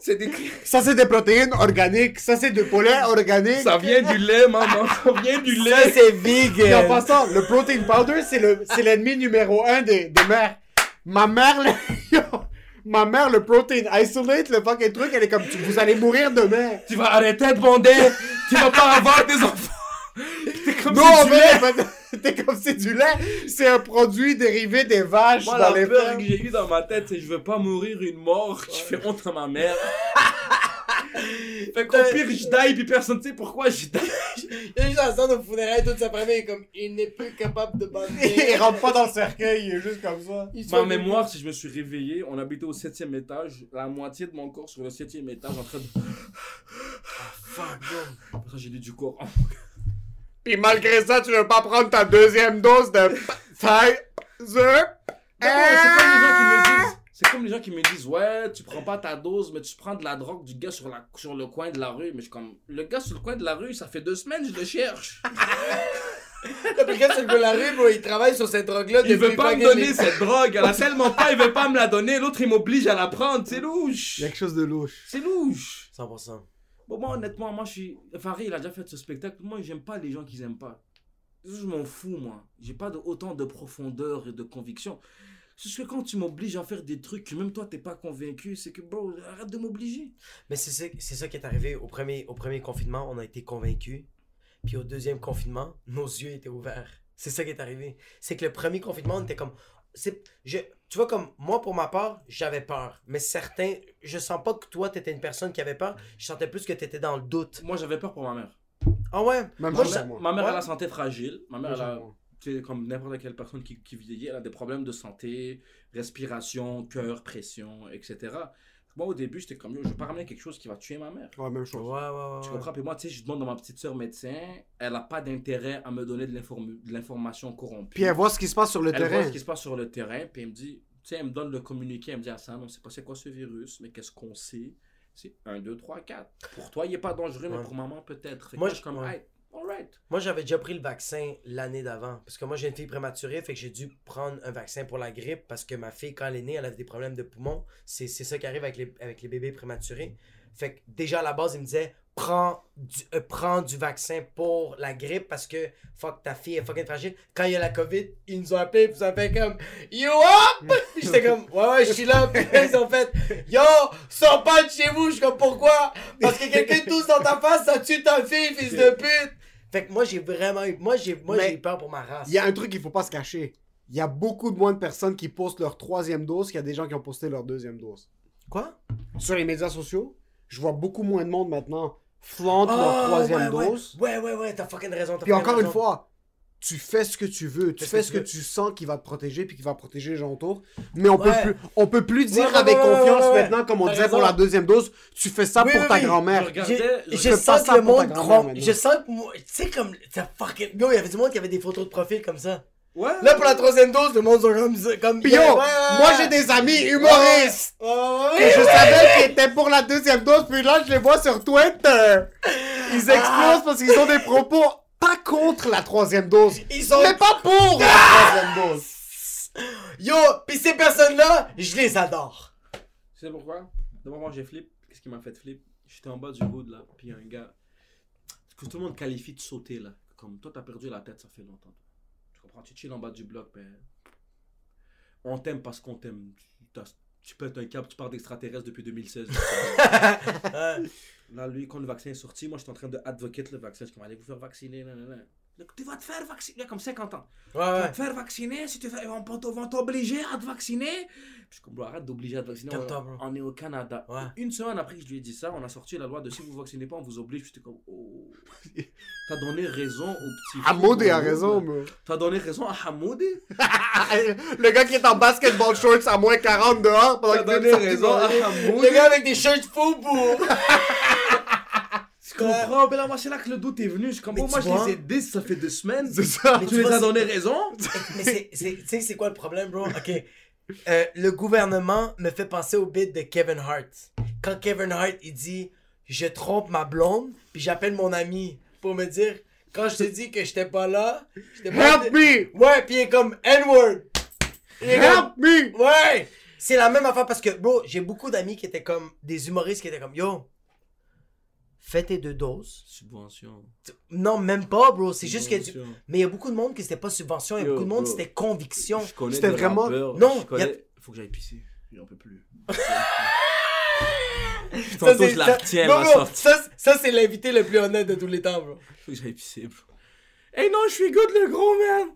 C'est des... Ça, c'est des protéines organiques. Ça, c'est du poulet organique. Ça vient du lait, maman. *laughs* Ça vient du Ça, lait. c'est Et en vegan. passant, le protein powder, c'est le, c'est l'ennemi numéro un des, des mères. Ma mère, *laughs* le, ma mère, le protein isolate, le fucking truc, elle est comme, tu- vous allez mourir demain. Tu vas arrêter de bander. Tu vas pas avoir des enfants. *laughs* T'es comme Non, c'est du lait. mais *laughs* t'es comme c'est du lait. C'est un produit dérivé des vaches Moi, dans la les peur fermes. que j'ai eue dans ma tête, c'est je veux pas mourir une mort qui fait honte à ma mère. *laughs* fait qu'au pire, je die, puis personne ne sait pourquoi je die. *laughs* Il y a juste un son au funérailles toute sa famille comme il n'est plus capable de *laughs* Il bander. rentre pas dans le cercueil, il est juste comme ça. Il Ma mémoire, si je me suis réveillé, on habitait au septième étage, la moitié de mon corps sur le septième étage en train de. Fuck. Après ça, j'ai dit du corps. Puis malgré ça, tu veux pas prendre ta deuxième dose de *laughs* Pfizer? C'est comme les gens qui me disent. C'est comme les gens qui me disent, ouais, tu prends pas ta dose, mais tu prends de la drogue du gars sur, la, sur le coin de la rue. Mais je suis comme, le gars sur le coin de la rue, ça fait deux semaines, je le cherche. Puis quand c'est le gars de la rue, bro, il travaille sur cette drogue-là Il veut pas me donner les- cette drogue. Elle a tellement pas, il veut pas me la donner. L'autre, il m'oblige à la prendre. C'est louche. Il y a quelque chose de louche. C'est louche. 100%. Bon, moi, honnêtement, moi, je suis. Farid, il a déjà fait ce spectacle. Moi, j'aime pas les gens qu'ils aiment pas. Je m'en fous, moi. J'ai pas de, autant de profondeur et de conviction. C'est ce que quand tu m'obliges à faire des trucs que même toi, t'es pas convaincu, c'est que, bro, arrête de m'obliger. Mais c'est ça, c'est ça qui est arrivé au premier, au premier confinement, on a été convaincus. Puis au deuxième confinement, *laughs* nos yeux étaient ouverts. C'est ça qui est arrivé. C'est que le premier confinement, on était comme. C'est, je, tu vois, comme moi, pour ma part, j'avais peur. Mais certains, je sens pas que toi, t'étais une personne qui avait peur. Je sentais plus que t'étais dans le doute. Moi, j'avais peur pour ma mère. Ah ouais? Même Moi. Ma mère Ouais. a la santé fragile. Ma mère, elle a, comme n'importe quelle personne qui, qui vieillit, elle a des problèmes de santé, respiration, cœur, pression, etc. Moi, au début, j'étais comme, yo, je vais pas ramener quelque chose qui va tuer ma mère. Ouais, même chose. ouais, ouais. Tu comprends? Puis moi, tu sais, je demande à ma petite soeur médecin, elle n'a pas d'intérêt à me donner de l'inform- de l'information corrompue. Puis elle voit ce qui se passe sur le Elle voit terrain. ce qui se passe sur le terrain, puis elle me dit, tu sais, elle me donne le communiqué, elle me dit, Hassan, on sait pas c'est quoi ce virus, mais qu'est-ce qu'on sait? C'est 1, 2, 3, 4. Pour toi, il est pas dangereux, mais pour maman, peut-être. Moi, moi, je suis comme, ouais. hey, alright. Moi, j'avais déjà pris le vaccin l'année d'avant. Parce que moi, j'ai une fille prématurée, fait que j'ai dû prendre un vaccin pour la grippe parce que ma fille, quand elle est née, elle avait des problèmes de poumons. C'est ça qui arrive avec les, avec les bébés prématurés. Fait que déjà à la base, il me disait prends du, euh, prends du vaccin pour la grippe parce que fuck ta fille est fucking fragile. Quand il y a la COVID, ils nous ont appelé puis ils ont fait comme You up? *laughs* Puis j'étais comme Ouais, ouais, je suis là. Puis ils ont fait Yo, sors pas de chez vous. Je suis comme Pourquoi? Parce que quelqu'un tousse dans ta face, ça tue ta fille, fils de pute. Fait que moi, j'ai vraiment eu. Moi, j'ai moi, j'ai eu peur pour ma race. Il y a un truc qu'il faut pas se cacher. Il y a beaucoup de moins de personnes qui postent leur troisième dose qu'il y a des gens qui ont posté leur deuxième dose. Quoi? Sur les médias sociaux, je vois beaucoup moins de monde maintenant flante Ah, leur troisième ouais, ouais. dose. Ouais, ouais, ouais, t'as fucking raison. t'as Puis fucking encore une fois, tu fais ce que tu veux, tu Fais ce que ce tu que veux. tu sens qui va te protéger puis qui va protéger les gens autour. Mais on peut Ouais. plus, on peut plus dire Ouais, ouais, avec ouais, confiance ouais, ouais. maintenant, comme on disait pour la deuxième dose, tu fais ça Oui, pour oui, ta oui. Je grand-mère. je Je fais pas sens ça que le pour ta monde maintenant. Je sens que moi. Tu sais, comme. t'as fucking. Yo, il y avait du monde qui avait des photos de profil comme ça. Ouais. Là, pour la troisième dose, le monde sont comme. Yeah, ouais, ouais, moi j'ai des amis humoristes Ouais, ouais, que ouais. je savais qu'ils étaient pour la deuxième dose, puis là je les vois sur Twitter. Ils Ah. explosent parce qu'ils ont des propos pas contre la troisième dose, Ils sont. mais pas pour la troisième dose. Yo, pis ces personnes-là, je les adore. Tu sais pourquoi? D'abord, moi, j'ai flip. Qu'est-ce qui m'a fait flip? J'étais en bas du hood, là. Puis il y a un gars. Que tout le monde qualifie de sauter, là. Comme toi, t'as perdu la tête, ça fait longtemps. Tu comprends? Tu chill en bas du bloc, ben. On t'aime parce qu'on t'aime. Tu- t'as- Tu pètes un câble, tu pars d'extraterrestre depuis 2016. *laughs* *laughs* Là, lui, quand le vaccin est sorti, moi, j'étais en train de advocate le vaccin. Je suis comme, allez vous faire vacciner. Nan, nan, nan. Là, Tu vas te faire vacciner. Il a comme 50 ans. Ouais, Tu vas ouais. te faire vacciner. Si tu fais, t'obliger à te vacciner. Puis je suis comme, bro, arrête d'obliger à te vacciner. On, bro. on est au Canada. Ouais. Une semaine après que je lui ai dit ça, on a sorti la loi de si vous vaccinez pas, on vous oblige. J'étais comme, oh. *laughs* T'as donné raison au petit. fou, Hamoud a bro. raison, mais... T'as donné raison à Hamoud. *laughs* Le gars qui est en basketball shorts à moins 40 dehors pendant T'as donné raison à Hamoud. Le gars avec des shirts fous *laughs* pour. Tu comprends? Ben là, moi, c'est là que le doute est venu. Je comprends. Mais Moi, tu je vois- les ai dit, ça fait deux semaines. C'est ça. Mais Tu tu les vois, as donné raison? Mais c'est, c'est, tu sais, c'est quoi le problème, bro? Ok. Euh, le gouvernement me fait penser au bit de Kevin Hart. Quand Kevin Hart, il dit Je trompe ma blonde, puis j'appelle mon ami pour me dire Quand je te dis que j'étais pas là, j'étais pas. Help me! Ouais, puis il est comme N-word. Help comme- me! Ouais! C'est la même affaire parce que, bro, j'ai beaucoup d'amis qui étaient comme des humoristes qui étaient comme Yo, fais tes deux doses. Subvention. Non, même pas, bro. C'est juste que. tu-. Mais il y a beaucoup de monde qui c'était pas subvention, il y a beaucoup de monde bro. c'était conviction. Je connais C'était vraiment- rappeurs, Non, je connais- y a- Faut que j'aille pisser. J'en peux plus. *laughs* Ça, Tantôt, c'est- je la retiens, bro, sortie. ça, ça, c'est l'invité le plus honnête de tous les temps, bro. Faut que j'aille pisser, bro. Hey non, je suis good le gros, man.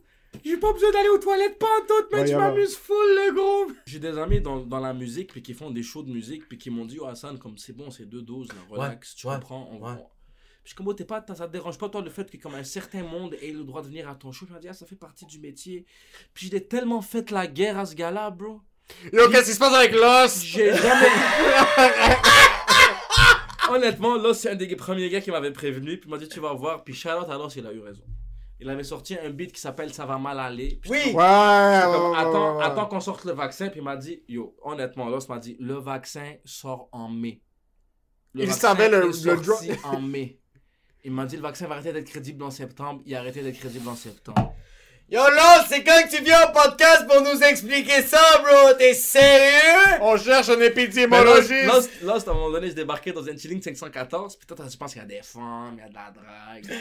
J'ai pas besoin d'aller aux toilettes pas en tout, mais Ouais, je m'amuse full le gros. J'ai des amis dans, dans la musique puis qui font des shows de musique puis qui m'ont dit, oh Hassan, comme c'est bon, c'est deux doses, là, relax, tu ouais, comprends. On, ouais. on- Puis je suis comme, oh, t'es pas, ça te dérange pas toi le fait que comme un certain monde ait le droit de venir à ton show? Je me dis, ah, ça fait partie du métier. Puis j'ai tellement fait la guerre à ce gars-là, bro. Yo, qu'est-ce qui se passe avec Lost? J'ai jamais. Honnêtement, là, c'est un des premiers gars qui m'avait prévenu. Puis il m'a dit, tu vas voir. Puis Charlotte, alors, il a eu raison. Il avait sorti un beat qui s'appelle Ça va mal aller. Puis Oui. Ouais, j'étais ouais, comme, ouais, attends, ouais, attends qu'on sorte le vaccin. Puis il m'a dit, yo, honnêtement, Lost m'a dit, le vaccin sort en mai. Le Il savait le- est le sorti en mai. Il m'a dit, le vaccin va arrêter d'être crédible en septembre. Il a arrêté d'être crédible en septembre. Yo, là, c'est quand que tu viens au podcast pour nous expliquer ça, bro? T'es sérieux? On cherche un Mais épidémiologiste. Lost, Lost, Lost, à un moment donné, je débarquais dans un chilling 514. Puis toi, tu penses qu'il y a des femmes, il y a de la drague. il y a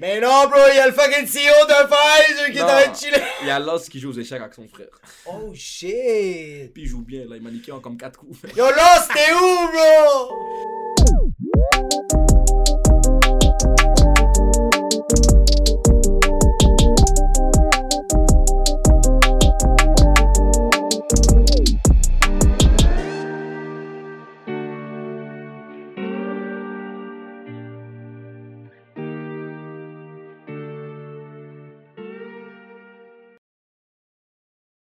Mais non, bro, y'a le fucking CEO de Pfizer qui est en train de chiller. Il y a Lost qui joue aux échecs avec son frère. Oh shit. Puis il joue bien, là. Il m'a niqué en comme 4 coups. Yo, là, c'était où, bro?